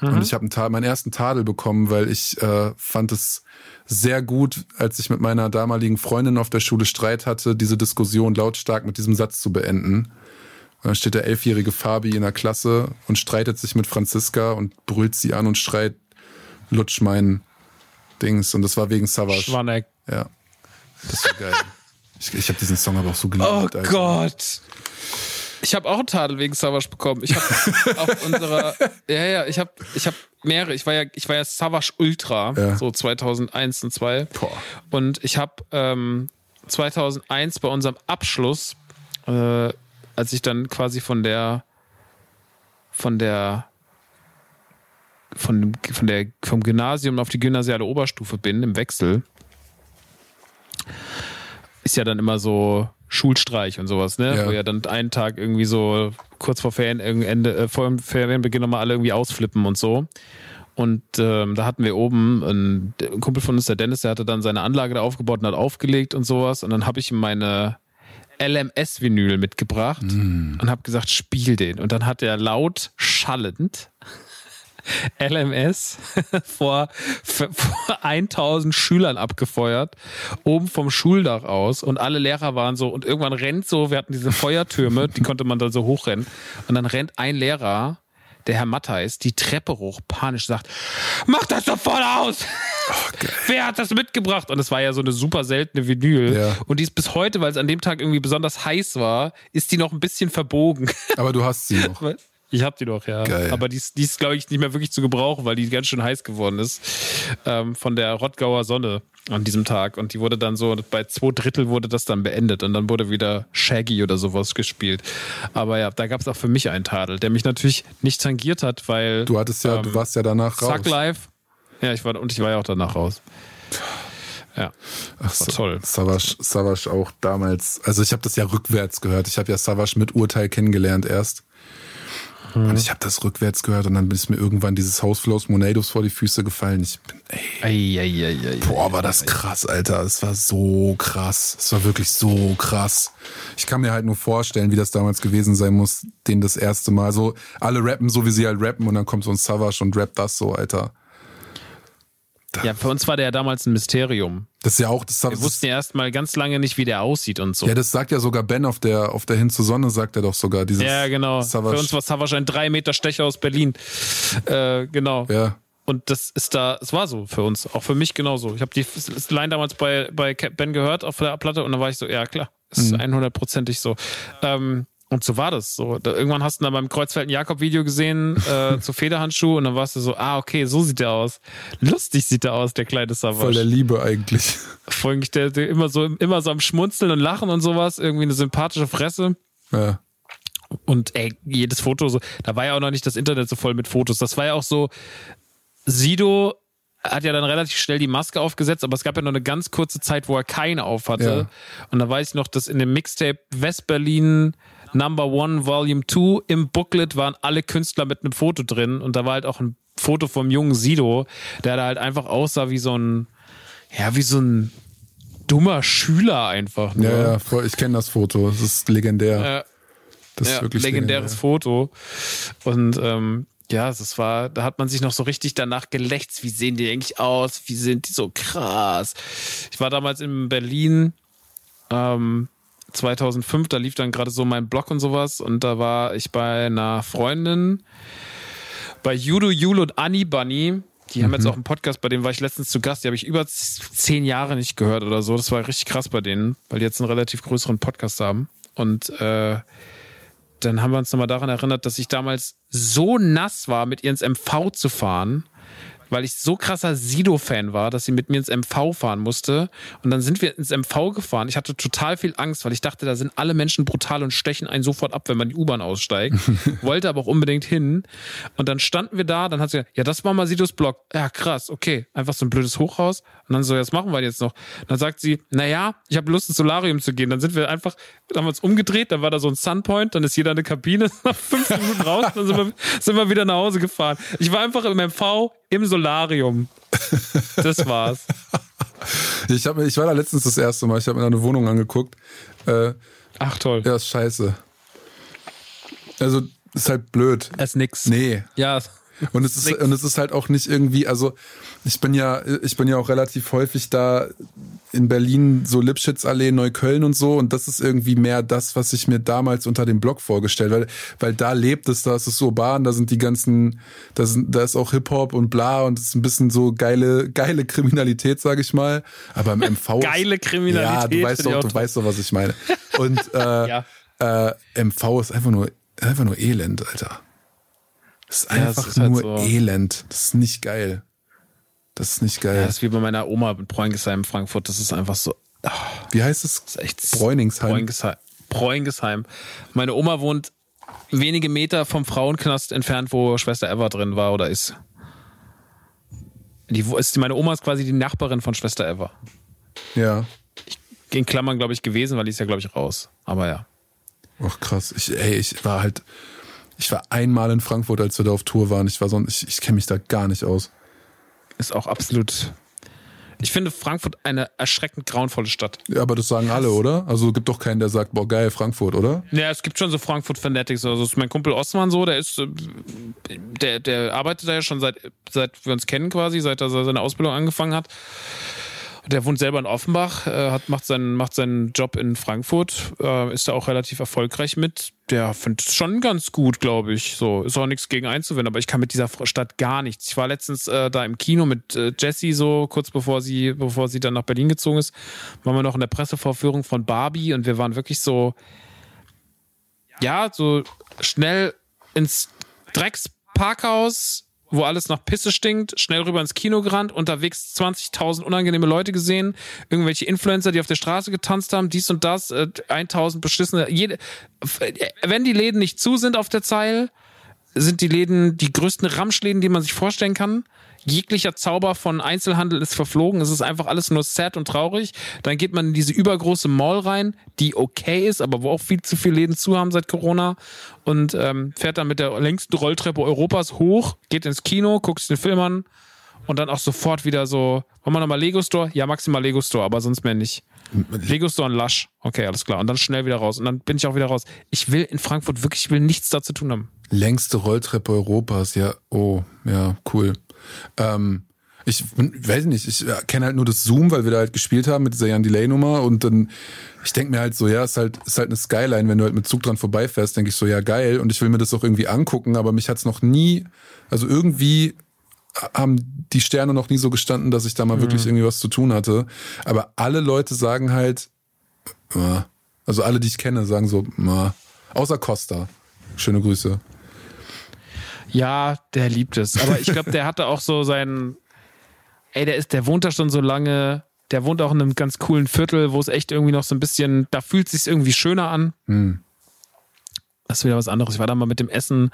Mhm. Und ich habe meinen ersten Tadel bekommen, weil ich äh, fand es sehr gut, als ich mit meiner damaligen Freundin auf der Schule Streit hatte, diese Diskussion lautstark mit diesem Satz zu beenden. Und dann steht der elfjährige Fabi in der Klasse und streitet sich mit Franziska und brüllt sie an und schreit, lutsch meinen Dings und das war wegen Savage.
Schwanek.
Ja. Das war geil. Ich ich habe diesen Song aber auch so geliebt.
Oh Alter. Gott. Ich habe auch einen Tadel wegen Savage bekommen. Ich habe auf unserer, ja, ja, ich habe ich hab mehrere. Ich war ja, ich war ja Savage Ultra, ja. so 2001 und 2. Boah. Und ich habe ähm, 2001 bei unserem Abschluss, äh, als ich dann quasi von der, von der von, von der, vom Gymnasium auf die gymnasiale Oberstufe bin, im Wechsel, ist ja dann immer so Schulstreich und sowas, ne? Ja. Wo ja dann einen Tag irgendwie so kurz vor Ferienende, äh, vor dem Ferienbeginn nochmal alle irgendwie ausflippen und so. Und ähm, da hatten wir oben einen, ein Kumpel von uns, der Dennis, der hatte dann seine Anlage da aufgebaut und hat aufgelegt und sowas. Und dann habe ich ihm meine LMS-Vinyl mitgebracht mm. und habe gesagt, spiel den. Und dann hat er laut schallend LMS vor, vor 1000 Schülern abgefeuert, oben vom Schuldach aus und alle Lehrer waren so und irgendwann rennt so, wir hatten diese Feuertürme, die konnte man da so hochrennen und dann rennt ein Lehrer, der Herr Matthijs, die Treppe hoch, panisch sagt, mach das sofort aus! Oh, Wer hat das mitgebracht? Und es war ja so eine super seltene Vinyl. Ja. Und die ist bis heute, weil es an dem Tag irgendwie besonders heiß war, ist die noch ein bisschen verbogen.
Aber du hast sie noch.
Ich hab die noch, ja. Geil. Aber die, die ist, glaube ich, nicht mehr wirklich zu gebrauchen, weil die ganz schön heiß geworden ist. Ähm, von der Rottgauer Sonne an diesem Tag. Und die wurde dann so, bei zwei Drittel wurde das dann beendet und dann wurde wieder Shaggy oder sowas gespielt. Aber ja, da gab es auch für mich einen Tadel, der mich natürlich nicht tangiert hat, weil.
Du hattest ja, ähm, du warst ja danach raus.
Suck Live. Ja, ich war, und ich war ja auch danach raus. Ja.
Ach, war toll. Savage, Savage auch damals. Also ich habe das ja rückwärts gehört. Ich habe ja Savage mit Urteil kennengelernt erst. Mhm. Und ich habe das rückwärts gehört und dann ist mir irgendwann dieses Hausflows Monados vor die Füße gefallen. Ich bin, ey. Ei, ei, ei, boah, war das krass, Alter. Es war so krass. Es war wirklich so krass. Ich kann mir halt nur vorstellen, wie das damals gewesen sein muss, den das erste Mal so, alle rappen so, wie sie halt rappen und dann kommt so ein Savage und rappt das so, Alter.
Ja, für uns war der ja damals ein Mysterium.
Das ist ja auch, das
Wir wussten ja erst mal ganz lange nicht, wie der aussieht und so.
Ja, das sagt ja sogar Ben auf der, auf der Hin zur Sonne, sagt er doch sogar. Dieses
ja, genau. Savage. Für uns war Savage ein drei Meter Stecher aus Berlin. Äh, genau.
Ja.
Und das ist da, es war so für uns, auch für mich genauso. Ich habe die Line damals bei, bei Ben gehört auf der Platte und dann war ich so, ja klar, ist mhm. 100%ig so. Ähm, und so war das. So, da, irgendwann hast du dann beim Kreuzfelden-Jakob-Video gesehen äh, zu Federhandschuh und dann warst du so, ah, okay, so sieht der aus. Lustig sieht der aus, der kleine Savage.
Voll der Liebe eigentlich.
Folglich, der, der immer so, immer so am Schmunzeln und Lachen und sowas, irgendwie eine sympathische Fresse.
Ja.
Und ey, jedes Foto so, da war ja auch noch nicht das Internet so voll mit Fotos. Das war ja auch so, Sido hat ja dann relativ schnell die Maske aufgesetzt, aber es gab ja noch eine ganz kurze Zeit, wo er keine auf hatte. Ja. Und da weiß ich noch, dass in dem Mixtape Westberlin Number One Volume 2. Im Booklet waren alle Künstler mit einem Foto drin und da war halt auch ein Foto vom jungen Sido, der da halt einfach aussah wie so ein, ja, wie so ein dummer Schüler einfach.
Ne? Ja, ja, ich kenne das Foto. Das ist legendär.
Ja, das ist ja, wirklich legendäres legendär. Foto. Und ähm, ja, das war, da hat man sich noch so richtig danach gelächzt. Wie sehen die eigentlich aus? Wie sind die so krass? Ich war damals in Berlin ähm, 2005, da lief dann gerade so mein Blog und sowas und da war ich bei einer Freundin, bei Judo, Jul und Annie Bunny. Die haben mhm. jetzt auch einen Podcast, bei dem war ich letztens zu Gast, die habe ich über zehn Jahre nicht gehört oder so. Das war richtig krass bei denen, weil die jetzt einen relativ größeren Podcast haben. Und äh, dann haben wir uns nochmal daran erinnert, dass ich damals so nass war, mit ihr ins MV zu fahren weil ich so krasser Sido-Fan war, dass sie mit mir ins MV fahren musste. Und dann sind wir ins MV gefahren. Ich hatte total viel Angst, weil ich dachte, da sind alle Menschen brutal und stechen einen sofort ab, wenn man die U-Bahn aussteigt. Wollte aber auch unbedingt hin. Und dann standen wir da, dann hat sie gesagt, ja, das war mal Sidos Blog. Ja, krass, okay. Einfach so ein blödes Hochhaus. Und dann so, was machen wir jetzt noch? Und dann sagt sie, naja, ich habe Lust ins Solarium zu gehen. Dann sind wir einfach, dann haben wir uns umgedreht, dann war da so ein Sunpoint, dann ist jeder eine Kabine, nach fünf Minuten raus, dann sind wir, sind wir wieder nach Hause gefahren. Ich war einfach im MV im Solarium. Das war's.
ich, hab, ich war da letztens das erste Mal. Ich habe mir da eine Wohnung angeguckt. Äh,
Ach toll.
Ja, ist scheiße. Also, ist halt blöd.
Es ist nix.
Nee.
Ja.
Und es ist, und es ist halt auch nicht irgendwie, also ich bin ja, ich bin ja auch relativ häufig da in Berlin, so Lipschitzallee, Neukölln und so. Und das ist irgendwie mehr das, was ich mir damals unter dem Blog vorgestellt, weil, weil da lebt es, da ist es so urban, da sind die ganzen, da, sind, da ist auch Hip-Hop und bla und es ist ein bisschen so geile, geile Kriminalität, sag ich mal. Aber im MV.
geile Kriminalität.
Ja, du weißt doch, du weißt doch, was ich meine. Und äh, ja. äh, MV ist einfach nur, einfach nur Elend, Alter. Das ist einfach ja, ist halt nur halt so. Elend. Das ist nicht geil. Das ist nicht geil. Ja,
das ist wie bei meiner Oma in Bräungesheim in Frankfurt. Das ist einfach so.
Oh, wie heißt es?
Das ist echt
Bräuningsheim.
Bräungesheim. Bräungesheim. Meine Oma wohnt wenige Meter vom Frauenknast entfernt, wo Schwester Eva drin war oder ist. Die, ist meine Oma ist quasi die Nachbarin von Schwester Eva.
Ja.
Ich, in Klammern, glaube ich, gewesen, weil die ist ja, glaube ich, raus. Aber ja.
Ach krass. Ich, ey, ich war halt, ich war einmal in Frankfurt, als wir da auf Tour waren. Ich war so, ich, ich kenne mich da gar nicht aus
ist auch absolut. Ich finde Frankfurt eine erschreckend grauenvolle Stadt.
Ja, aber das sagen alle, oder? Also gibt doch keinen, der sagt, boah, geil, Frankfurt, oder?
Ja, es gibt schon so Frankfurt-Fanatics. Also ist mein Kumpel Ostmann so, der ist, äh, der, der arbeitet da ja schon seit, seit wir uns kennen quasi, seit er seine Ausbildung angefangen hat. Der wohnt selber in Offenbach, äh, hat, macht, seinen, macht seinen Job in Frankfurt, äh, ist da auch relativ erfolgreich mit. Der findet es schon ganz gut, glaube ich. So, ist auch nichts gegen einzuwenden, aber ich kann mit dieser Stadt gar nichts. Ich war letztens äh, da im Kino mit äh, Jessie, so kurz bevor sie, bevor sie dann nach Berlin gezogen ist, waren wir noch in der Pressevorführung von Barbie und wir waren wirklich so, ja, so schnell ins Drecksparkhaus, wo alles nach Pisse stinkt, schnell rüber ins Kino gerannt, unterwegs 20.000 unangenehme Leute gesehen, irgendwelche Influencer, die auf der Straße getanzt haben, dies und das, äh, 1.000 beschissene, jede, wenn die Läden nicht zu sind auf der Zeil, sind die Läden die größten Ramschläden, die man sich vorstellen kann jeglicher Zauber von Einzelhandel ist verflogen. Es ist einfach alles nur sad und traurig. Dann geht man in diese übergroße Mall rein, die okay ist, aber wo auch viel zu viele Läden zu haben seit Corona und ähm, fährt dann mit der längsten Rolltreppe Europas hoch, geht ins Kino, guckt sich den Film an und dann auch sofort wieder so, wollen wir nochmal Lego Store? Ja, maximal Lego Store, aber sonst mehr nicht. Lego Store und Lush. Okay, alles klar. Und dann schnell wieder raus. Und dann bin ich auch wieder raus. Ich will in Frankfurt wirklich, ich will nichts dazu tun haben.
Längste Rolltreppe Europas, ja. Oh, ja, cool. Ähm, ich weiß nicht, ich kenne halt nur das Zoom, weil wir da halt gespielt haben mit dieser Jan Delay Nummer und dann ich denke mir halt so, ja, ist halt ist halt eine Skyline, wenn du halt mit Zug dran vorbeifährst, denke ich so, ja geil und ich will mir das auch irgendwie angucken, aber mich hat's noch nie, also irgendwie haben die Sterne noch nie so gestanden, dass ich da mal mhm. wirklich irgendwie was zu tun hatte, aber alle Leute sagen halt also alle, die ich kenne, sagen so, außer Costa. Schöne Grüße.
Ja, der liebt es. Aber ich glaube, der hatte auch so seinen. Ey, der ist, der wohnt da schon so lange. Der wohnt auch in einem ganz coolen Viertel, wo es echt irgendwie noch so ein bisschen, da fühlt es sich irgendwie schöner an. Hm. Das ist wieder was anderes. Ich war da mal mit dem Essen,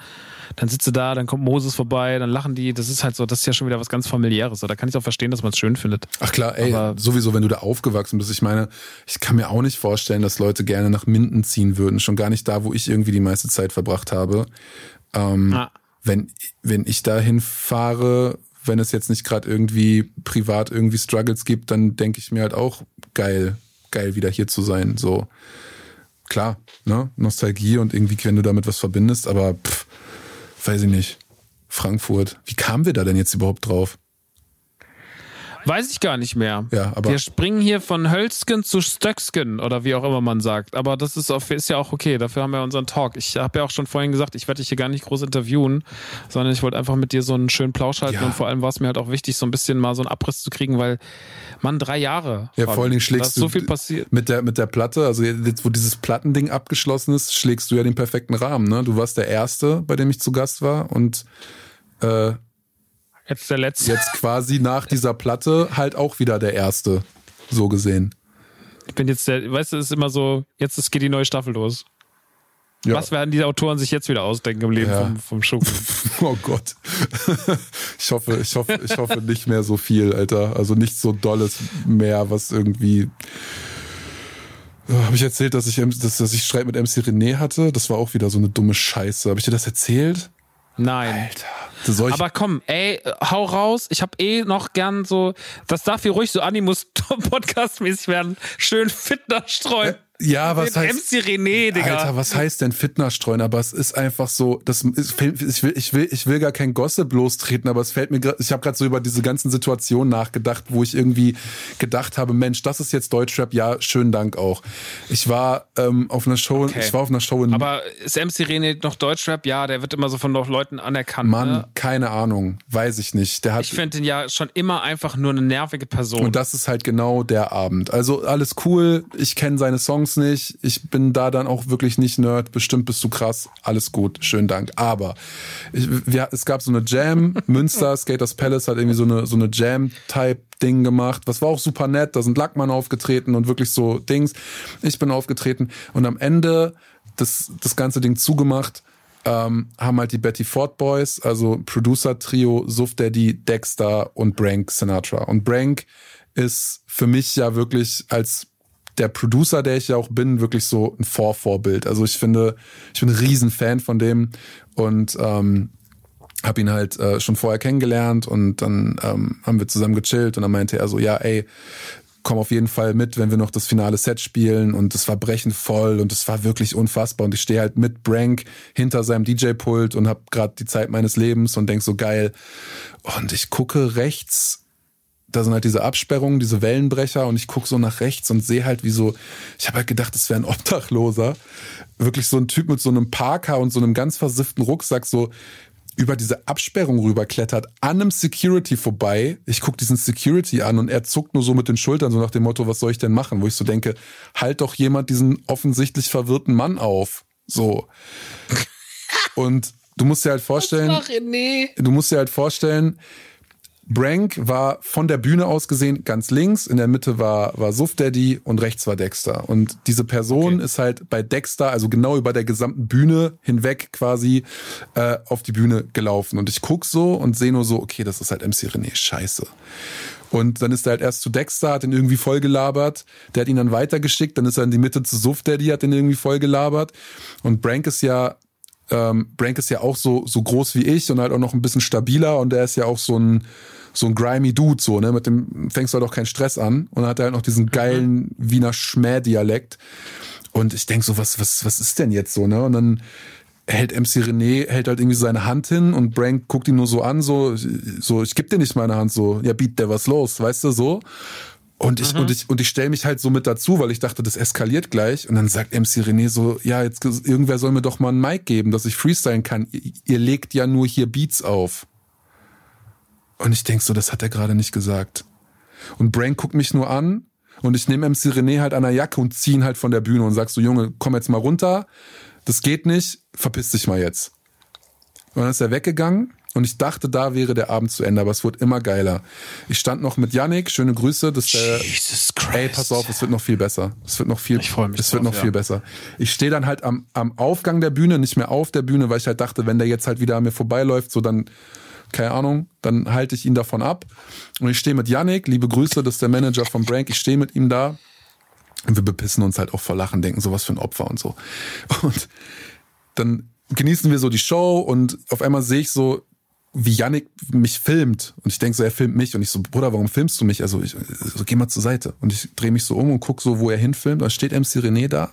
dann sitze da, dann kommt Moses vorbei, dann lachen die. Das ist halt so, das ist ja schon wieder was ganz familiäres. Da kann ich auch verstehen, dass man es schön findet.
Ach klar, ey, Aber sowieso, wenn du da aufgewachsen bist. Ich meine, ich kann mir auch nicht vorstellen, dass Leute gerne nach Minden ziehen würden. Schon gar nicht da, wo ich irgendwie die meiste Zeit verbracht habe. Ähm, ah wenn, wenn ich dahin fahre, wenn es jetzt nicht gerade irgendwie privat irgendwie Struggles gibt, dann denke ich mir halt auch geil, geil wieder hier zu sein. So klar, ne, Nostalgie und irgendwie, wenn du damit was verbindest, aber pff, weiß ich nicht. Frankfurt, wie kamen wir da denn jetzt überhaupt drauf?
Weiß ich gar nicht mehr.
Ja, aber
wir springen hier von Hölzgen zu Stöcksken oder wie auch immer man sagt. Aber das ist, auf, ist ja auch okay. Dafür haben wir unseren Talk. Ich habe ja auch schon vorhin gesagt, ich werde dich hier gar nicht groß interviewen, sondern ich wollte einfach mit dir so einen schönen Plausch halten. Ja. Und vor allem war es mir halt auch wichtig, so ein bisschen mal so einen Abriss zu kriegen, weil man drei Jahre.
Ja, vor allen Dingen schlägst
du so viel passiert.
mit der mit der Platte. Also jetzt, wo dieses Plattending abgeschlossen ist, schlägst du ja den perfekten Rahmen. Ne? Du warst der erste, bei dem ich zu Gast war und äh,
Jetzt der letzte.
Jetzt quasi nach dieser Platte halt auch wieder der erste, so gesehen.
Ich bin jetzt der, weißt du, es ist immer so, jetzt geht die neue Staffel los. Ja. Was werden die Autoren sich jetzt wieder ausdenken im Leben ja. vom, vom Schuh?
oh Gott. ich hoffe, ich hoffe, ich hoffe nicht mehr so viel, Alter. Also nicht so dolles mehr, was irgendwie. Habe ich erzählt, dass ich, dass, dass ich Streit mit MC René hatte? Das war auch wieder so eine dumme Scheiße. Habe ich dir das erzählt?
Nein. Alter. Aber komm, ey, hau raus. Ich hab eh noch gern so, das darf hier ruhig so Animus-Podcast-mäßig werden. Schön Fitner streuen.
Ja, was heißt
MC René, Digga.
Alter, was heißt denn Fitness streuen? Aber es ist einfach so, das ist, ich will ich will ich will gar kein Gossip lostreten, aber es fällt mir gerade ich habe gerade so über diese ganzen Situationen nachgedacht, wo ich irgendwie gedacht habe, Mensch, das ist jetzt Deutschrap. Ja, schönen Dank auch. Ich war ähm, auf einer Show, okay. ich war auf einer Show in
Aber ist MC René noch Deutschrap? Ja, der wird immer so von Leuten anerkannt.
Mann,
ne?
keine Ahnung, weiß ich nicht. Der hat
Ich finde ihn ja schon immer einfach nur eine nervige Person.
Und das ist halt genau der Abend. Also alles cool, ich kenne seine Songs Songs nicht. Ich bin da dann auch wirklich nicht Nerd. Bestimmt bist du krass. Alles gut. Schönen Dank. Aber ich, wir, es gab so eine Jam. Münster, Skaters Palace hat irgendwie so eine, so eine Jam-Type Ding gemacht. Was war auch super nett. Da sind Lackmann aufgetreten und wirklich so Dings. Ich bin aufgetreten und am Ende das, das ganze Ding zugemacht. Ähm, haben halt die Betty Ford Boys, also Producer-Trio, Suf Daddy, Dexter und Brank Sinatra. Und Brank ist für mich ja wirklich als der Producer, der ich ja auch bin, wirklich so ein Vorvorbild. Also ich finde, ich bin ein Riesenfan von dem und ähm, habe ihn halt äh, schon vorher kennengelernt und dann ähm, haben wir zusammen gechillt und dann meinte er so, ja, ey, komm auf jeden Fall mit, wenn wir noch das finale Set spielen und es war brechend voll und es war wirklich unfassbar und ich stehe halt mit Brank hinter seinem DJ-Pult und habe gerade die Zeit meines Lebens und denk so geil und ich gucke rechts da sind halt diese Absperrungen, diese Wellenbrecher und ich gucke so nach rechts und sehe halt wie so, ich habe halt gedacht, das wäre ein Obdachloser. Wirklich so ein Typ mit so einem Parker und so einem ganz versifften Rucksack so über diese Absperrung rüberklettert, an einem Security vorbei. Ich gucke diesen Security an und er zuckt nur so mit den Schultern, so nach dem Motto, was soll ich denn machen? Wo ich so denke, halt doch jemand diesen offensichtlich verwirrten Mann auf. So. Und du musst dir halt vorstellen, du musst dir halt vorstellen, Brank war von der Bühne aus gesehen ganz links, in der Mitte war, war Suff Daddy und rechts war Dexter. Und diese Person okay. ist halt bei Dexter, also genau über der gesamten Bühne hinweg quasi äh, auf die Bühne gelaufen. Und ich guck so und sehe nur so, okay, das ist halt MC René, scheiße. Und dann ist er halt erst zu Dexter, hat ihn irgendwie voll gelabert. Der hat ihn dann weitergeschickt. Dann ist er in die Mitte zu Suff Daddy, hat ihn irgendwie voll gelabert. Und Brank ist ja ähm, Brank ist ja auch so, so groß wie ich und halt auch noch ein bisschen stabiler und er ist ja auch so ein, so ein grimy Dude, so, ne? Mit dem fängst du halt auch keinen Stress an. Und dann hat er halt noch diesen mhm. geilen Wiener Schmäh-Dialekt. Und ich denk so, was, was, was ist denn jetzt so, ne? Und dann hält MC René, hält halt irgendwie seine Hand hin und Brank guckt ihn nur so an, so, so, ich geb dir nicht meine Hand, so, ja, biet der was los, weißt du, so. Und ich, mhm. und ich, und ich stelle mich halt so mit dazu, weil ich dachte, das eskaliert gleich. Und dann sagt MC René so, ja, jetzt irgendwer soll mir doch mal ein Mic geben, dass ich freestylen kann. Ihr, ihr legt ja nur hier Beats auf. Und ich denk so, das hat er gerade nicht gesagt. Und Brain guckt mich nur an und ich nehme MC René halt an der Jacke und ziehe ihn halt von der Bühne und sag so, Junge, komm jetzt mal runter. Das geht nicht, verpiss dich mal jetzt. Und dann ist er weggegangen und ich dachte, da wäre der Abend zu Ende, aber es wurde immer geiler. Ich stand noch mit Yannick, schöne Grüße. Das der, Jesus Christ. Ey, pass auf, es wird noch viel besser. Es wird noch viel, ich mich es drauf, wird noch ja. viel besser. Ich stehe dann halt am, am Aufgang der Bühne, nicht mehr auf der Bühne, weil ich halt dachte, wenn der jetzt halt wieder an mir vorbeiläuft, so dann keine Ahnung, dann halte ich ihn davon ab. Und ich stehe mit Yannick, liebe Grüße, das ist der Manager von Brank, ich stehe mit ihm da und wir bepissen uns halt auch vor Lachen, denken, sowas für ein Opfer und so. Und dann genießen wir so die Show und auf einmal sehe ich so, wie Yannick mich filmt. Und ich denke so, er filmt mich. Und ich so, Bruder, warum filmst du mich? Also ich so, geh mal zur Seite. Und ich drehe mich so um und guck so, wo er hinfilmt. Da steht MC René da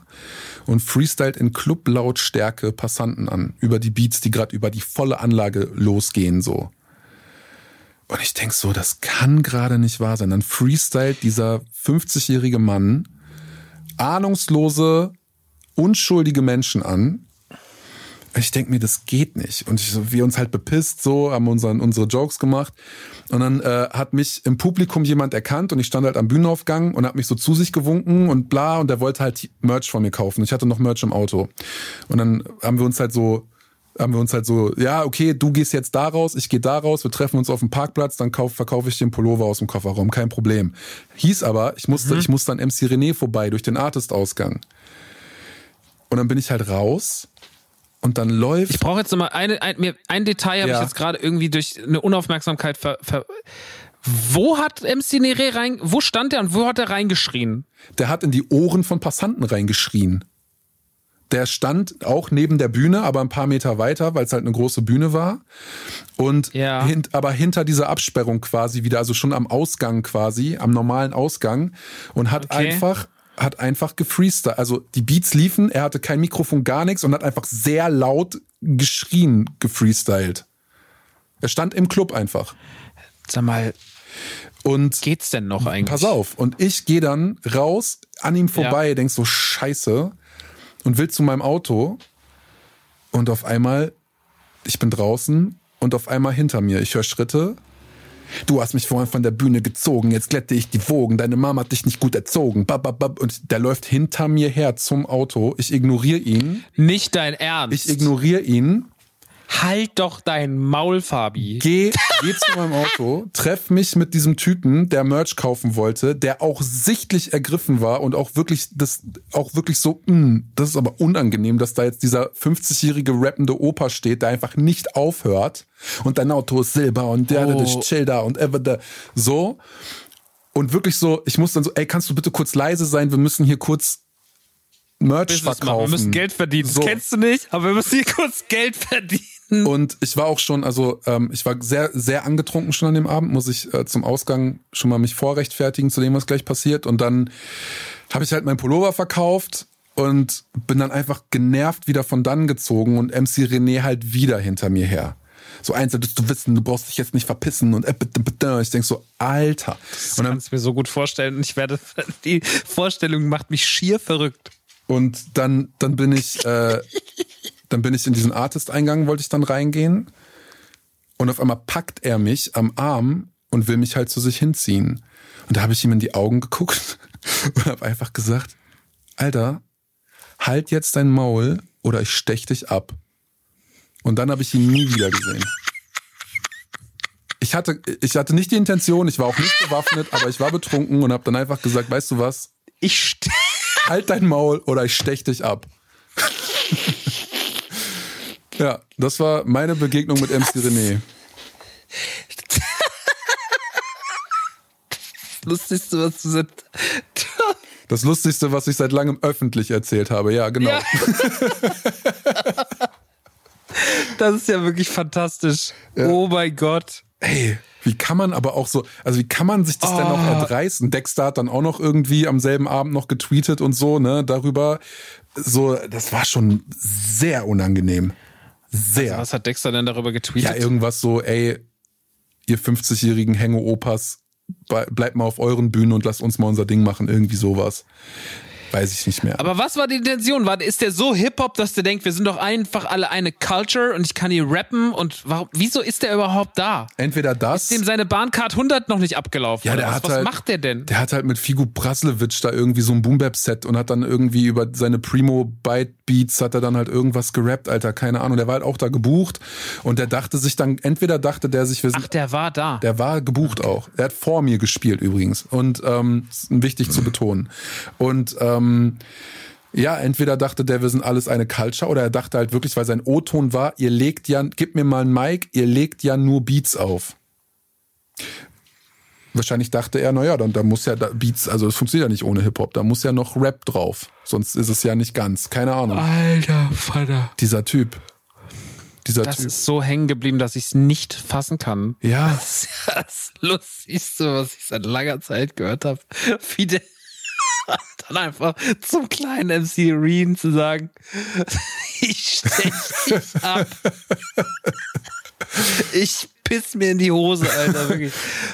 und freestylt in Club-Lautstärke Passanten an. Über die Beats, die gerade über die volle Anlage losgehen, so. Und ich denk so, das kann gerade nicht wahr sein. Dann freestylt dieser 50-jährige Mann ahnungslose, unschuldige Menschen an. Ich denk mir, das geht nicht. Und ich, wir uns halt bepisst, so, haben unseren, unsere Jokes gemacht. Und dann äh, hat mich im Publikum jemand erkannt und ich stand halt am Bühnenaufgang und hat mich so zu sich gewunken und bla und der wollte halt Merch von mir kaufen. Ich hatte noch Merch im Auto. Und dann haben wir uns halt so haben wir uns halt so, ja, okay, du gehst jetzt da raus, ich gehe da raus, wir treffen uns auf dem Parkplatz, dann kauf, verkaufe ich den Pullover aus dem Kofferraum, kein Problem. Hieß aber, ich musste, mhm. ich musste an MC René vorbei durch den Artist-Ausgang. Und dann bin ich halt raus und dann läuft.
Ich brauche jetzt nochmal eine, ein, ein Detail habe ja. ich jetzt gerade irgendwie durch eine Unaufmerksamkeit ver, ver wo hat MC Nere rein, wo stand der und wo hat er reingeschrien?
Der hat in die Ohren von Passanten reingeschrien. Der stand auch neben der Bühne, aber ein paar Meter weiter, weil es halt eine große Bühne war. Und ja. hint, aber hinter dieser Absperrung quasi wieder, also schon am Ausgang quasi, am normalen Ausgang und hat okay. einfach hat einfach gefreestylt. Also die Beats liefen, er hatte kein Mikrofon, gar nichts und hat einfach sehr laut geschrien, gefreestylt. Er stand im Club einfach.
Sag mal, und geht's denn noch eigentlich?
Pass auf. Und ich gehe dann raus, an ihm vorbei, ja. denk so, scheiße, und will zu meinem Auto. Und auf einmal, ich bin draußen und auf einmal hinter mir, ich höre Schritte Du hast mich vorhin von der Bühne gezogen, jetzt glätte ich die Wogen, deine Mama hat dich nicht gut erzogen. Bababab. Und der läuft hinter mir her zum Auto. Ich ignoriere ihn.
Nicht dein Ernst.
Ich ignoriere ihn
Halt doch dein Maul, Fabi.
Geh, geh zu meinem Auto, treff mich mit diesem Typen, der Merch kaufen wollte, der auch sichtlich ergriffen war und auch wirklich das auch wirklich so, mh, hm, das ist aber unangenehm, dass da jetzt dieser 50-jährige rappende Opa steht, der einfach nicht aufhört und dein Auto ist Silber und der oh. ist chill da und ever da so und wirklich so, ich muss dann so, ey, kannst du bitte kurz leise sein? Wir müssen hier kurz Merch Business verkaufen.
Wir müssen Geld verdienen. So. Das kennst du nicht, aber wir müssen hier kurz Geld verdienen.
Und ich war auch schon, also ähm, ich war sehr, sehr angetrunken schon an dem Abend, muss ich äh, zum Ausgang schon mal mich vorrechtfertigen zu dem, was gleich passiert. Und dann habe ich halt mein Pullover verkauft und bin dann einfach genervt wieder von dann gezogen und MC René halt wieder hinter mir her. So eins solltest du wissen, du brauchst dich jetzt nicht verpissen und äh, ich denk so, Alter.
Das und dann, kannst du mir so gut vorstellen. Ich werde, die Vorstellung macht mich schier verrückt.
Und dann, dann bin ich, äh, dann bin ich in diesen Artist-Eingang, wollte ich dann reingehen. Und auf einmal packt er mich am Arm und will mich halt zu sich hinziehen. Und da habe ich ihm in die Augen geguckt und habe einfach gesagt, Alter, halt jetzt dein Maul oder ich stech dich ab. Und dann habe ich ihn nie wieder gesehen. Ich hatte, ich hatte nicht die Intention, ich war auch nicht bewaffnet, aber ich war betrunken und habe dann einfach gesagt, weißt du was?
Ich
halt dein Maul oder ich stech dich ab. Ja, das war meine Begegnung mit MC René.
Lustigste, was du seit
das Lustigste, was ich seit langem öffentlich erzählt habe. Ja, genau. Ja.
das ist ja wirklich fantastisch. Ja. Oh mein Gott.
Ey, wie kann man aber auch so, also wie kann man sich das oh. denn noch oh. erdreißen? Dexter hat dann auch noch irgendwie am selben Abend noch getweetet und so, ne, darüber. So, das war schon sehr unangenehm. Sehr.
Also was hat Dexter denn darüber getweetet?
Ja, irgendwas so, ey, ihr 50-jährigen Hänge-Opas, bleibt mal auf euren Bühnen und lasst uns mal unser Ding machen, irgendwie sowas. Weiß ich nicht mehr.
Aber was war die Intention? War, ist der so Hip-Hop, dass der denkt, wir sind doch einfach alle eine Culture und ich kann hier rappen und warum, wieso ist der überhaupt da?
Entweder das.
Ist dem seine Bahncard 100 noch nicht abgelaufen?
Ja, der
was?
hat
was
halt,
macht der denn?
Der hat halt mit Figu Braslewitsch da irgendwie so ein Boom-Bap-Set und hat dann irgendwie über seine Primo-Byte-Beats hat er dann halt irgendwas gerappt, Alter, keine Ahnung. Der war halt auch da gebucht und der dachte sich dann, entweder dachte der sich, wir
sind. Ach, der war da.
Der war gebucht auch. Er hat vor mir gespielt übrigens und ähm, ist wichtig zu betonen. Und ähm, ja, entweder dachte der, wir sind alles eine Culture, oder er dachte halt wirklich, weil sein O-Ton war, ihr legt ja, gib mir mal ein Mic, ihr legt ja nur Beats auf. Wahrscheinlich dachte er, naja, dann da muss ja da Beats, also es funktioniert ja nicht ohne Hip-Hop, da muss ja noch Rap drauf. Sonst ist es ja nicht ganz. Keine Ahnung.
Alter Vater.
Dieser Typ. Dieser
das
typ.
ist so hängen geblieben, dass ich es nicht fassen kann.
Ja.
Das ist das Lustigste, was ich seit langer Zeit gehört habe. Wie der dann einfach zum kleinen MC Reen zu sagen, ich stech dich ab. Ich piss mir in die Hose, Alter, wirklich.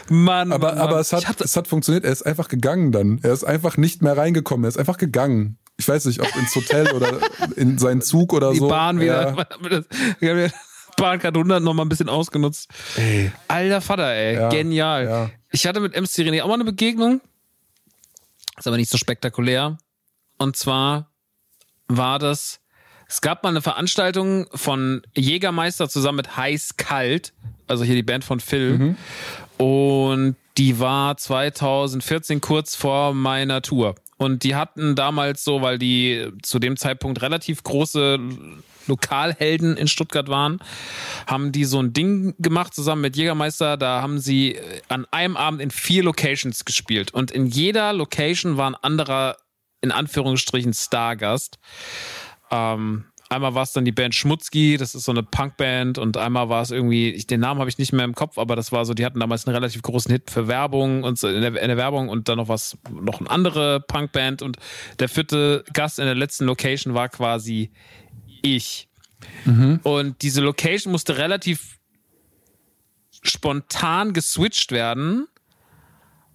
Mann,
aber,
Mann,
aber es hat, es hat funktioniert. Er ist einfach gegangen dann. Er ist einfach nicht mehr reingekommen. Er ist einfach gegangen. Ich weiß nicht, ob ins Hotel oder in seinen Zug oder
die
so.
Die Bahn wieder. Ja. Bahncard 100 noch mal ein bisschen ausgenutzt.
Ey.
Alter Vater, ey. Ja, Genial. Ja. Ich hatte mit MC René auch mal eine Begegnung. Ist aber nicht so spektakulär. Und zwar war das, es gab mal eine Veranstaltung von Jägermeister zusammen mit Heiß Kalt, also hier die Band von Phil. Mhm. Und die war 2014 kurz vor meiner Tour. Und die hatten damals so, weil die zu dem Zeitpunkt relativ große Lokalhelden in Stuttgart waren, haben die so ein Ding gemacht zusammen mit Jägermeister. Da haben sie äh, an einem Abend in vier Locations gespielt und in jeder Location war ein anderer, in Anführungsstrichen, Stargast. Ähm, einmal war es dann die Band Schmutzki, das ist so eine Punkband und einmal war es irgendwie, ich, den Namen habe ich nicht mehr im Kopf, aber das war so, die hatten damals einen relativ großen Hit für Werbung und so in der, in der Werbung und dann noch was, noch eine andere Punkband und der vierte Gast in der letzten Location war quasi ich. Mhm. Und diese Location musste relativ spontan geswitcht werden,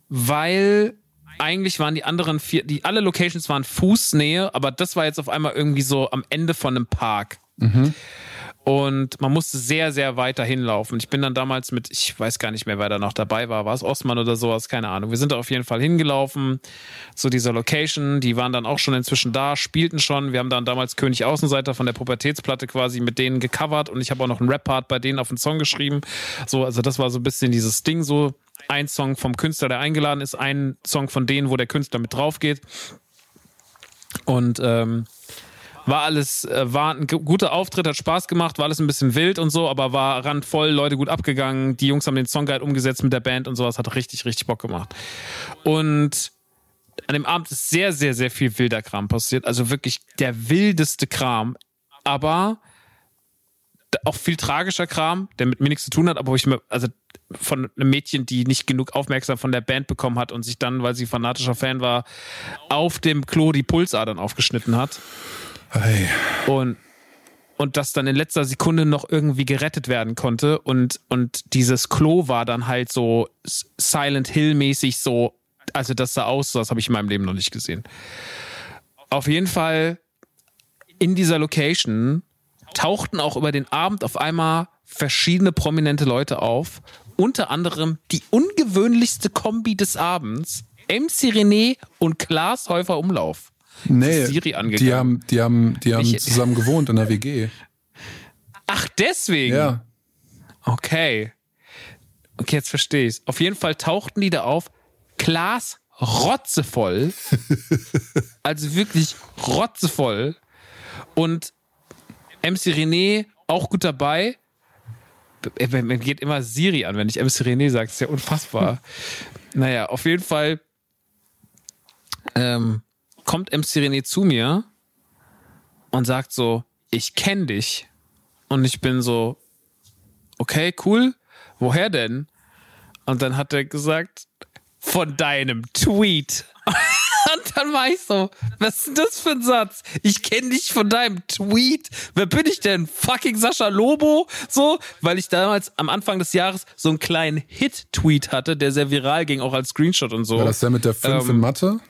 weil eigentlich waren die anderen vier, die alle Locations waren Fußnähe, aber das war jetzt auf einmal irgendwie so am Ende von einem Park. Mhm. Und man musste sehr, sehr weit dahin laufen. Ich bin dann damals mit, ich weiß gar nicht mehr, wer da noch dabei war, war es Osman oder sowas, keine Ahnung. Wir sind da auf jeden Fall hingelaufen zu dieser Location. Die waren dann auch schon inzwischen da, spielten schon. Wir haben dann damals König Außenseiter von der Pubertätsplatte quasi mit denen gecovert und ich habe auch noch einen Rap-Part bei denen auf den Song geschrieben. So, also das war so ein bisschen dieses Ding so. Ein Song vom Künstler, der eingeladen ist, ein Song von denen, wo der Künstler mit drauf geht. Und ähm, war alles, äh, war ein guter Auftritt, hat Spaß gemacht, war alles ein bisschen wild und so, aber war randvoll, Leute gut abgegangen. Die Jungs haben den Songguide umgesetzt mit der Band und sowas, hat richtig, richtig Bock gemacht. Und an dem Abend ist sehr, sehr, sehr viel wilder Kram passiert. Also wirklich der wildeste Kram. Aber auch viel tragischer Kram, der mit mir nichts zu tun hat, aber wo ich mir, also von einem Mädchen, die nicht genug Aufmerksamkeit von der Band bekommen hat und sich dann, weil sie fanatischer Fan war, auf dem Klo die Pulsadern aufgeschnitten hat.
Hey.
Und, und das dann in letzter Sekunde noch irgendwie gerettet werden konnte. Und, und dieses Klo war dann halt so Silent Hill-mäßig so, also das sah aus, das habe ich in meinem Leben noch nicht gesehen. Auf jeden Fall in dieser Location tauchten auch über den Abend auf einmal verschiedene prominente Leute auf. Unter anderem die ungewöhnlichste Kombi des Abends, MC René und Klaas Häufer Umlauf.
Nee, Siri angegangen. Die haben, die haben, die haben zusammen gewohnt in der WG.
Ach, deswegen?
Ja.
Okay. Okay, jetzt verstehe ich's. Auf jeden Fall tauchten die da auf. Glas rotzevoll. also wirklich rotzevoll. Und MC René auch gut dabei. Mir geht immer Siri an, wenn ich MC René sage. Das ist ja unfassbar. naja, auf jeden Fall ähm, kommt MC René zu mir und sagt so, ich kenne dich. Und ich bin so, okay, cool. Woher denn? Und dann hat er gesagt, von deinem Tweet. Und dann war ich so, was ist das für ein Satz? Ich kenne dich von deinem Tweet. Wer bin ich denn? Fucking Sascha Lobo? So, weil ich damals am Anfang des Jahres so einen kleinen Hit-Tweet hatte, der sehr viral ging, auch als Screenshot und so.
War das der mit der 5 ähm, in Mathe?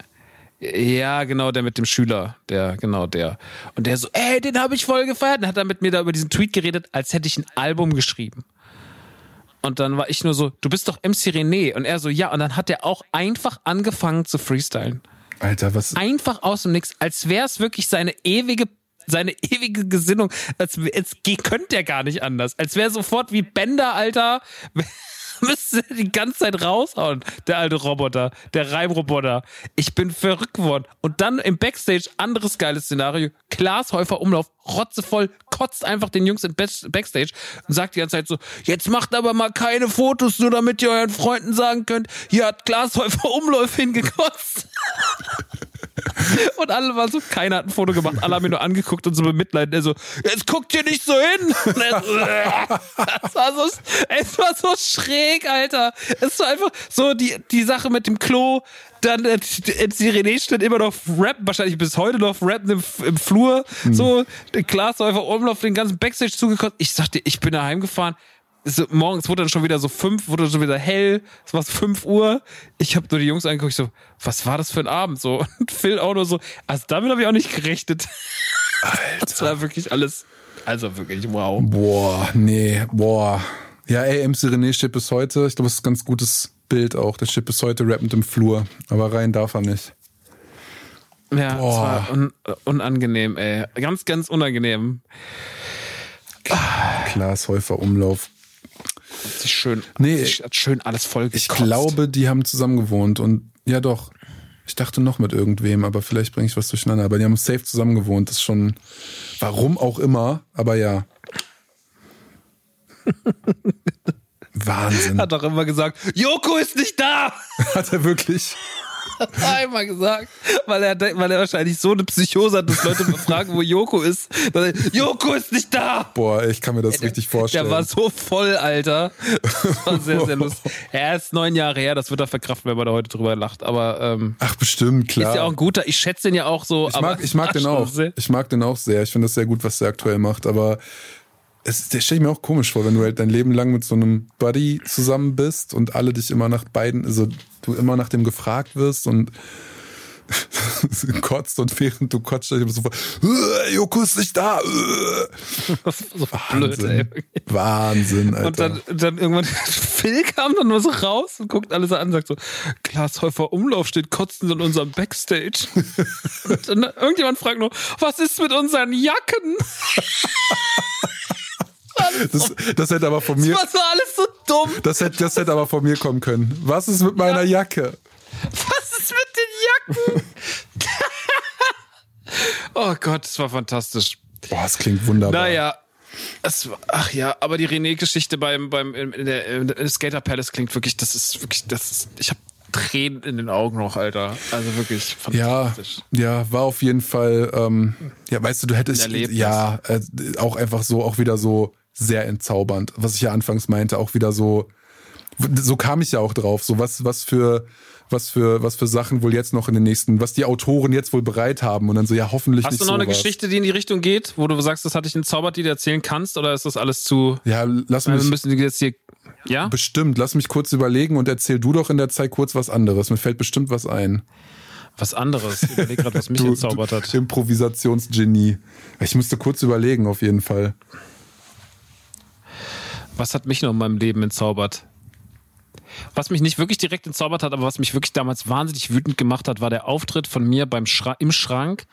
Ja, genau, der mit dem Schüler, der, genau, der. Und der so, ey, den habe ich voll gefeiert. Und hat dann mit mir da über diesen Tweet geredet, als hätte ich ein Album geschrieben. Und dann war ich nur so, du bist doch MC René. Und er so, ja. Und dann hat er auch einfach angefangen zu freestylen.
Alter, was?
Einfach aus dem Nix, als wäre es wirklich seine ewige seine ewige Gesinnung. Als, als könnte er gar nicht anders. Als wäre sofort wie Bender, Alter. müsste die ganze Zeit raushauen, der alte Roboter, der Reimroboter. Ich bin verrückt geworden. Und dann im Backstage, anderes geiles Szenario, Klaas Häufer Umlauf, rotzevoll, kotzt einfach den Jungs im Backstage und sagt die ganze Zeit so, jetzt macht aber mal keine Fotos, nur damit ihr euren Freunden sagen könnt, hier hat Klaas Häufer Umlauf hingekotzt. Und alle waren so, keiner hat ein Foto gemacht, alle haben ihn nur angeguckt und so bemitleiden. Er so, jetzt guckt ihr nicht so hin. Es, war so, es war so schräg, Alter. Es war einfach so die, die Sache mit dem Klo. Dann äh, MC René stand immer noch rappen, wahrscheinlich bis heute noch rappen im, im Flur. Mhm. So, war einfach Umlauf den ganzen Backstage zugekommen. Ich sagte, ich bin daheim gefahren so, morgens wurde dann schon wieder so fünf, wurde schon wieder hell, es war fünf Uhr. Ich habe nur die Jungs angeguckt, so, was war das für ein Abend? So, und Phil auch nur so, also damit habe ich auch nicht gerechnet. Alter. Das war wirklich alles, also wirklich, wow.
Boah, nee, boah. Ja, ey, MC René steht bis heute, ich glaube, das ist ein ganz gutes Bild auch, der steht bis heute rappend im Flur, aber rein darf er nicht.
Ja, Boah. das war un unangenehm, ey. Ganz, ganz unangenehm.
Klaas Häufer Umlauf,
sich schön,
nee,
hat schön alles voll
Ich glaube, die haben zusammen gewohnt und ja doch. Ich dachte noch mit irgendwem, aber vielleicht bringe ich was durcheinander. Aber die haben safe zusammen gewohnt. Das ist schon, warum auch immer, aber ja. Wahnsinn.
Hat doch immer gesagt, Joko ist nicht da.
Hat er wirklich?
einmal gesagt, weil er, weil er wahrscheinlich so eine Psychose hat, dass Leute fragen, wo Joko ist. Er, Joko ist nicht da!
Boah, ich kann mir das Ey, richtig vorstellen.
Der war so voll, Alter. Das war sehr, sehr lustig. Er ist neun Jahre her, das wird er verkraften, wenn man da heute drüber lacht. Aber ähm,
Ach, bestimmt, klar.
Ist ja auch ein guter, ich schätze ihn ja auch so.
Ich mag, ich mag den auch. Sehr. Ich mag den auch sehr. Ich finde das sehr gut, was der aktuell macht, aber es, der stelle ich mir auch komisch vor, wenn du halt dein Leben lang mit so einem Buddy zusammen bist und alle dich immer nach beiden, also du immer nach dem gefragt wirst und kotzt und während du kotzt, ich so äh, Joko ist nicht da. Äh. so Wahnsinn. Blöd, ey. Wahnsinn, Alter.
Und dann, dann irgendwann Phil kam dann nur so raus und guckt alles an und sagt so, Klaas Häufer Umlauf steht kotzend in unserem Backstage. und dann irgendjemand fragt nur, was ist mit unseren Jacken?
Das, das hätte aber von mir.
Das war so alles so dumm.
Das hätte, das hätte aber von mir kommen können. Was ist mit meiner ja. Jacke?
Was ist mit den Jacken? oh Gott, das war fantastisch.
Boah, es klingt wunderbar.
Naja. Es, ach ja, aber die René-Geschichte beim, beim in der, in Skater Palace klingt wirklich, das ist wirklich, das ist, ich habe Tränen in den Augen noch, Alter. Also wirklich
fantastisch. Ja, ja war auf jeden Fall, ähm, ja, weißt du, du hättest, ja, äh, auch einfach so, auch wieder so sehr entzaubernd. Was ich ja anfangs meinte, auch wieder so, so kam ich ja auch drauf. So was, was für, was für, was für Sachen wohl jetzt noch in den nächsten, was die Autoren jetzt wohl bereit haben und dann so, ja, hoffentlich
Hast
nicht
du noch
sowas.
eine Geschichte, die in die Richtung geht, wo du sagst, das hatte ich entzaubert, die du erzählen kannst, oder ist das alles zu,
ja, lass mich,
wir müssen jetzt hier, ja?
Bestimmt, lass mich kurz überlegen und erzähl du doch in der Zeit kurz was anderes. Mir fällt bestimmt was ein.
Was anderes. Ich überleg gerade, was mich du, entzaubert hat.
Improvisationsgenie. Ich musste kurz überlegen, auf jeden Fall.
Was hat mich noch in meinem Leben entzaubert? Was mich nicht wirklich direkt entzaubert hat, aber was mich wirklich damals wahnsinnig wütend gemacht hat, war der Auftritt von mir beim Schra im Schrank,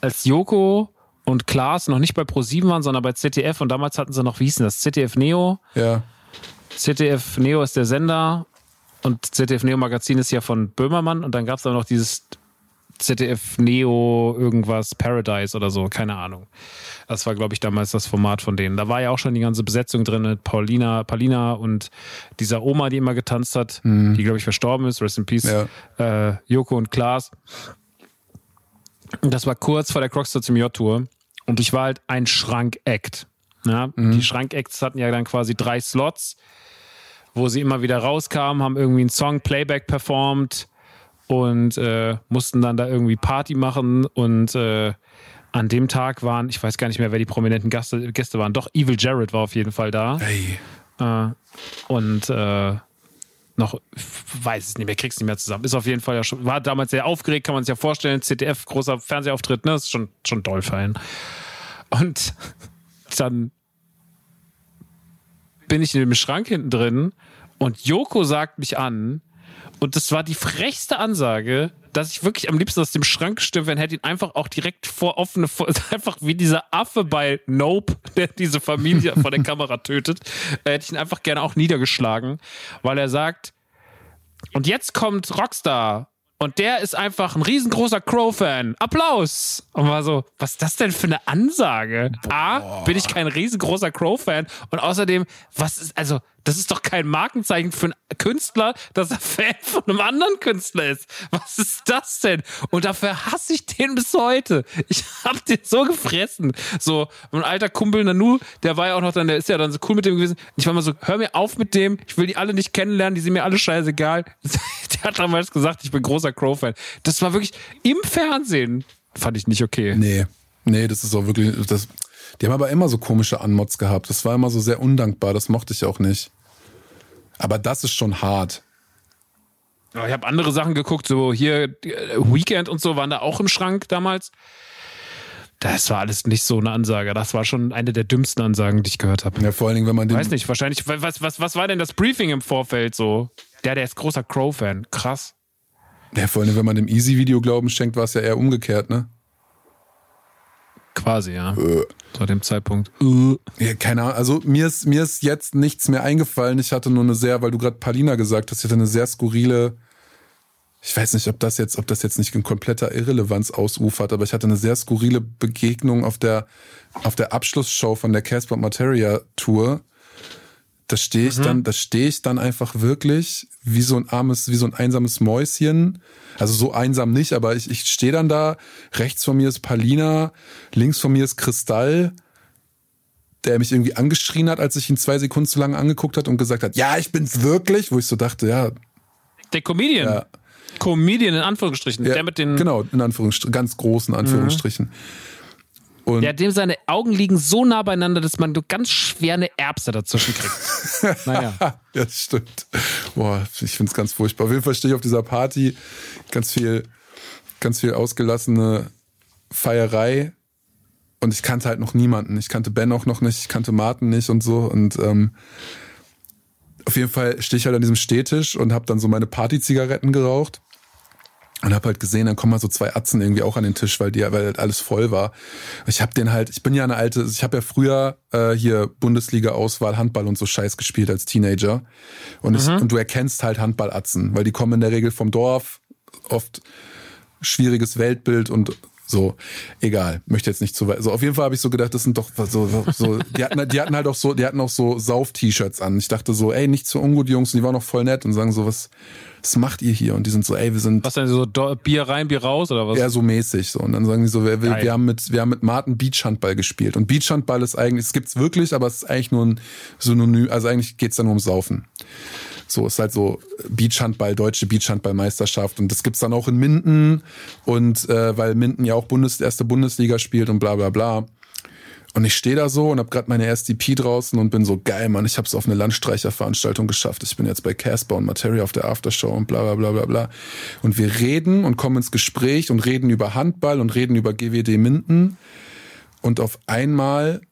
als Joko und Klaas noch nicht bei Pro7 waren, sondern bei ZDF und damals hatten sie noch, wie hieß denn das? ZDF Neo.
Ja.
ZDF Neo ist der Sender und ZDF Neo Magazin ist ja von Böhmermann und dann gab es aber noch dieses ZDF Neo irgendwas Paradise oder so, keine Ahnung. Das war, glaube ich, damals das Format von denen. Da war ja auch schon die ganze Besetzung drin mit Paulina, Paulina und dieser Oma, die immer getanzt hat, mhm. die, glaube ich, verstorben ist, Rest in Peace, ja. äh, Joko und Klaas. Und das war kurz vor der Crockstar zum J-Tour. Und ich war halt ein Schrank-Act. Ja? Mhm. Die Schrank-Acts hatten ja dann quasi drei Slots, wo sie immer wieder rauskamen, haben irgendwie einen Song Playback performt und äh, mussten dann da irgendwie Party machen und äh, an dem Tag waren, ich weiß gar nicht mehr, wer die prominenten Gäste, Gäste waren, doch Evil Jared war auf jeden Fall da.
Hey.
Äh, und äh, noch, weiß es nicht mehr, krieg's nicht mehr zusammen. Ist auf jeden Fall ja schon, war damals sehr aufgeregt, kann man sich ja vorstellen. ZDF, großer Fernsehauftritt, ne? Ist schon, schon doll fein. Und dann bin ich in dem Schrank hinten drin und Joko sagt mich an und das war die frechste Ansage, dass ich wirklich am liebsten aus dem Schrank stimmen, wenn hätte ihn einfach auch direkt vor offene, einfach wie dieser Affe bei Nope, der diese Familie vor der Kamera tötet, äh, hätte ich ihn einfach gerne auch niedergeschlagen, weil er sagt, und jetzt kommt Rockstar und der ist einfach ein riesengroßer Crow-Fan. Applaus! Und war so, was ist das denn für eine Ansage? Boah. A, bin ich kein riesengroßer Crow-Fan. Und außerdem, was ist, also, das ist doch kein Markenzeichen für einen Künstler, dass er Fan von einem anderen Künstler ist. Was ist das denn? Und dafür hasse ich den bis heute. Ich hab den so gefressen. So, mein alter Kumpel Nanu, der war ja auch noch dann, der ist ja dann so cool mit dem gewesen. Ich war mal so, hör mir auf mit dem, ich will die alle nicht kennenlernen, die sind mir alle scheißegal. Der hat damals gesagt, ich bin großer Crow-Fan. Das war wirklich im Fernsehen. Fand ich nicht okay.
Nee. Nee, das ist auch wirklich, das, die haben aber immer so komische Anmods gehabt. Das war immer so sehr undankbar. Das mochte ich auch nicht. Aber das ist schon hart.
Ich habe andere Sachen geguckt, so hier äh, Weekend und so waren da auch im Schrank damals. Das war alles nicht so eine Ansage. Das war schon eine der dümmsten Ansagen, die ich gehört habe.
Ja, vor allen Dingen, wenn man den.
Weiß nicht, wahrscheinlich. Was, was, was war denn das Briefing im Vorfeld so? Der, der ist großer Crow-Fan. Krass.
Ja, vor allem, wenn man dem Easy-Video Glauben schenkt, war es ja eher umgekehrt, ne?
Quasi, ja. Äh. Zu dem Zeitpunkt.
Äh. Ja, keine Ahnung. Also mir ist, mir ist jetzt nichts mehr eingefallen. Ich hatte nur eine sehr, weil du gerade Palina gesagt hast, ich hatte eine sehr skurrile, ich weiß nicht, ob das jetzt, ob das jetzt nicht in kompletter Irrelevanz ausufert, aber ich hatte eine sehr skurrile Begegnung auf der, auf der Abschlussshow von der Casper Materia Tour da stehe ich mhm. dann, da stehe ich dann einfach wirklich wie so ein armes, wie so ein einsames Mäuschen. Also so einsam nicht, aber ich, ich stehe dann da. Rechts von mir ist Palina, links von mir ist Kristall, der mich irgendwie angeschrien hat, als ich ihn zwei Sekunden zu lange angeguckt hat und gesagt hat, ja, ich bin's wirklich, wo ich so dachte, ja.
Der Comedian. Ja. Comedian in Anführungsstrichen.
Ja,
der mit den.
Genau, in Anführungsstrichen, ganz großen Anführungsstrichen. Mhm.
Und ja, dem seine Augen liegen so nah beieinander, dass man ganz schwer eine Erbse dazwischen kriegt. naja. ja,
das stimmt. Boah, ich finde es ganz furchtbar. Auf jeden Fall stehe ich auf dieser Party. Ganz viel, ganz viel ausgelassene Feierei. Und ich kannte halt noch niemanden. Ich kannte Ben auch noch nicht, ich kannte Martin nicht und so. Und ähm, auf jeden Fall stehe ich halt an diesem Stehtisch und habe dann so meine Partyzigaretten geraucht. Und habe halt gesehen, dann kommen mal so zwei Atzen irgendwie auch an den Tisch, weil die weil halt alles voll war. Ich habe den halt, ich bin ja eine alte, ich habe ja früher äh, hier Bundesliga-Auswahl Handball und so Scheiß gespielt als Teenager. Und, mhm. ich, und du erkennst halt Handballatzen, weil die kommen in der Regel vom Dorf, oft schwieriges Weltbild und so, egal, möchte jetzt nicht zu weit. So, auf jeden Fall habe ich so gedacht, das sind doch so, so, die, hatten, die hatten halt auch so, die hatten auch so Sauf-T-Shirts an. Ich dachte so, ey, nicht zu ungut, Jungs, und die waren noch voll nett und sagen so, was, was macht ihr hier? Und die sind so, ey, wir sind.
Was denn so Bier rein, Bier raus oder was?
Ja, so mäßig so. Und dann sagen die so, wir, wir, wir haben mit, wir haben mit Martin Beachhandball gespielt. Und Beachhandball ist eigentlich, es gibt's wirklich, aber es ist eigentlich nur ein Synonym, also eigentlich geht's da nur um Saufen. So ist halt so Beachhandball, deutsche Beachhandballmeisterschaft und das gibt's dann auch in Minden und äh, weil Minden ja auch Bundes, erste Bundesliga spielt und bla bla bla. Und ich stehe da so und habe gerade meine SDP draußen und bin so geil, Mann, ich habe es auf eine Landstreicherveranstaltung geschafft. Ich bin jetzt bei Casper und Materia auf der Aftershow und bla bla bla bla bla. Und wir reden und kommen ins Gespräch und reden über Handball und reden über GWD Minden. Und auf einmal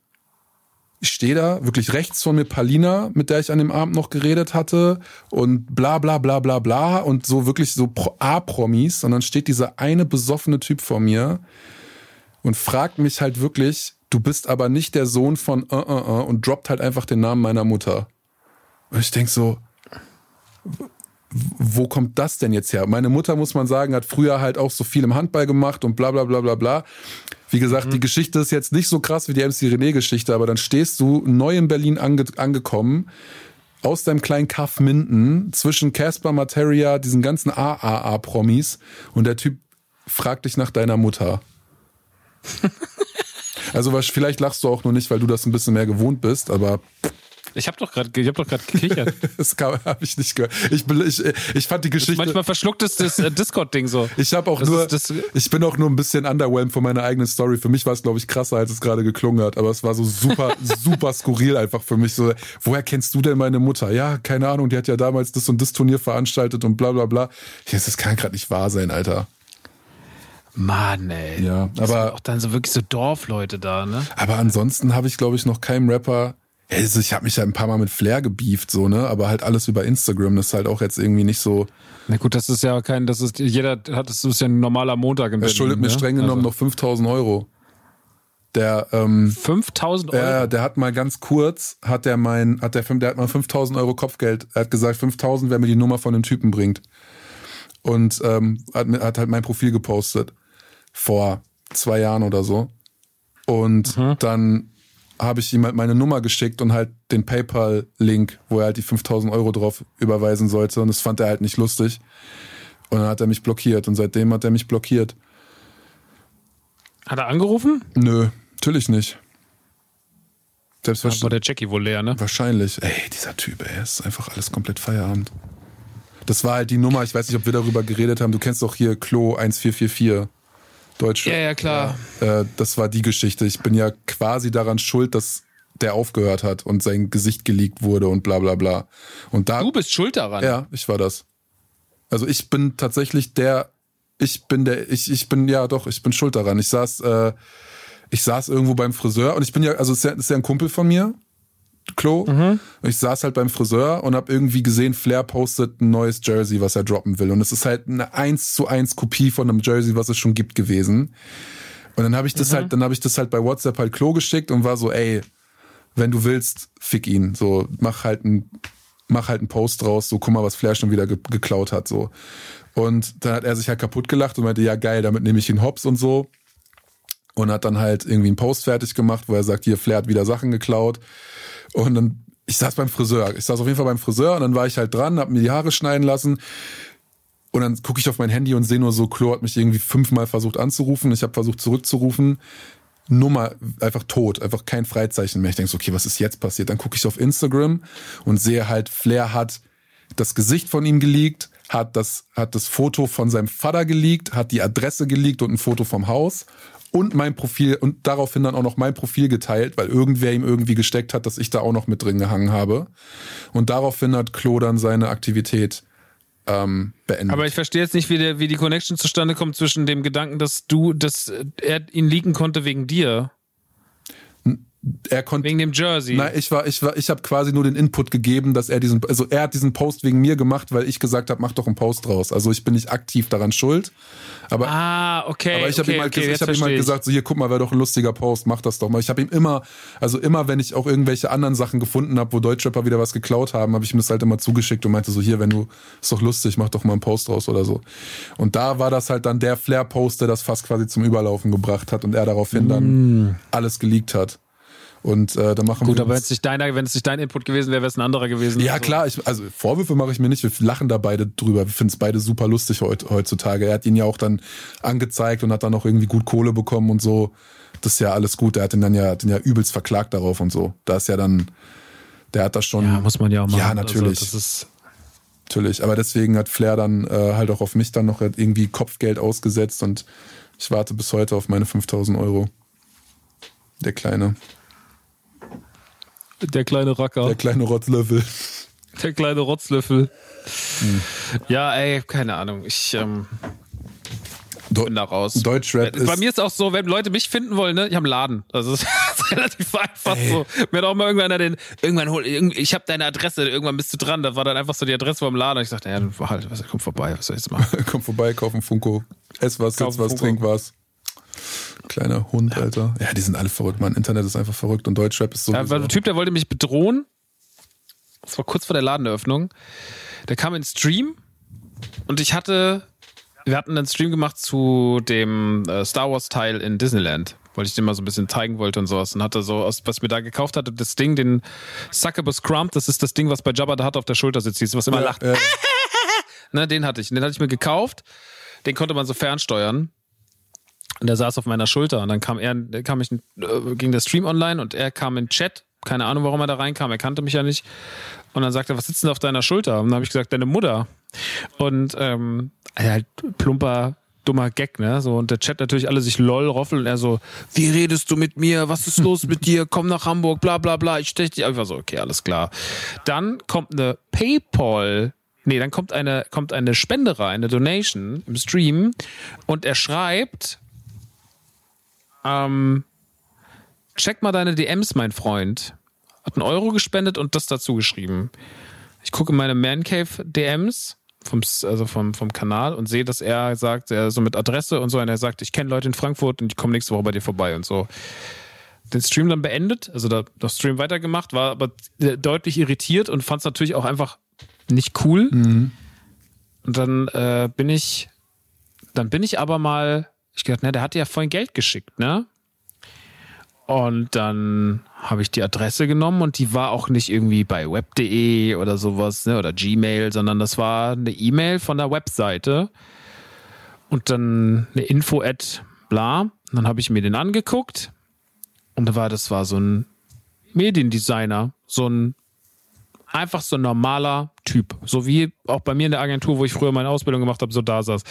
ich stehe da, wirklich rechts von mir Palina, mit der ich an dem Abend noch geredet hatte und bla bla bla bla bla und so wirklich so A-Promis und dann steht dieser eine besoffene Typ vor mir und fragt mich halt wirklich, du bist aber nicht der Sohn von uh, uh, uh, und droppt halt einfach den Namen meiner Mutter. Und ich denk so, wo kommt das denn jetzt her? Meine Mutter, muss man sagen, hat früher halt auch so viel im Handball gemacht und bla bla bla bla bla. Wie gesagt, mhm. die Geschichte ist jetzt nicht so krass wie die MC René-Geschichte, aber dann stehst du neu in Berlin ange angekommen, aus deinem kleinen Kaff Minden, zwischen Casper Materia, diesen ganzen AAA-Promis und der Typ fragt dich nach deiner Mutter. also vielleicht lachst du auch nur nicht, weil du das ein bisschen mehr gewohnt bist, aber
ich habe doch gerade, doch gerade gekichert.
das habe ich nicht gehört. Ich, ich, ich fand die Geschichte.
manchmal verschluckt es das äh, Discord-Ding so.
Ich habe auch das nur, ist, ich bin auch nur ein bisschen underwhelmed von meiner eigenen Story. Für mich war es, glaube ich, krasser, als es gerade geklungen hat. Aber es war so super, super skurril einfach für mich. So, woher kennst du denn meine Mutter? Ja, keine Ahnung. Die hat ja damals das und das Turnier veranstaltet und bla bla bla. Das kann gerade nicht wahr sein, Alter.
Mann, ey.
Ja, aber
auch dann so wirklich so Dorfleute da, ne?
Aber ansonsten habe ich, glaube ich, noch keinem Rapper also ich habe mich ja ein paar Mal mit Flair gebieft, so, ne? Aber halt alles über Instagram. Das ist halt auch jetzt irgendwie nicht so.
Na gut, das ist ja kein, das ist, jeder hat, das ist ja ein normaler Montag
im Er schuldet mir ne? streng genommen also. noch 5000 Euro. Der, ähm,
5000 Euro?
Ja, der hat mal ganz kurz, hat der mein, hat der, der hat mal 5000 Euro Kopfgeld. Er hat gesagt, 5000, wer mir die Nummer von dem Typen bringt. Und, ähm, hat, hat halt mein Profil gepostet. Vor zwei Jahren oder so. Und mhm. dann habe ich ihm halt meine Nummer geschickt und halt den PayPal-Link, wo er halt die 5000 Euro drauf überweisen sollte. Und das fand er halt nicht lustig. Und dann hat er mich blockiert. Und seitdem hat er mich blockiert.
Hat er angerufen?
Nö, natürlich nicht.
Selbstverständlich. Aber der Jackie wohl leer, ne?
Wahrscheinlich. Ey, dieser Typ, ey, ist einfach alles komplett Feierabend. Das war halt die Nummer, ich weiß nicht, ob wir darüber geredet haben. Du kennst doch hier Klo 1444. Deutsche.
Ja, ja, klar.
Äh, das war die Geschichte. Ich bin ja quasi daran schuld, dass der aufgehört hat und sein Gesicht geleakt wurde und bla bla bla. Und da,
du bist schuld daran?
Ja, ich war das. Also ich bin tatsächlich der, ich bin der, ich, ich bin, ja doch, ich bin schuld daran. Ich saß, äh, ich saß irgendwo beim Friseur und ich bin ja, also ist ja, ist ja ein Kumpel von mir, Klo. Mhm. Ich saß halt beim Friseur und habe irgendwie gesehen, Flair postet ein neues Jersey, was er droppen will. Und es ist halt eine 1 zu 1 Kopie von einem Jersey, was es schon gibt gewesen. Und dann habe ich das mhm. halt, dann habe ich das halt bei WhatsApp halt Klo geschickt und war so, ey, wenn du willst, fick ihn. So, mach halt ein, mach halt einen Post draus, so guck mal, was Flair schon wieder ge geklaut hat. so. Und dann hat er sich halt kaputt gelacht und meinte, ja geil, damit nehme ich ihn hops und so. Und hat dann halt irgendwie einen Post fertig gemacht, wo er sagt, hier, Flair hat wieder Sachen geklaut. Und dann, ich saß beim Friseur. Ich saß auf jeden Fall beim Friseur und dann war ich halt dran, hab mir die Haare schneiden lassen. Und dann gucke ich auf mein Handy und sehe nur so, Klo hat mich irgendwie fünfmal versucht anzurufen. Ich habe versucht zurückzurufen. Nummer einfach tot, einfach kein Freizeichen mehr. Ich denke so, okay, was ist jetzt passiert? Dann gucke ich auf Instagram und sehe halt, Flair hat das Gesicht von ihm geleakt, hat das, hat das Foto von seinem Vater geleakt, hat die Adresse geleakt und ein Foto vom Haus und mein Profil und daraufhin dann auch noch mein Profil geteilt, weil irgendwer ihm irgendwie gesteckt hat, dass ich da auch noch mit drin gehangen habe. Und daraufhin hat Klo dann seine Aktivität ähm, beendet.
Aber ich verstehe jetzt nicht, wie, der, wie die Connection zustande kommt zwischen dem Gedanken, dass du, dass er ihn liegen konnte wegen dir
er konnte
wegen dem Jersey.
Nein, ich war ich war ich habe quasi nur den Input gegeben, dass er diesen also er hat diesen Post wegen mir gemacht, weil ich gesagt habe, mach doch einen Post draus. Also ich bin nicht aktiv daran schuld, aber
Ah, okay.
Aber ich habe
okay,
ihm halt,
okay,
ich habe ihm halt gesagt, so hier guck mal, wäre doch ein lustiger Post, mach das doch mal. Ich habe ihm immer also immer wenn ich auch irgendwelche anderen Sachen gefunden habe, wo Deutschrapper wieder was geklaut haben, habe ich ihm das halt immer zugeschickt und meinte so hier, wenn du ist doch lustig, mach doch mal einen Post draus oder so. Und da war das halt dann der Flair Post, der das fast quasi zum Überlaufen gebracht hat und er daraufhin mm. dann alles geleakt hat. Und äh, da machen
Gut,
wir.
aber wenn es nicht deiner, wenn es nicht dein Input gewesen wäre, wäre es ein anderer gewesen.
Ja, so. klar, ich, also Vorwürfe mache ich mir nicht. Wir lachen da beide drüber. Wir finden es beide super lustig heutzutage. Er hat ihn ja auch dann angezeigt und hat dann auch irgendwie gut Kohle bekommen und so. Das ist ja alles gut. Er hat ihn dann ja, den ja übelst verklagt darauf und so. Da ist ja dann, der hat das schon.
Ja, muss man ja auch machen.
Ja, also natürlich. Also, das ist natürlich. Aber deswegen hat Flair dann äh, halt auch auf mich dann noch irgendwie Kopfgeld ausgesetzt und ich warte bis heute auf meine 5000 Euro. Der Kleine.
Der kleine Racker.
Der kleine Rotzlöffel.
Der kleine Rotzlöffel. Hm. Ja, ey, keine Ahnung. Ich ähm, bin da raus.
Deutschrap
Bei ist mir ist auch so, wenn Leute mich finden wollen, ne, ich habe einen Laden. Das ist, relativ einfach ey. so. Mir hat auch mal irgendwann den, irgendwann hol, ich habe deine Adresse, irgendwann bist du dran. Da war dann einfach so die Adresse vom Laden. Ich dachte, ja, halt, komm vorbei, was soll ich jetzt machen?
komm vorbei, kauf ein Funko. Ess was, sitz was, Funko. trink was. Kleiner Hund, Alter. Ja, die sind alle verrückt, Mann. Internet ist einfach verrückt und Deutschrap ist so.
Ja, der Typ, der wollte mich bedrohen. Das war kurz vor der Ladeneröffnung. Der kam in den Stream und ich hatte, wir hatten einen Stream gemacht zu dem äh, Star Wars Teil in Disneyland weil ich den mal so ein bisschen zeigen wollte und sowas. Und hatte so, was mir da gekauft hatte, das Ding, den Succubus Crump, das ist das Ding, was bei Jabba da hat auf der Schulter sitzt, was immer ja, lacht. Ja. ne, den hatte ich. den hatte ich mir gekauft. Den konnte man so fernsteuern. Und der saß auf meiner Schulter. Und dann kam er, kam ich, äh, ging der Stream online und er kam in Chat. Keine Ahnung, warum er da reinkam. Er kannte mich ja nicht. Und dann sagte er, was sitzt denn auf deiner Schulter? Und dann habe ich gesagt, deine Mutter. Und ähm, halt plumper dummer Gag, ne? So, und der Chat natürlich alle sich lol roffeln und er so, wie redest du mit mir? Was ist los mit dir? Komm nach Hamburg, bla bla bla. Ich stech dich einfach so, okay, alles klar. Dann kommt eine PayPal Nee, dann kommt eine, kommt eine Spende rein, eine Donation im Stream und er schreibt, ähm, check mal deine DMs, mein Freund. Hat einen Euro gespendet und das dazu geschrieben. Ich gucke meine Mancave DMs vom, also vom, vom Kanal und sehe, dass er sagt, er so mit Adresse und so, und er sagt, ich kenne Leute in Frankfurt und ich komme nächste Woche bei dir vorbei und so. Den Stream dann beendet, also da, das Stream weitergemacht, war aber deutlich irritiert und fand es natürlich auch einfach nicht cool. Mhm. Und dann äh, bin ich, dann bin ich aber mal, ich gedacht, ne, der hat ja vorhin Geld geschickt, ne? Und dann habe ich die Adresse genommen und die war auch nicht irgendwie bei web.de oder sowas, ne, oder Gmail, sondern das war eine E-Mail von der Webseite und dann eine Info at bla. Und dann habe ich mir den angeguckt und da war, das war so ein Mediendesigner, so ein einfach so ein normaler Typ, so wie auch bei mir in der Agentur, wo ich früher meine Ausbildung gemacht habe, so da saß.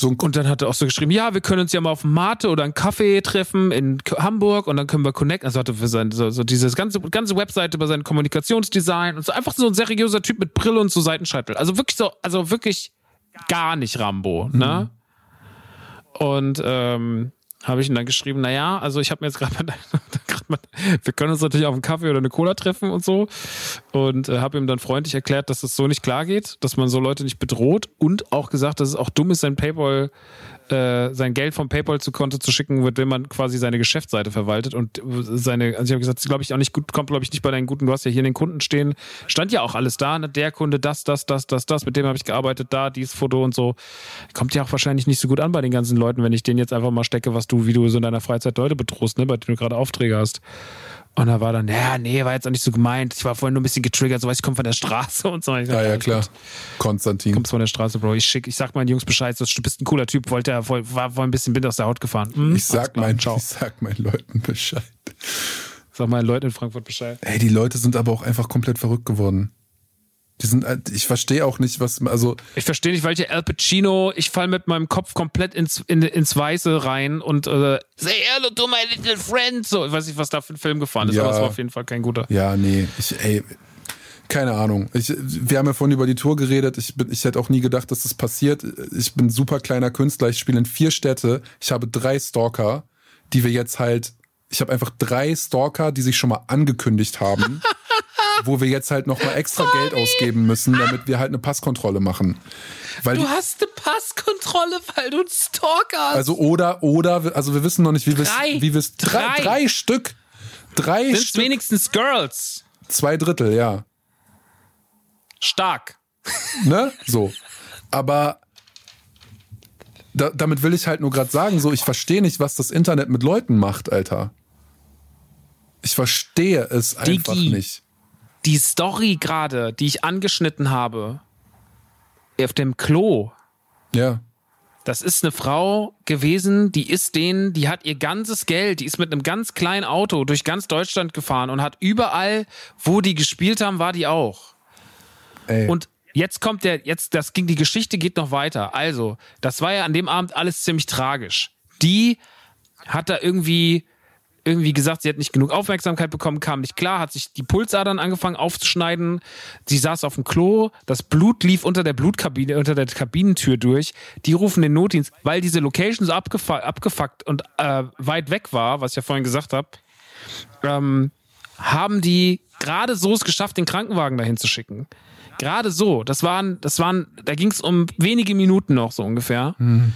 So und dann hat er auch so geschrieben, ja, wir können uns ja mal auf Mate oder einen Kaffee treffen in Hamburg und dann können wir connecten. Also hatte für sein, so, so dieses ganze, ganze Webseite über sein Kommunikationsdesign und so einfach so ein seriöser Typ mit Brille und so Seitenscheitel. Also wirklich so, also wirklich gar nicht Rambo, ne? Mhm. Und ähm, habe ich ihm dann geschrieben, naja, also ich habe mir jetzt gerade wir können uns natürlich auf einen Kaffee oder eine Cola treffen und so. Und äh, habe ihm dann freundlich erklärt, dass es so nicht klar geht, dass man so Leute nicht bedroht und auch gesagt, dass es auch dumm ist, sein PayPal äh, sein Geld vom PayPal zu Konto zu schicken wird, wenn man quasi seine Geschäftsseite verwaltet und seine, also ich habe gesagt, glaube ich auch nicht gut, kommt glaube ich nicht bei deinen guten, du hast ja hier in den Kunden stehen, stand ja auch alles da, ne? der Kunde, das, das, das, das, das, mit dem habe ich gearbeitet, da, dieses Foto und so. Kommt ja auch wahrscheinlich nicht so gut an bei den ganzen Leuten, wenn ich denen jetzt einfach mal stecke, was du, wie du so in deiner Freizeit Leute bedrohst, ne, bei denen du gerade Aufträge hast. Und da war dann, ja, nee, war jetzt auch nicht so gemeint. Ich war vorhin nur ein bisschen getriggert, so weiß ich komme von der Straße und so.
Ja, ja, ja, klar. Konstantin.
Kommst von der Straße, Bro. Ich schick, ich sag meinen Jungs Bescheid, du bist ein cooler Typ, wollte er, war, war ein bisschen Wind aus der Haut gefahren.
Hm? Ich sag mein, ich sag meinen Leuten Bescheid.
Sag meinen Leuten in Frankfurt Bescheid.
Ey, die Leute sind aber auch einfach komplett verrückt geworden. Die sind, äh, ich verstehe auch nicht, was, also.
Ich verstehe nicht, welche Al Pacino, ich fall mit meinem Kopf komplett ins, in, ins Weiße rein und äh, say hello to my little friend. So, ich weiß nicht, was da für ein Film gefahren ist, ja, aber es war auf jeden Fall kein guter.
Ja, nee, ich, ey, keine Ahnung. Ich, wir haben ja vorhin über die Tour geredet. Ich, bin, ich hätte auch nie gedacht, dass das passiert. Ich bin super kleiner Künstler. Ich spiele in vier Städte. Ich habe drei Stalker, die wir jetzt halt. Ich habe einfach drei Stalker, die sich schon mal angekündigt haben. wo wir jetzt halt nochmal extra Sorry. Geld ausgeben müssen, damit wir halt eine Passkontrolle machen.
Weil du hast eine Passkontrolle, weil du einen Stalker hast.
Also oder, oder, also wir wissen noch nicht, wie wir es, wie wir drei. drei, drei Stück. Drei
Sind Stück. wenigstens Girls.
Zwei Drittel, ja.
Stark.
Ne? So. Aber da, damit will ich halt nur gerade sagen, so, ich verstehe nicht, was das Internet mit Leuten macht, Alter. Ich verstehe es einfach Digi. nicht
die Story gerade, die ich angeschnitten habe, auf dem Klo.
Ja.
Das ist eine Frau gewesen, die ist denen, die hat ihr ganzes Geld, die ist mit einem ganz kleinen Auto durch ganz Deutschland gefahren und hat überall, wo die gespielt haben, war die auch. Ey. Und jetzt kommt der, jetzt, das ging, die Geschichte geht noch weiter. Also, das war ja an dem Abend alles ziemlich tragisch. Die hat da irgendwie irgendwie gesagt, sie hat nicht genug Aufmerksamkeit bekommen, kam nicht klar, hat sich die Pulsadern angefangen aufzuschneiden. Sie saß auf dem Klo, das Blut lief unter der Blutkabine, unter der Kabinentür durch. Die rufen den Notdienst, weil diese Location so abgefu abgefuckt und äh, weit weg war, was ich ja vorhin gesagt habe, ähm, haben die gerade so es geschafft, den Krankenwagen dahin zu schicken. Gerade so. Das waren, das waren, da ging es um wenige Minuten noch so ungefähr. Mhm.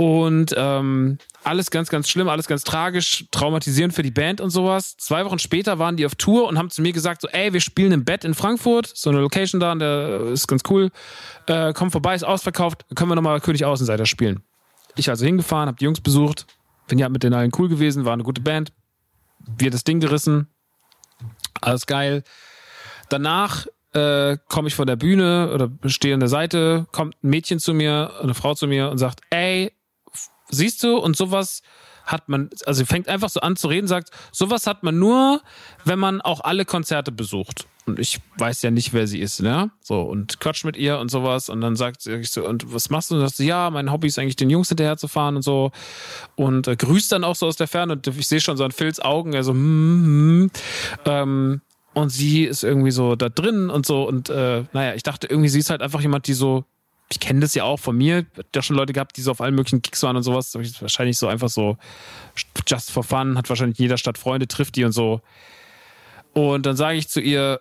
Und ähm, alles ganz, ganz schlimm, alles ganz tragisch, traumatisierend für die Band und sowas. Zwei Wochen später waren die auf Tour und haben zu mir gesagt, so, ey, wir spielen im Bett in Frankfurt, so eine Location da, und der ist ganz cool. Äh, komm vorbei, ist ausverkauft, können wir nochmal König Außenseiter spielen. Ich also hingefahren, hab die Jungs besucht, bin ja mit den allen cool gewesen, war eine gute Band. Wir das Ding gerissen, alles geil. Danach äh, komme ich von der Bühne oder stehe an der Seite, kommt ein Mädchen zu mir, eine Frau zu mir und sagt, ey, siehst du, und sowas hat man, also fängt einfach so an zu reden, sagt, sowas hat man nur, wenn man auch alle Konzerte besucht. Und ich weiß ja nicht, wer sie ist, ne? So, und quatsch mit ihr und sowas. Und dann sagt sie so, und was machst du? Und sagt sie, ja, mein Hobby ist eigentlich den Jungs hinterher zu fahren und so. Und äh, grüßt dann auch so aus der Ferne. Und ich sehe schon so an Phils Augen, so, hm, hm, hm. Ähm, und sie ist irgendwie so da drin und so. Und äh, naja, ich dachte irgendwie, sie ist halt einfach jemand, die so ich kenne das ja auch von mir, ja schon Leute gehabt, die so auf allen möglichen Kicks waren und sowas. Wahrscheinlich so einfach so just for fun, hat wahrscheinlich in jeder Stadt Freunde, trifft die und so. Und dann sage ich zu ihr,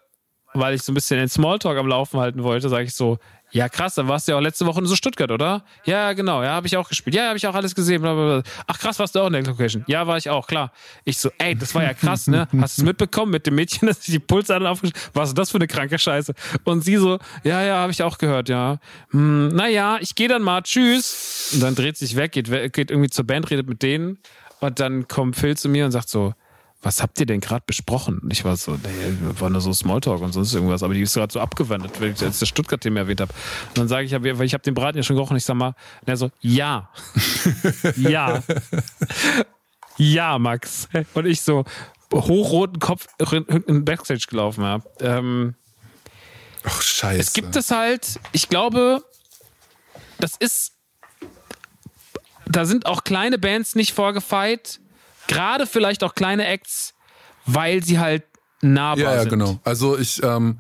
weil ich so ein bisschen den Smalltalk am Laufen halten wollte, sage ich so, ja, krass, dann warst du ja auch letzte Woche in so Stuttgart, oder? Ja, genau, ja, habe ich auch gespielt. Ja, habe ich auch alles gesehen. Blablabla. Ach, krass, warst du auch in der Location? Ja, war ich auch, klar. Ich so, ey, das war ja krass, ne? Hast du es mitbekommen mit dem Mädchen, dass sich die Pulsadern aufgeschrieben Was ist das für eine kranke Scheiße? Und sie so, ja, ja, habe ich auch gehört, ja. Hm, naja, ich gehe dann mal, tschüss. Und dann dreht sich weg, geht, geht irgendwie zur Band, redet mit denen. Und dann kommt Phil zu mir und sagt so, was habt ihr denn gerade besprochen? Und ich war so, nee, war nur so Smalltalk und sonst irgendwas, aber die ist gerade so abgewendet, weil ich jetzt das Stuttgart-Thema erwähnt habe. Und dann sage ich, weil ich habe den Braten ja schon gerochen, ich sag mal, und er so, ja. ja. ja, Max. Und ich so, hochroten Kopf in Backstage gelaufen habe. Ähm,
Ach, scheiße.
Es gibt es halt, ich glaube, das ist, da sind auch kleine Bands nicht vorgefeit, gerade vielleicht auch kleine Acts, weil sie halt nahbar
ja, ja,
sind.
genau. Also ich, ähm,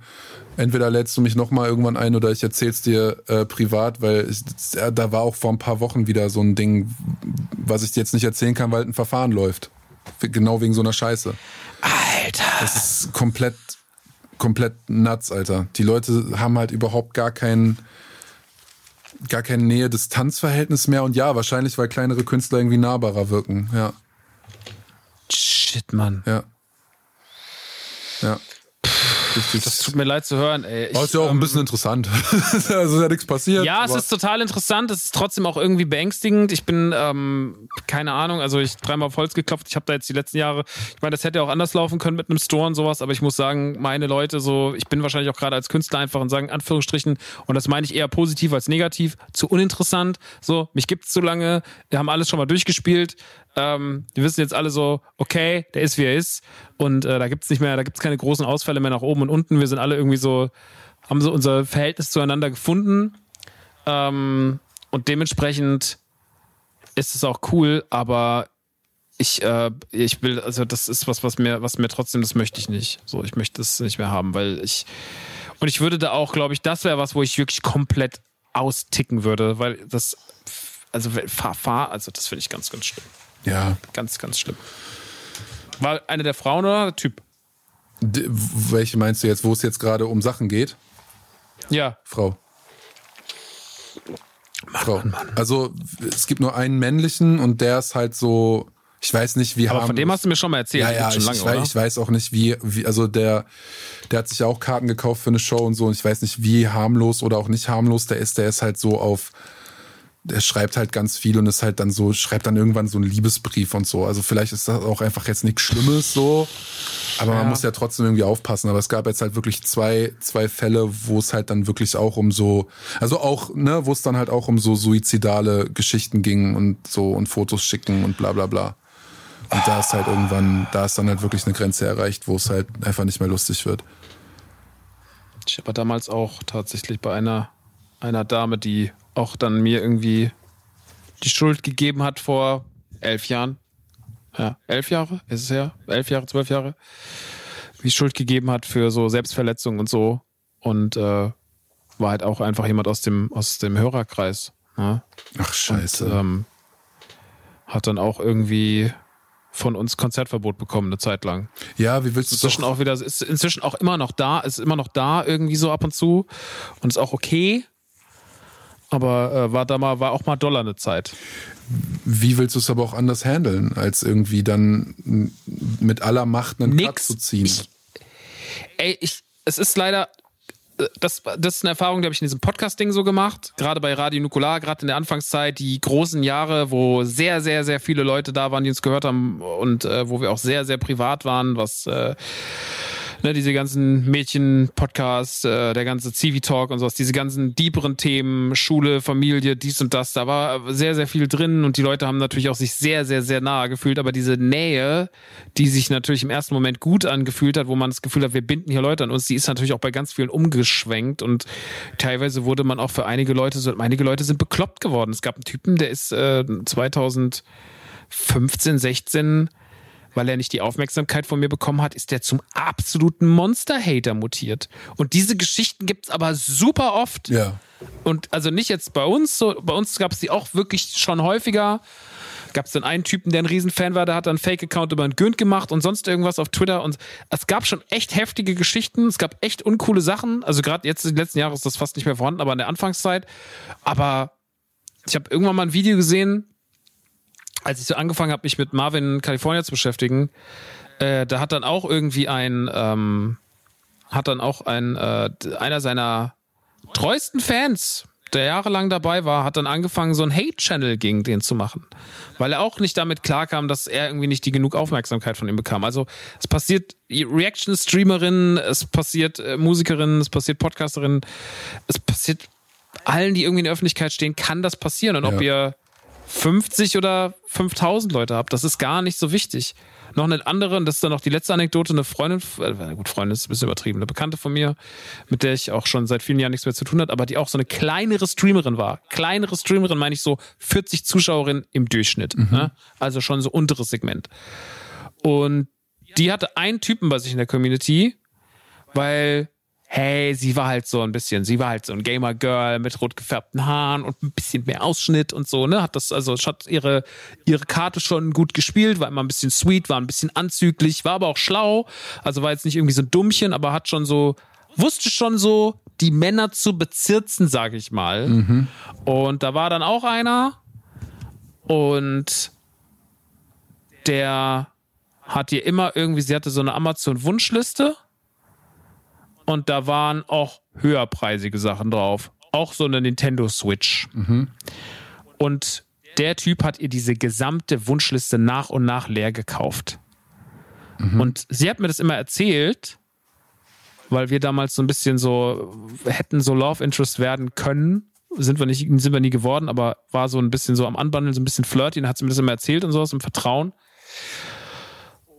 entweder lädst du mich nochmal irgendwann ein oder ich erzähl's dir äh, privat, weil ich, äh, da war auch vor ein paar Wochen wieder so ein Ding, was ich dir jetzt nicht erzählen kann, weil ein Verfahren läuft. Genau wegen so einer Scheiße.
Alter.
Das ist komplett, komplett nuts, Alter. Die Leute haben halt überhaupt gar keinen gar kein Nähe-Distanz-Verhältnis mehr und ja, wahrscheinlich, weil kleinere Künstler irgendwie nahbarer wirken, ja.
Shit, Mann.
Ja. Ja.
Richtig. Das tut mir leid zu hören, ey.
Aber ist ja auch ähm, ein bisschen interessant. also ist ja nichts passiert.
Ja, es ist total interessant. Es ist trotzdem auch irgendwie beängstigend. Ich bin, ähm, keine Ahnung, also ich dreimal auf Holz geklopft. Ich habe da jetzt die letzten Jahre, ich meine, das hätte auch anders laufen können mit einem Store und sowas, aber ich muss sagen, meine Leute so, ich bin wahrscheinlich auch gerade als Künstler einfach und sagen Anführungsstrichen, und das meine ich eher positiv als negativ, zu uninteressant. So, mich gibt's zu lange, wir haben alles schon mal durchgespielt. Ähm, die wissen jetzt alle so, okay, der ist wie er ist. Und äh, da gibt's nicht mehr, da gibt's keine großen Ausfälle mehr nach oben und unten. Wir sind alle irgendwie so, haben so unser Verhältnis zueinander gefunden. Ähm, und dementsprechend ist es auch cool, aber ich, äh, ich will, also das ist was, was mir, was mir trotzdem, das möchte ich nicht. So, ich möchte das nicht mehr haben, weil ich, und ich würde da auch, glaube ich, das wäre was, wo ich wirklich komplett austicken würde, weil das, also fahr, fahr, also das finde ich ganz, ganz schlimm.
Ja.
Ganz, ganz schlimm. War eine der Frauen oder der Typ?
D welche meinst du jetzt, wo es jetzt gerade um Sachen geht?
Ja.
Frau.
Mann, Frau. Mann, Mann.
Also es gibt nur einen männlichen und der ist halt so, ich weiß nicht, wie
Aber von dem hast du mir schon mal erzählt.
Ja, ja,
ich,
lange, ich, weiß, ich, weiß, auch nicht, wie, wie, also der, der hat sich ja auch Karten gekauft für eine Show und so und ich weiß nicht, wie harmlos oder auch nicht harmlos der ist. Der ist halt so auf der schreibt halt ganz viel und ist halt dann so, schreibt dann irgendwann so einen Liebesbrief und so. Also vielleicht ist das auch einfach jetzt nichts Schlimmes so. Aber ja. man muss ja trotzdem irgendwie aufpassen. Aber es gab jetzt halt wirklich zwei, zwei Fälle, wo es halt dann wirklich auch um so, also auch, ne, wo es dann halt auch um so suizidale Geschichten ging und so und Fotos schicken und bla bla bla. Und da ist halt irgendwann, da ist dann halt wirklich eine Grenze erreicht, wo es halt einfach nicht mehr lustig wird.
Ich habe damals auch tatsächlich bei einer, einer Dame, die auch dann mir irgendwie die Schuld gegeben hat vor elf Jahren. Ja, elf Jahre ist es her? Elf Jahre, zwölf Jahre. Die Schuld gegeben hat für so Selbstverletzungen und so. Und äh, war halt auch einfach jemand aus dem, aus dem Hörerkreis. Ja?
Ach, scheiße.
Und, ähm, hat dann auch irgendwie von uns Konzertverbot bekommen eine Zeit lang.
Ja, wie willst du
inzwischen auch wieder ist inzwischen auch immer noch da, ist immer noch da irgendwie so ab und zu und ist auch okay. Aber äh, war da mal, war auch mal Dollar eine Zeit.
wie willst du es aber auch anders handeln, als irgendwie dann mit aller Macht einen Nix. Cut zu ziehen? Ich,
ey, ich, es ist leider, das, das ist eine Erfahrung, die habe ich in diesem Podcast-Ding so gemacht. Gerade bei Radio Nukular, gerade in der Anfangszeit, die großen Jahre, wo sehr, sehr, sehr viele Leute da waren, die uns gehört haben und äh, wo wir auch sehr, sehr privat waren, was äh, ne, diese ganzen Mädchen-Podcasts, äh, der ganze Civi-Talk und sowas, diese ganzen deeperen Themen, Schule, Familie, dies und das, da war sehr, sehr viel drin und die Leute haben natürlich auch sich sehr, sehr, sehr nahe gefühlt, aber diese Nähe, die sich natürlich im ersten Moment gut angefühlt hat, wo man das Gefühl hat, wir binden hier Leute an uns, die ist natürlich auch bei ganz vielen umgeschwenkt und teilweise wurde man auch für einige Leute so, einige Leute sind bekloppt geworden. Es gab einen Typen, der ist äh, 2015, 16 weil er nicht die Aufmerksamkeit von mir bekommen hat, ist er zum absoluten Monster-Hater mutiert. Und diese Geschichten gibt es aber super oft.
Ja.
Und also nicht jetzt bei uns, so, bei uns gab es die auch wirklich schon häufiger. Gab es dann einen Typen, der ein Riesenfan war, der hat einen Fake-Account über einen Günd gemacht und sonst irgendwas auf Twitter. Und es gab schon echt heftige Geschichten, es gab echt uncoole Sachen. Also gerade jetzt in den letzten Jahren ist das fast nicht mehr vorhanden, aber in der Anfangszeit. Aber ich habe irgendwann mal ein Video gesehen, als ich so angefangen habe, mich mit Marvin California zu beschäftigen, äh, da hat dann auch irgendwie ein, ähm, hat dann auch ein, äh, einer seiner treuesten Fans, der jahrelang dabei war, hat dann angefangen, so ein Hate-Channel gegen den zu machen. Weil er auch nicht damit klarkam, dass er irgendwie nicht die genug Aufmerksamkeit von ihm bekam. Also es passiert Reaction-Streamerinnen, es passiert äh, Musikerinnen, es passiert Podcasterinnen, es passiert allen, die irgendwie in der Öffentlichkeit stehen, kann das passieren. Und ob ihr 50 oder 5000 Leute habt. Das ist gar nicht so wichtig. Noch eine andere, und das ist dann noch die letzte Anekdote, eine Freundin, äh, gut, Freundin ist ein bisschen übertrieben, eine Bekannte von mir, mit der ich auch schon seit vielen Jahren nichts mehr zu tun hat, aber die auch so eine kleinere Streamerin war. Kleinere Streamerin meine ich so 40 Zuschauerinnen im Durchschnitt. Mhm. Ne? Also schon so unteres Segment. Und die hatte einen Typen bei sich in der Community, weil hey, sie war halt so ein bisschen, sie war halt so ein Gamer-Girl mit rot gefärbten Haaren und ein bisschen mehr Ausschnitt und so, ne? Hat das, also hat ihre, ihre Karte schon gut gespielt, war immer ein bisschen sweet, war ein bisschen anzüglich, war aber auch schlau. Also war jetzt nicht irgendwie so ein Dummchen, aber hat schon so, wusste schon so, die Männer zu bezirzen, sag ich mal. Mhm. Und da war dann auch einer und der hat ihr immer irgendwie, sie hatte so eine Amazon-Wunschliste und da waren auch höherpreisige Sachen drauf. Auch so eine Nintendo Switch. Mhm. Und der Typ hat ihr diese gesamte Wunschliste nach und nach leer gekauft. Mhm. Und sie hat mir das immer erzählt, weil wir damals so ein bisschen so hätten so Love Interest werden können. Sind wir nicht, sind wir nie geworden, aber war so ein bisschen so am Anbandeln, so ein bisschen flirty, und hat sie mir das immer erzählt und sowas im Vertrauen.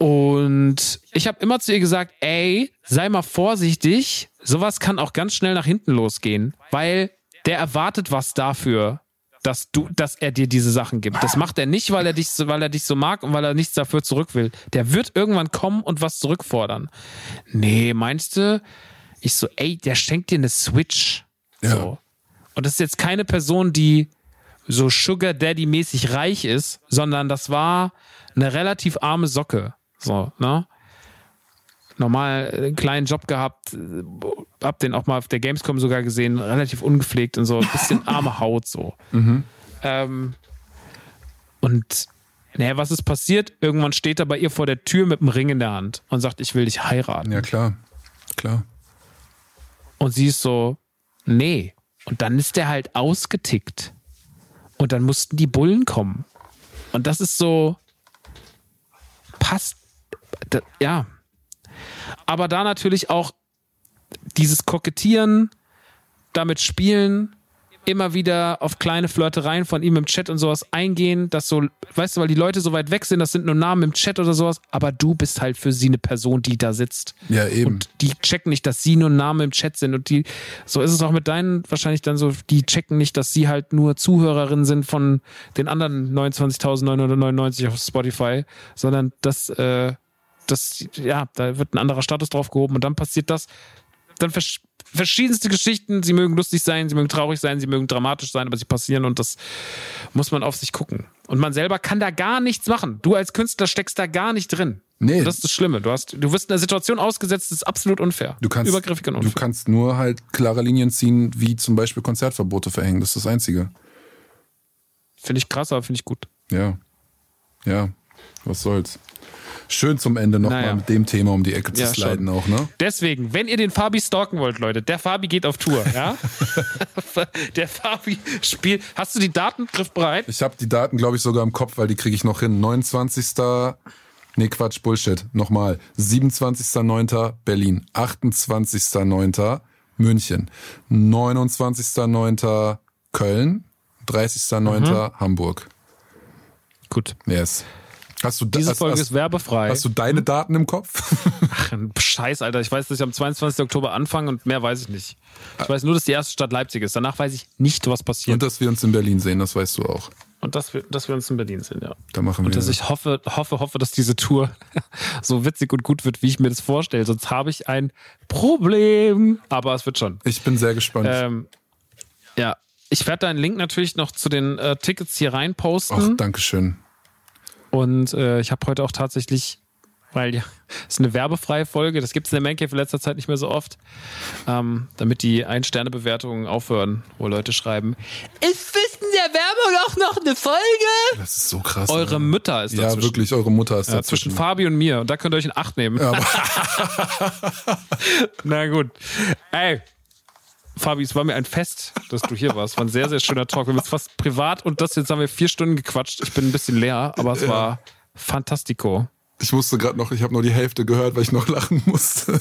Und ich habe immer zu ihr gesagt, ey, sei mal vorsichtig, sowas kann auch ganz schnell nach hinten losgehen, weil der erwartet was dafür, dass du, dass er dir diese Sachen gibt. Das macht er nicht, weil er dich, weil er dich so mag und weil er nichts dafür zurück will. Der wird irgendwann kommen und was zurückfordern. Nee, meinst du? Ich so, ey, der schenkt dir eine Switch. Ja. So. Und das ist jetzt keine Person, die so Sugar Daddy mäßig reich ist, sondern das war eine relativ arme Socke. So, ne? Normal einen kleinen Job gehabt, hab den auch mal auf der Gamescom sogar gesehen, relativ ungepflegt und so, ein bisschen arme Haut so. Mhm. Ähm, und naja, was ist passiert? Irgendwann steht er bei ihr vor der Tür mit dem Ring in der Hand und sagt, ich will dich heiraten.
Ja, klar. Klar.
Und sie ist so, nee. Und dann ist der halt ausgetickt. Und dann mussten die Bullen kommen. Und das ist so, passt da, ja. Aber da natürlich auch dieses Kokettieren, damit spielen, immer wieder auf kleine Flirtereien von ihm im Chat und sowas eingehen, dass so, weißt du, weil die Leute so weit weg sind, das sind nur Namen im Chat oder sowas, aber du bist halt für sie eine Person, die da sitzt.
Ja, eben.
Und die checken nicht, dass sie nur Namen im Chat sind und die, so ist es auch mit deinen wahrscheinlich dann so, die checken nicht, dass sie halt nur Zuhörerinnen sind von den anderen 29.999 auf Spotify, sondern dass, äh, das, ja, da wird ein anderer Status drauf gehoben und dann passiert das. Dann vers verschiedenste Geschichten, sie mögen lustig sein, sie mögen traurig sein, sie mögen dramatisch sein, aber sie passieren und das muss man auf sich gucken. Und man selber kann da gar nichts machen. Du als Künstler steckst da gar nicht drin. Nee. Und das ist das Schlimme. Du, hast, du wirst in einer Situation ausgesetzt, das ist absolut unfair.
Du kannst,
Übergriffig und unfair.
Du kannst nur halt klare Linien ziehen, wie zum Beispiel Konzertverbote verhängen. Das ist das Einzige.
Finde ich krass, aber finde ich gut.
Ja. Ja. Was soll's. Schön zum Ende nochmal naja. mit dem Thema um die Ecke zu ja, sliden schon. auch, ne?
Deswegen, wenn ihr den Fabi stalken wollt, Leute, der Fabi geht auf Tour, ja? der Fabi spielt. Hast du die Daten griffbereit?
Ich habe die Daten, glaube ich, sogar im Kopf, weil die kriege ich noch hin. 29. Nee, Quatsch, Bullshit. Nochmal. 27.09. Berlin. 28.09. München. 29.09. Köln. 30.09. Mhm. Hamburg.
Gut.
Yes. Hast du
Diese Folge
hast,
ist werbefrei.
Hast du deine Daten im Kopf?
Ach, Scheiß, Alter. Ich weiß, dass ich am 22. Oktober anfange und mehr weiß ich nicht. Ich weiß nur, dass die erste Stadt Leipzig ist. Danach weiß ich nicht, was passiert.
Und dass wir uns in Berlin sehen, das weißt du auch.
Und dass wir, dass wir uns in Berlin sehen, ja.
Da machen wir
und dass ich hoffe, hoffe, hoffe, dass diese Tour so witzig und gut wird, wie ich mir das vorstelle. Sonst habe ich ein Problem. Aber es wird schon.
Ich bin sehr gespannt.
Ähm, ja, ich werde deinen Link natürlich noch zu den äh, Tickets hier rein posten.
Ach, Dankeschön.
Und äh, ich habe heute auch tatsächlich, weil ja, es ist eine werbefreie Folge, das gibt es in der Mancave in letzter Zeit nicht mehr so oft, ähm, damit die Ein-Sterne-Bewertungen aufhören, wo Leute schreiben, ist das in der Werbung auch noch eine Folge?
Das ist so krass.
Eure Alter. Mütter ist
dazwischen. Ja, wirklich, eure Mutter ist ja,
Zwischen Fabi und mir. Und da könnt ihr euch in Acht nehmen. Ja, Na gut. Ey, Fabi, es war mir ein Fest, dass du hier warst. War ein sehr, sehr schöner Talk. Wir haben jetzt fast privat und das jetzt haben wir vier Stunden gequatscht. Ich bin ein bisschen leer, aber es ja. war fantastico.
Ich musste gerade noch, ich habe nur die Hälfte gehört, weil ich noch lachen musste.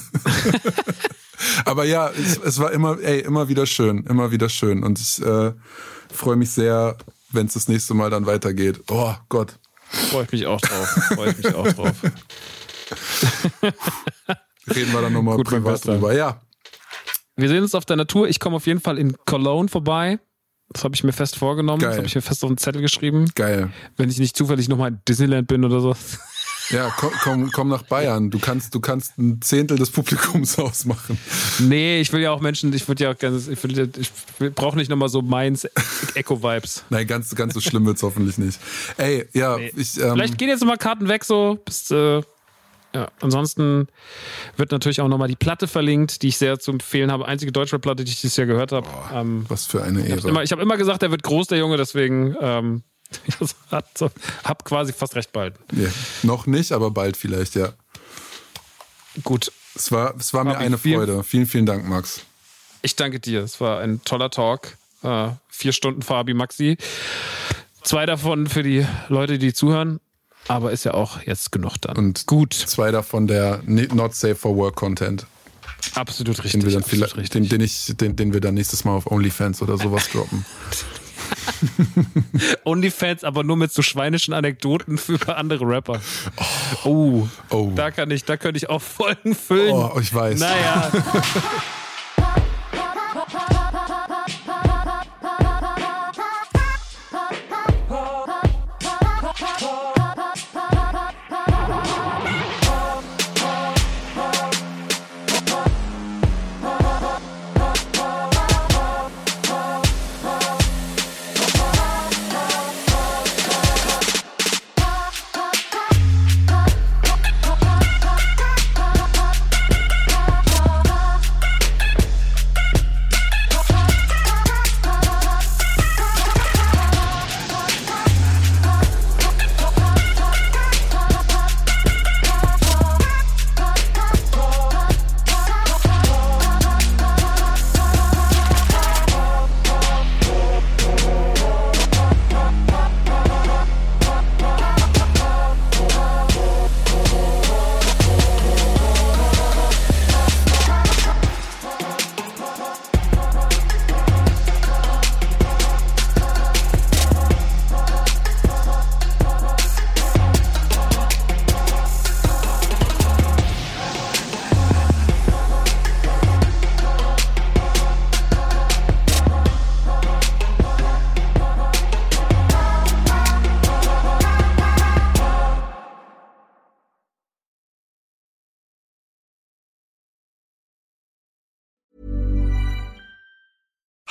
aber ja, es, es, war immer, ey, immer wieder schön, immer wieder schön. Und ich äh, freue mich sehr, wenn es das nächste Mal dann weitergeht. Oh Gott.
Freue ich mich auch drauf. Freue ich mich auch drauf.
Reden wir dann nochmal privat drüber. Ja,
wir sehen uns auf der Natur. Ich komme auf jeden Fall in Cologne vorbei. Das habe ich mir fest vorgenommen. Geil. Das habe ich mir fest auf den Zettel geschrieben.
Geil.
Wenn ich nicht zufällig nochmal in Disneyland bin oder so.
Ja, komm, komm, komm nach Bayern. Du kannst, du kannst ein Zehntel des Publikums ausmachen.
Nee, ich will ja auch Menschen, ich würde ja auch ganz, ich, ich brauche nicht nochmal so Mainz Echo-Vibes.
Nein, ganz, ganz so schlimm wird es hoffentlich nicht. Ey, ja, nee. ich.
Ähm, Vielleicht gehen jetzt nochmal Karten weg, so bis, äh, ja, ansonsten wird natürlich auch nochmal die Platte verlinkt, die ich sehr zu empfehlen habe. Einzige deutsche Platte, die ich dieses Jahr gehört habe.
Ähm, was für eine Ehre.
Ich habe immer, hab immer, gesagt, er wird groß, der Junge, deswegen ähm, ich habe quasi fast recht bald.
Nee, noch nicht, aber bald vielleicht, ja.
Gut.
Es war, es war mir eine Freude. Vielen, vielen Dank, Max.
Ich danke dir. Es war ein toller Talk. Äh, vier Stunden Fabi Maxi. Zwei davon für die Leute, die zuhören. Aber ist ja auch jetzt genug dann.
Und gut. Zwei davon der Not Safe for Work Content.
Absolut richtig.
Den wir dann, vielleicht, richtig. Den, den, ich, den, den wir dann nächstes Mal auf OnlyFans oder sowas droppen.
OnlyFans, aber nur mit so schweinischen Anekdoten für andere Rapper. Oh, oh, oh. da kann ich, da könnte ich auch Folgen füllen.
Oh, ich weiß.
Naja.